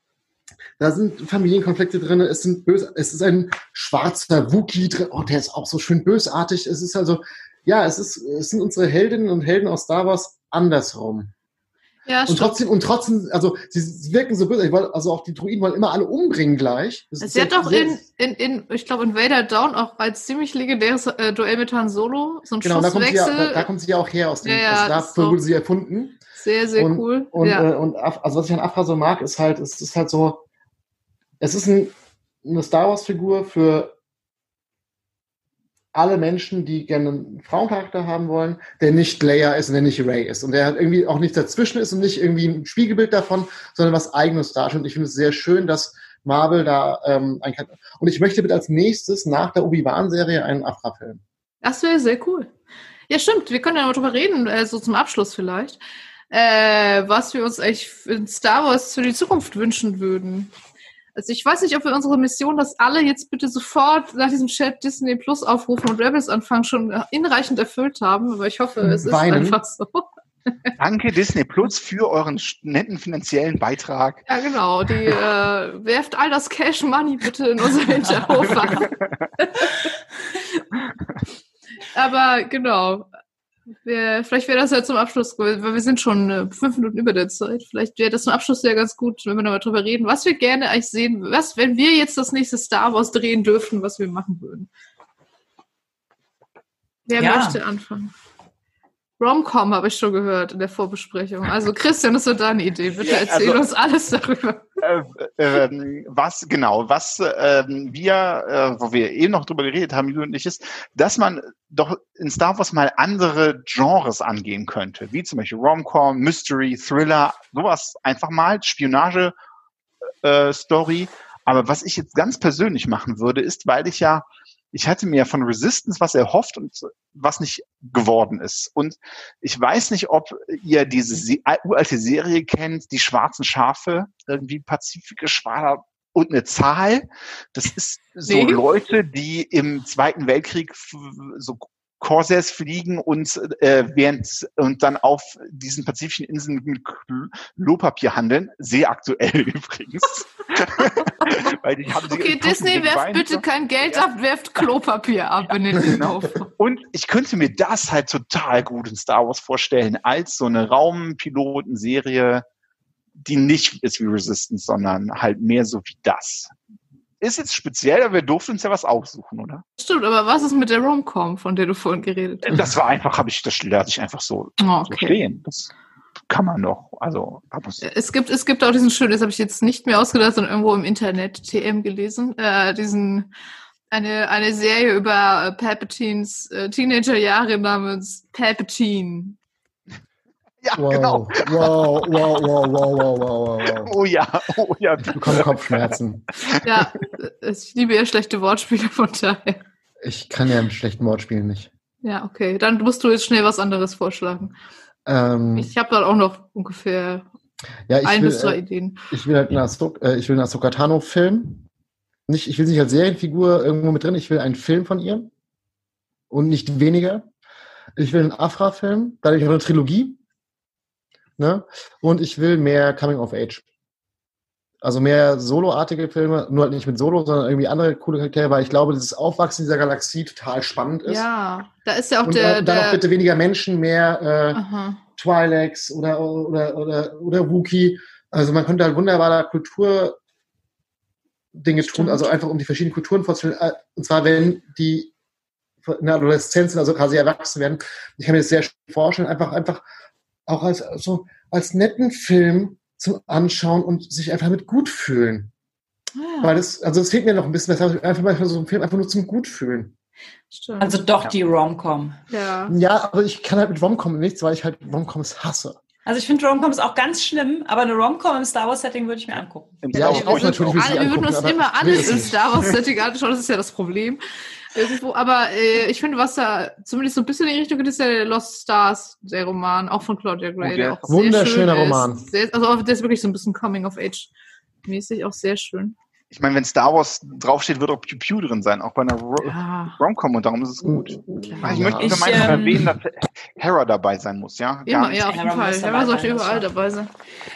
da sind Familienkonflikte drin, es sind böse, es ist ein schwarzer Wookie drin, oh, der ist auch so schön bösartig. Es ist also, ja, es ist, es sind unsere Heldinnen und Helden aus Star Wars andersrum. Ja, und trotzdem, und trotzdem, also sie, sie wirken so böse, also auch die Druiden wollen immer alle umbringen gleich. Das sie hat doch in, in, in, ich glaube, in Vader Down auch als ziemlich legendäres äh, Duell mit Han Solo, so ein genau, Schusswechsel. Da kommt, sie ja, da, da kommt sie ja auch her aus dem, ja, ja, aus da wurde sie erfunden. Sehr, sehr und, cool. Und, ja. äh, und also was ich an Afra so mag, ist halt, es ist halt so, es ist ein, eine Star Wars-Figur für alle Menschen, die gerne einen Frauencharakter haben wollen, der nicht Leia ist und der nicht Ray ist und der halt irgendwie auch nicht dazwischen ist und nicht irgendwie ein Spiegelbild davon, sondern was eigenes darstellt. Und ich finde es sehr schön, dass Marvel da ähm, ein und ich möchte bitte als nächstes nach der Obi-Wan-Serie einen Afra-Film. Das wäre sehr cool. Ja, stimmt. Wir können ja mal drüber reden, äh, so zum Abschluss vielleicht, äh, was wir uns eigentlich in Star Wars für die Zukunft wünschen würden. Also ich weiß nicht, ob wir unsere Mission, dass alle jetzt bitte sofort nach diesem Chat Disney Plus aufrufen und Rebels anfangen, schon hinreichend erfüllt haben, aber ich hoffe, es Weinen. ist einfach so. Danke Disney Plus für euren netten finanziellen Beitrag. Ja, genau. Die äh, werft all das Cash Money bitte in unser Hinterhof. aber genau. Wär, vielleicht wäre das ja zum Abschluss, weil wir sind schon äh, fünf Minuten über der Zeit. Vielleicht wäre das zum Abschluss ja ganz gut, wenn wir nochmal drüber reden, was wir gerne eigentlich sehen, was, wenn wir jetzt das nächste Star Wars drehen dürften, was wir machen würden. Wer ja. möchte anfangen? Romcom habe ich schon gehört in der Vorbesprechung. Also Christian, das ist deine Idee. Bitte erzähl also, uns alles darüber. Äh, äh, was genau, was äh, wir, äh, wo wir eben noch drüber geredet haben, Jugendlich ist, dass man doch in Star Wars mal andere Genres angehen könnte, wie zum Beispiel Romcom, Mystery, Thriller, sowas einfach mal, Spionage, äh. Aber was ich jetzt ganz persönlich machen würde, ist, weil ich ja ich hatte mir von Resistance was erhofft und was nicht geworden ist. Und ich weiß nicht, ob ihr diese uralte Serie kennt, die schwarzen Schafe, irgendwie Pazifikgeschwader und eine Zahl. Das ist so nee. Leute, die im Zweiten Weltkrieg so Corsairs fliegen und äh, während und dann auf diesen pazifischen Inseln mit Klopapier handeln. Sehr aktuell übrigens. Weil die haben okay, Disney werft bitte kein Geld ja. ab, werft Klopapier ab ja, in den genau. Und ich könnte mir das halt total gut in Star Wars vorstellen, als so eine Raumpilotenserie, die nicht ist wie Resistance, sondern halt mehr so wie das ist jetzt speziell, aber wir durften uns ja was aussuchen, oder? Stimmt, aber was ist mit der Romcom, von der du vorhin geredet hast? Das war einfach, habe ich, das lasse ich einfach so, oh, okay. so stehen. Das kann man noch. Also es gibt es gibt auch diesen schönen, das habe ich jetzt nicht mehr ausgedacht, sondern irgendwo im Internet TM gelesen, äh, diesen eine eine Serie über äh, Palpatines äh, Teenagerjahre namens Palpatine. Ja, wow, genau. Wow, wow, wow, wow, wow, wow, wow. Oh ja, oh ja. Du bekommst Kopfschmerzen. Ja, ich liebe ja schlechte Wortspiele von daher. Ich kann ja mit schlechten Wortspielen nicht. Ja, okay. Dann musst du jetzt schnell was anderes vorschlagen. Ähm, ich habe da auch noch ungefähr ja, ein will, bis drei äh, Ideen. Ich will halt einen Ahsoka, äh, ich will einen Ahsoka Tano-Film. Nicht, ich will sie nicht als Serienfigur irgendwo mit drin, ich will einen Film von ihr. Und nicht weniger. Ich will einen Afra-Film, dadurch auch eine Trilogie. Ne? Und ich will mehr Coming of Age. Also mehr Solo-artige Filme, nur halt nicht mit Solo, sondern irgendwie andere coole Charaktere, weil ich glaube, dieses Aufwachsen dieser Galaxie total spannend ist. Ja, da ist ja auch und der. Und dann der... auch bitte weniger Menschen, mehr äh, Twi'leks oder, oder, oder, oder Wookie. Also man könnte halt wunderbarer Kultur Dinge tun, also einfach um die verschiedenen Kulturen vorzustellen. Äh, und zwar, wenn die in der Adoleszenz also quasi erwachsen werden. Ich kann mir das sehr schön vorstellen, einfach, einfach auch als, so, als netten Film zum Anschauen und sich einfach mit gut fühlen. Ah. Weil das, also es fehlt mir noch ein bisschen, das einfach manchmal so ein Film einfach nur zum gut fühlen. Stimmt. Also doch ja. die Romcom. Ja. ja, aber ich kann halt mit Romcom nichts, weil ich halt Romcoms hasse. Also ich finde Romcoms auch ganz schlimm, aber eine Romcom im Star Wars Setting würde ich mir angucken. Ja, ich auch natürlich. Alle, wir würden uns immer alles im Star Wars Setting anschauen, das ist ja das Problem irgendwo. Aber äh, ich finde, was da zumindest so ein bisschen in die Richtung geht, ist der Lost Stars, der Roman, auch von Claudia Gray. Okay. Auch Wunderschöner Roman. Sehr, also der ist wirklich so ein bisschen Coming of Age mäßig, auch sehr schön ich meine, wenn Star Wars draufsteht, wird auch Pew Pew drin sein, auch bei einer Ro ja. Romcom und darum ist es gut. Ja. Ich möchte ich, ähm, erwähnen, dass Hera dabei sein muss, ja? Immer, ja, auf jeden Fall. Hera sollte überall dabei sein.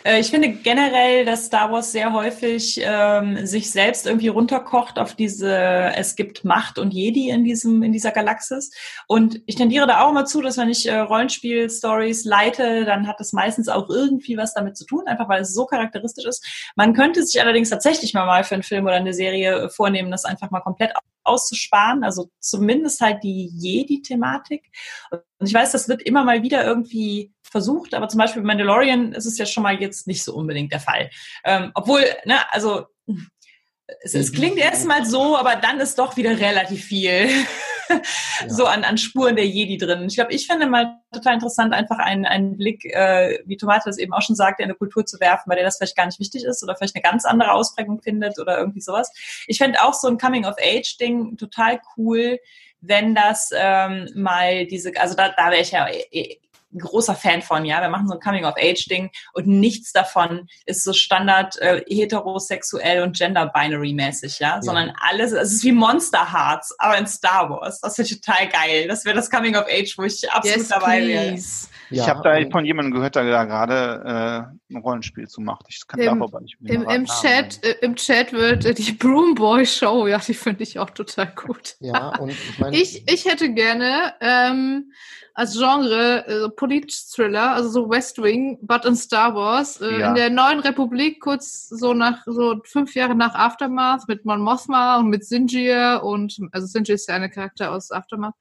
Äh, ich finde generell, dass Star Wars sehr häufig ähm, sich selbst irgendwie runterkocht auf diese, es gibt Macht und Jedi in diesem, in dieser Galaxis. Und ich tendiere da auch immer zu, dass wenn ich äh, Rollenspiel-Stories leite, dann hat das meistens auch irgendwie was damit zu tun, einfach weil es so charakteristisch ist. Man könnte sich allerdings tatsächlich mal mal für Film oder eine Serie vornehmen, das einfach mal komplett auszusparen. Also zumindest halt die Jedi-Thematik. Und ich weiß, das wird immer mal wieder irgendwie versucht, aber zum Beispiel bei Mandalorian ist es ja schon mal jetzt nicht so unbedingt der Fall. Ähm, obwohl, ne, also es, es klingt erstmal so, aber dann ist doch wieder relativ viel. Ja. so an, an Spuren der Jedi drin. Ich glaube, ich finde mal total interessant, einfach einen, einen Blick, äh, wie Tomate das eben auch schon sagte, in eine Kultur zu werfen, bei der das vielleicht gar nicht wichtig ist oder vielleicht eine ganz andere Ausprägung findet oder irgendwie sowas. Ich fände auch so ein Coming-of-Age-Ding total cool, wenn das ähm, mal diese, also da, da wäre ich ja eh, großer Fan von, ja. Wir machen so ein Coming-of-Age-Ding und nichts davon ist so standard äh, heterosexuell und gender-binary-mäßig, ja? ja, sondern alles, es ist wie Monster Hearts, aber in Star Wars. Das wäre total geil. Das wäre das Coming-of-Age, wo ich absolut yes, dabei wäre. Ja, ich habe da von jemandem gehört, der da gerade äh, ein Rollenspiel zu macht. Ich kann Im, aber nicht im, im Chat, äh, Im Chat wird äh, die Broom Boy Show, ja, die finde ich auch total gut. Ja, und ich meine. ich, ich hätte gerne ähm, als Genre äh, Polit-Thriller, also so West Wing, but in Star Wars. Äh, ja. In der neuen Republik, kurz so nach so fünf Jahre nach Aftermath mit Mon Mothma und mit Sinjir und also Sinjir ist ja eine Charakter aus Aftermath.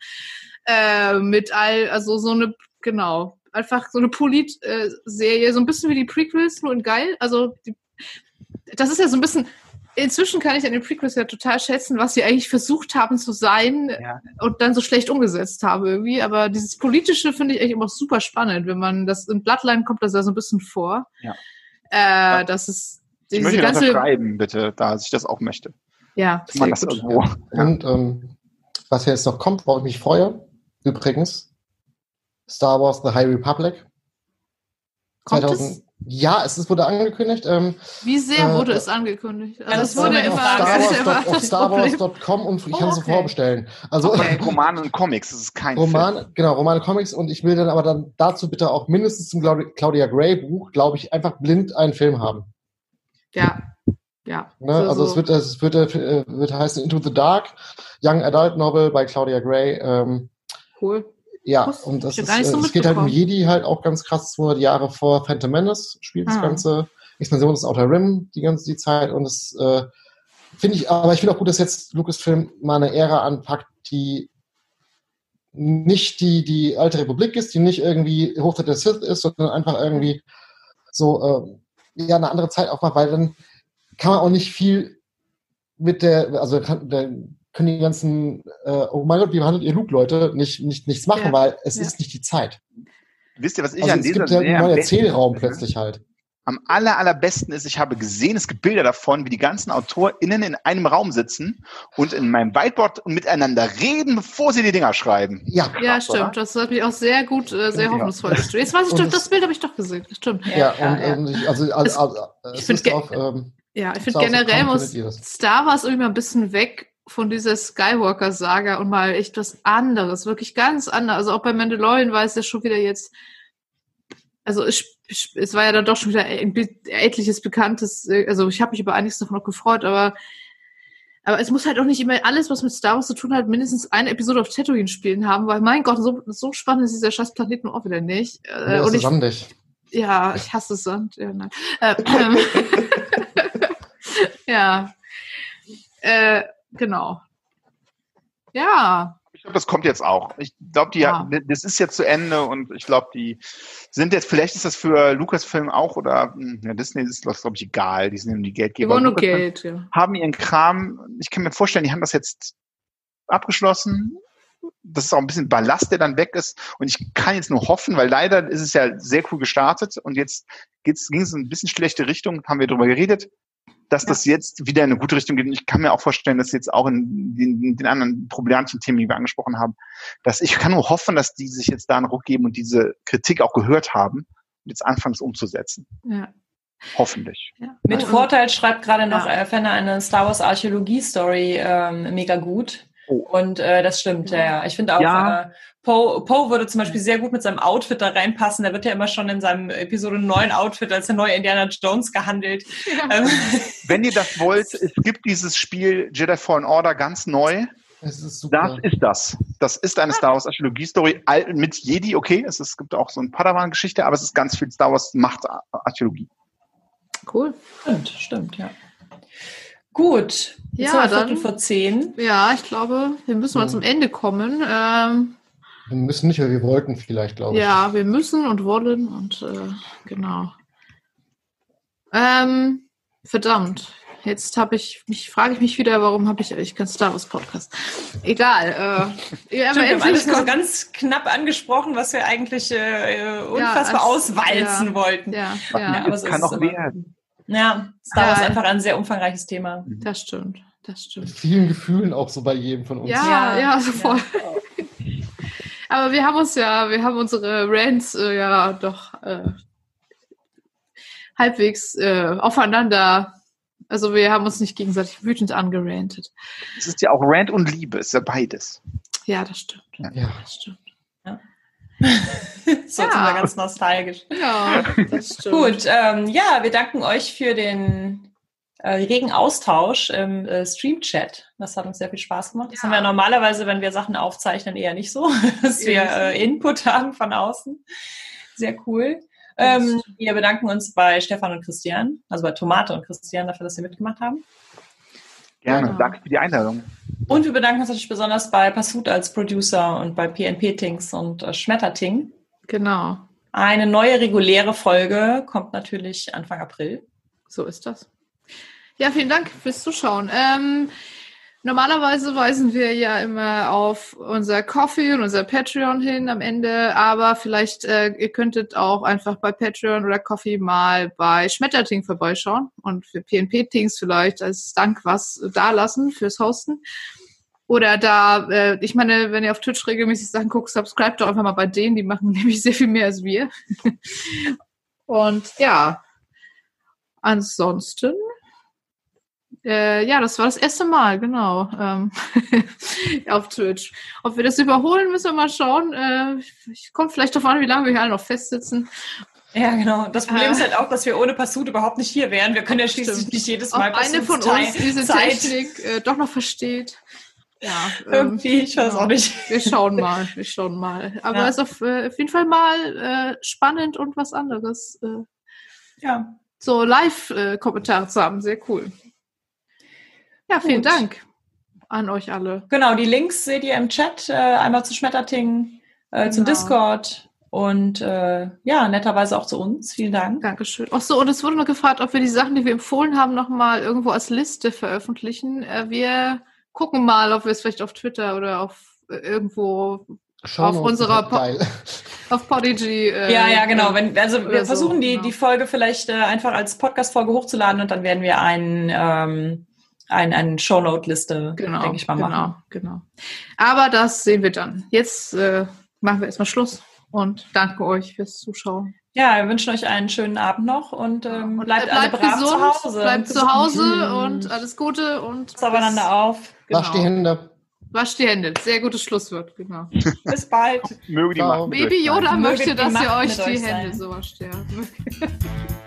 Äh, mit all, also so eine, genau, einfach so eine Polit-Serie, so ein bisschen wie die Prequels, nur in geil. Also die, das ist ja so ein bisschen inzwischen kann ich an den Prequels ja total schätzen, was sie eigentlich versucht haben zu sein ja. und dann so schlecht umgesetzt haben irgendwie. Aber dieses Politische finde ich eigentlich immer super spannend, wenn man das in Bloodline kommt das ja so ein bisschen vor. Ja. Äh, ja. Das ist diese ich möchte ganze schreiben, bitte, da ich das auch möchte. Ja, man das irgendwo. Und ähm, was jetzt noch kommt, worauf ich mich freue, übrigens, Star Wars The High Republic. Kommt 2000, es? Ja, es ist, wurde angekündigt. Ähm, Wie sehr äh, wurde es angekündigt? Also es wurde immer Star auf starwars.com und ich oh, kann es okay. vorbestellen. Also okay. Romane und Comics, das ist kein Roman, Film. Genau, Romane, Comics und ich will dann aber dann dazu bitte auch mindestens zum Claudia Gray Buch, glaube ich, einfach blind einen Film haben. Ja, ja. Ne? So, also so. es wird, es wird, äh, wird heißen Into the Dark, Young Adult Novel bei Claudia Gray. Ähm, cool. Ja, und das ist, so es geht halt um Jedi halt auch ganz krass, 200 Jahre vor Phantom Menace spielt das ah. Ganze. Expansion des Outer Rim die ganze die Zeit und das äh, finde ich, aber ich finde auch gut, dass jetzt Lucasfilm mal eine Ära anpackt, die nicht die, die alte Republik ist, die nicht irgendwie Hochzeit der Sith ist, sondern einfach irgendwie so, äh, ja, eine andere Zeit auch mal, weil dann kann man auch nicht viel mit der, also der, können die ganzen, äh, oh mein Gott, wie behandelt ihr Luke-Leute, nicht, nicht, nichts machen, ja. weil es ja. ist nicht die Zeit. Wisst ihr, was ich also an es dieser gibt ja einen neuen Erzählraum plötzlich halt. Am aller, allerbesten ist, ich habe gesehen, es gibt Bilder davon, wie die ganzen AutorInnen in einem Raum sitzen und in meinem Whiteboard miteinander reden, bevor sie die Dinger schreiben. Ja, ja stimmt. Oder? Das hat mich auch sehr gut, äh, sehr ja. hoffnungsvoll gestellt. Jetzt weiß ich, das, das Bild habe ich doch gesehen. Das stimmt. Ja, ja und, ja. und ich, also, also, also es ich finde ähm, ja, ich finde generell muss Star Wars irgendwie mal ein bisschen weg von dieser Skywalker-Saga und mal echt was anderes, wirklich ganz anders. Also auch bei Mandalorian war es ja schon wieder jetzt, also es, es war ja dann doch schon wieder etliches bekanntes, also ich habe mich über einiges davon noch gefreut, aber aber es muss halt auch nicht immer alles, was mit Star Wars zu tun hat, mindestens eine Episode auf Tatooine spielen haben, weil mein Gott, so, so spannend ist dieser scheiß Planet auch wieder nicht. Äh, und ich, sandig. Ja, ich hasse Sand. Ja, nein. Äh, ja. Äh, Genau. Ja. Ich glaube, das kommt jetzt auch. Ich glaube, die, ja. das ist jetzt zu Ende und ich glaube, die sind jetzt, vielleicht ist das für Lucasfilm auch oder hm, ja, Disney ist das, glaube ich, egal. Die sind die Geldgeber. Die wollen nur Geld, ja. Haben ihren Kram, ich kann mir vorstellen, die haben das jetzt abgeschlossen. Das ist auch ein bisschen Ballast, der dann weg ist. Und ich kann jetzt nur hoffen, weil leider ist es ja sehr cool gestartet und jetzt ging es in ein bisschen schlechte Richtung, haben wir drüber geredet dass ja. das jetzt wieder in eine gute Richtung geht. Und ich kann mir auch vorstellen, dass jetzt auch in den, in den anderen problematischen Themen, die wir angesprochen haben, dass ich kann nur hoffen, dass die sich jetzt da einen Ruck geben und diese Kritik auch gehört haben und jetzt anfangen, es umzusetzen. Ja. Hoffentlich. Ja. Mit Vorteil schreibt gerade noch ja. äh, Fenner eine Star Wars Archäologie-Story ähm, mega gut. Oh. Und äh, das stimmt, ja. ja. Ich finde auch, ja. äh, Poe, Poe würde zum Beispiel sehr gut mit seinem Outfit da reinpassen. Der wird ja immer schon in seinem Episode 9 Outfit als der neue Indiana Jones gehandelt. Ja. Ähm. Wenn ihr das wollt, es gibt dieses Spiel Jedi Fallen Order ganz neu. Das ist, super. das ist das. Das ist eine Star Wars Archäologie-Story mit Jedi, okay. Es, ist, es gibt auch so eine Padawan-Geschichte, aber es ist ganz viel Star Wars Macht-Archäologie. Cool. Stimmt, stimmt, ja. Gut. Ja, dann vor zehn. Ja, ich glaube, wir müssen mal ja. zum Ende kommen. Ähm, wir müssen nicht, aber wir wollten vielleicht, glaube ich. Ja, wir müssen und wollen und äh, genau. Ähm, verdammt. jetzt habe ich mich, frage ich mich wieder, warum habe ich eigentlich keinen Star Wars Podcast? Egal. Äh, ja, Stimmt, wir haben alles nur so ganz knapp angesprochen, was wir eigentlich äh, unfassbar ja, als, auswalzen ja, wollten. Ja, ja. aber so kann auch werden. Ja, Star Wars ist einfach ein sehr umfangreiches Thema. Das stimmt. Das stimmt. Mit vielen Gefühlen auch so bei jedem von uns. Ja, ja, ja so voll. Aber wir haben uns ja, wir haben unsere Rants äh, ja doch äh, halbwegs äh, aufeinander. Also wir haben uns nicht gegenseitig wütend angerantet. Es ist ja auch Rant und Liebe, ist ja beides. Ja, das stimmt. Ja, das stimmt. Ja. so ja. sind wir ganz nostalgisch. Ja, das stimmt. Gut, ähm, ja, wir danken euch für den äh, regen Austausch im äh, Stream-Chat. Das hat uns sehr viel Spaß gemacht. Das ja. haben wir normalerweise, wenn wir Sachen aufzeichnen, eher nicht so, dass wir äh, Input haben von außen. Sehr cool. Ähm, wir bedanken uns bei Stefan und Christian, also bei Tomate und Christian dafür, dass sie mitgemacht haben. Gerne, ja. danke für die Einladung. Und wir bedanken uns natürlich besonders bei Passut als Producer und bei PNP-Tings und äh, Schmetterting. Genau. Eine neue reguläre Folge kommt natürlich Anfang April. So ist das. Ja, vielen Dank fürs Zuschauen. Ähm, normalerweise weisen wir ja immer auf unser Coffee und unser Patreon hin am Ende, aber vielleicht äh, ihr könntet auch einfach bei Patreon oder Coffee mal bei Schmetterting vorbeischauen und für PNP-Tings vielleicht als Dank was dalassen fürs Hosten. Oder da, äh, ich meine, wenn ihr auf Twitch regelmäßig Sachen guckt, subscribe doch einfach mal bei denen, die machen nämlich sehr viel mehr als wir. und ja, ansonsten äh, ja, das war das erste Mal, genau, ähm, auf Twitch. Ob wir das überholen, müssen wir mal schauen. Äh, ich komme vielleicht darauf an, wie lange wir hier alle noch festsitzen. Ja, genau. Das Problem äh, ist halt auch, dass wir ohne Passut überhaupt nicht hier wären. Wir können ja schließlich stimmt. nicht jedes Mal Ob eine von uns diese Zeit. Technik äh, doch noch versteht. Ja, ähm, irgendwie, ich weiß genau. auch nicht. Wir schauen mal, wir schauen mal. Aber ja. es ist auf, äh, auf jeden Fall mal äh, spannend und was anderes. Ja. So Live-Kommentare zu haben, sehr cool. Ja, vielen Gut. Dank an euch alle. Genau, die Links seht ihr im Chat, äh, einmal zu Schmetterting, äh, genau. zum Discord und äh, ja, netterweise auch zu uns. Vielen Dank. Dankeschön. Ach so, und es wurde noch gefragt, ob wir die Sachen, die wir empfohlen haben, nochmal irgendwo als Liste veröffentlichen. Äh, wir gucken mal, ob wir es vielleicht auf Twitter oder auf äh, irgendwo Schauen auf unserer po auf Podigy. Äh, ja, ja, genau. Wenn, also wir versuchen so, die, genau. die Folge vielleicht äh, einfach als Podcast-Folge hochzuladen und dann werden wir einen ähm, ein, eine Shownote-Liste, genau, denke ich mal, machen. Genau, genau. Aber das sehen wir dann. Jetzt äh, machen wir erstmal Schluss und danke euch fürs Zuschauen. Ja, wir wünschen euch einen schönen Abend noch und, ähm, und bleibt, bleibt alle brav gesund, zu Hause. Bleibt zu Hause und alles Gute und aufeinander auf. Genau. Wasch die Hände. Wasch die Hände. Sehr gutes Schlusswort, genau. Bis bald. Möge die Baby Yoda möchte, dass ihr euch die Hände so wascht. Ja.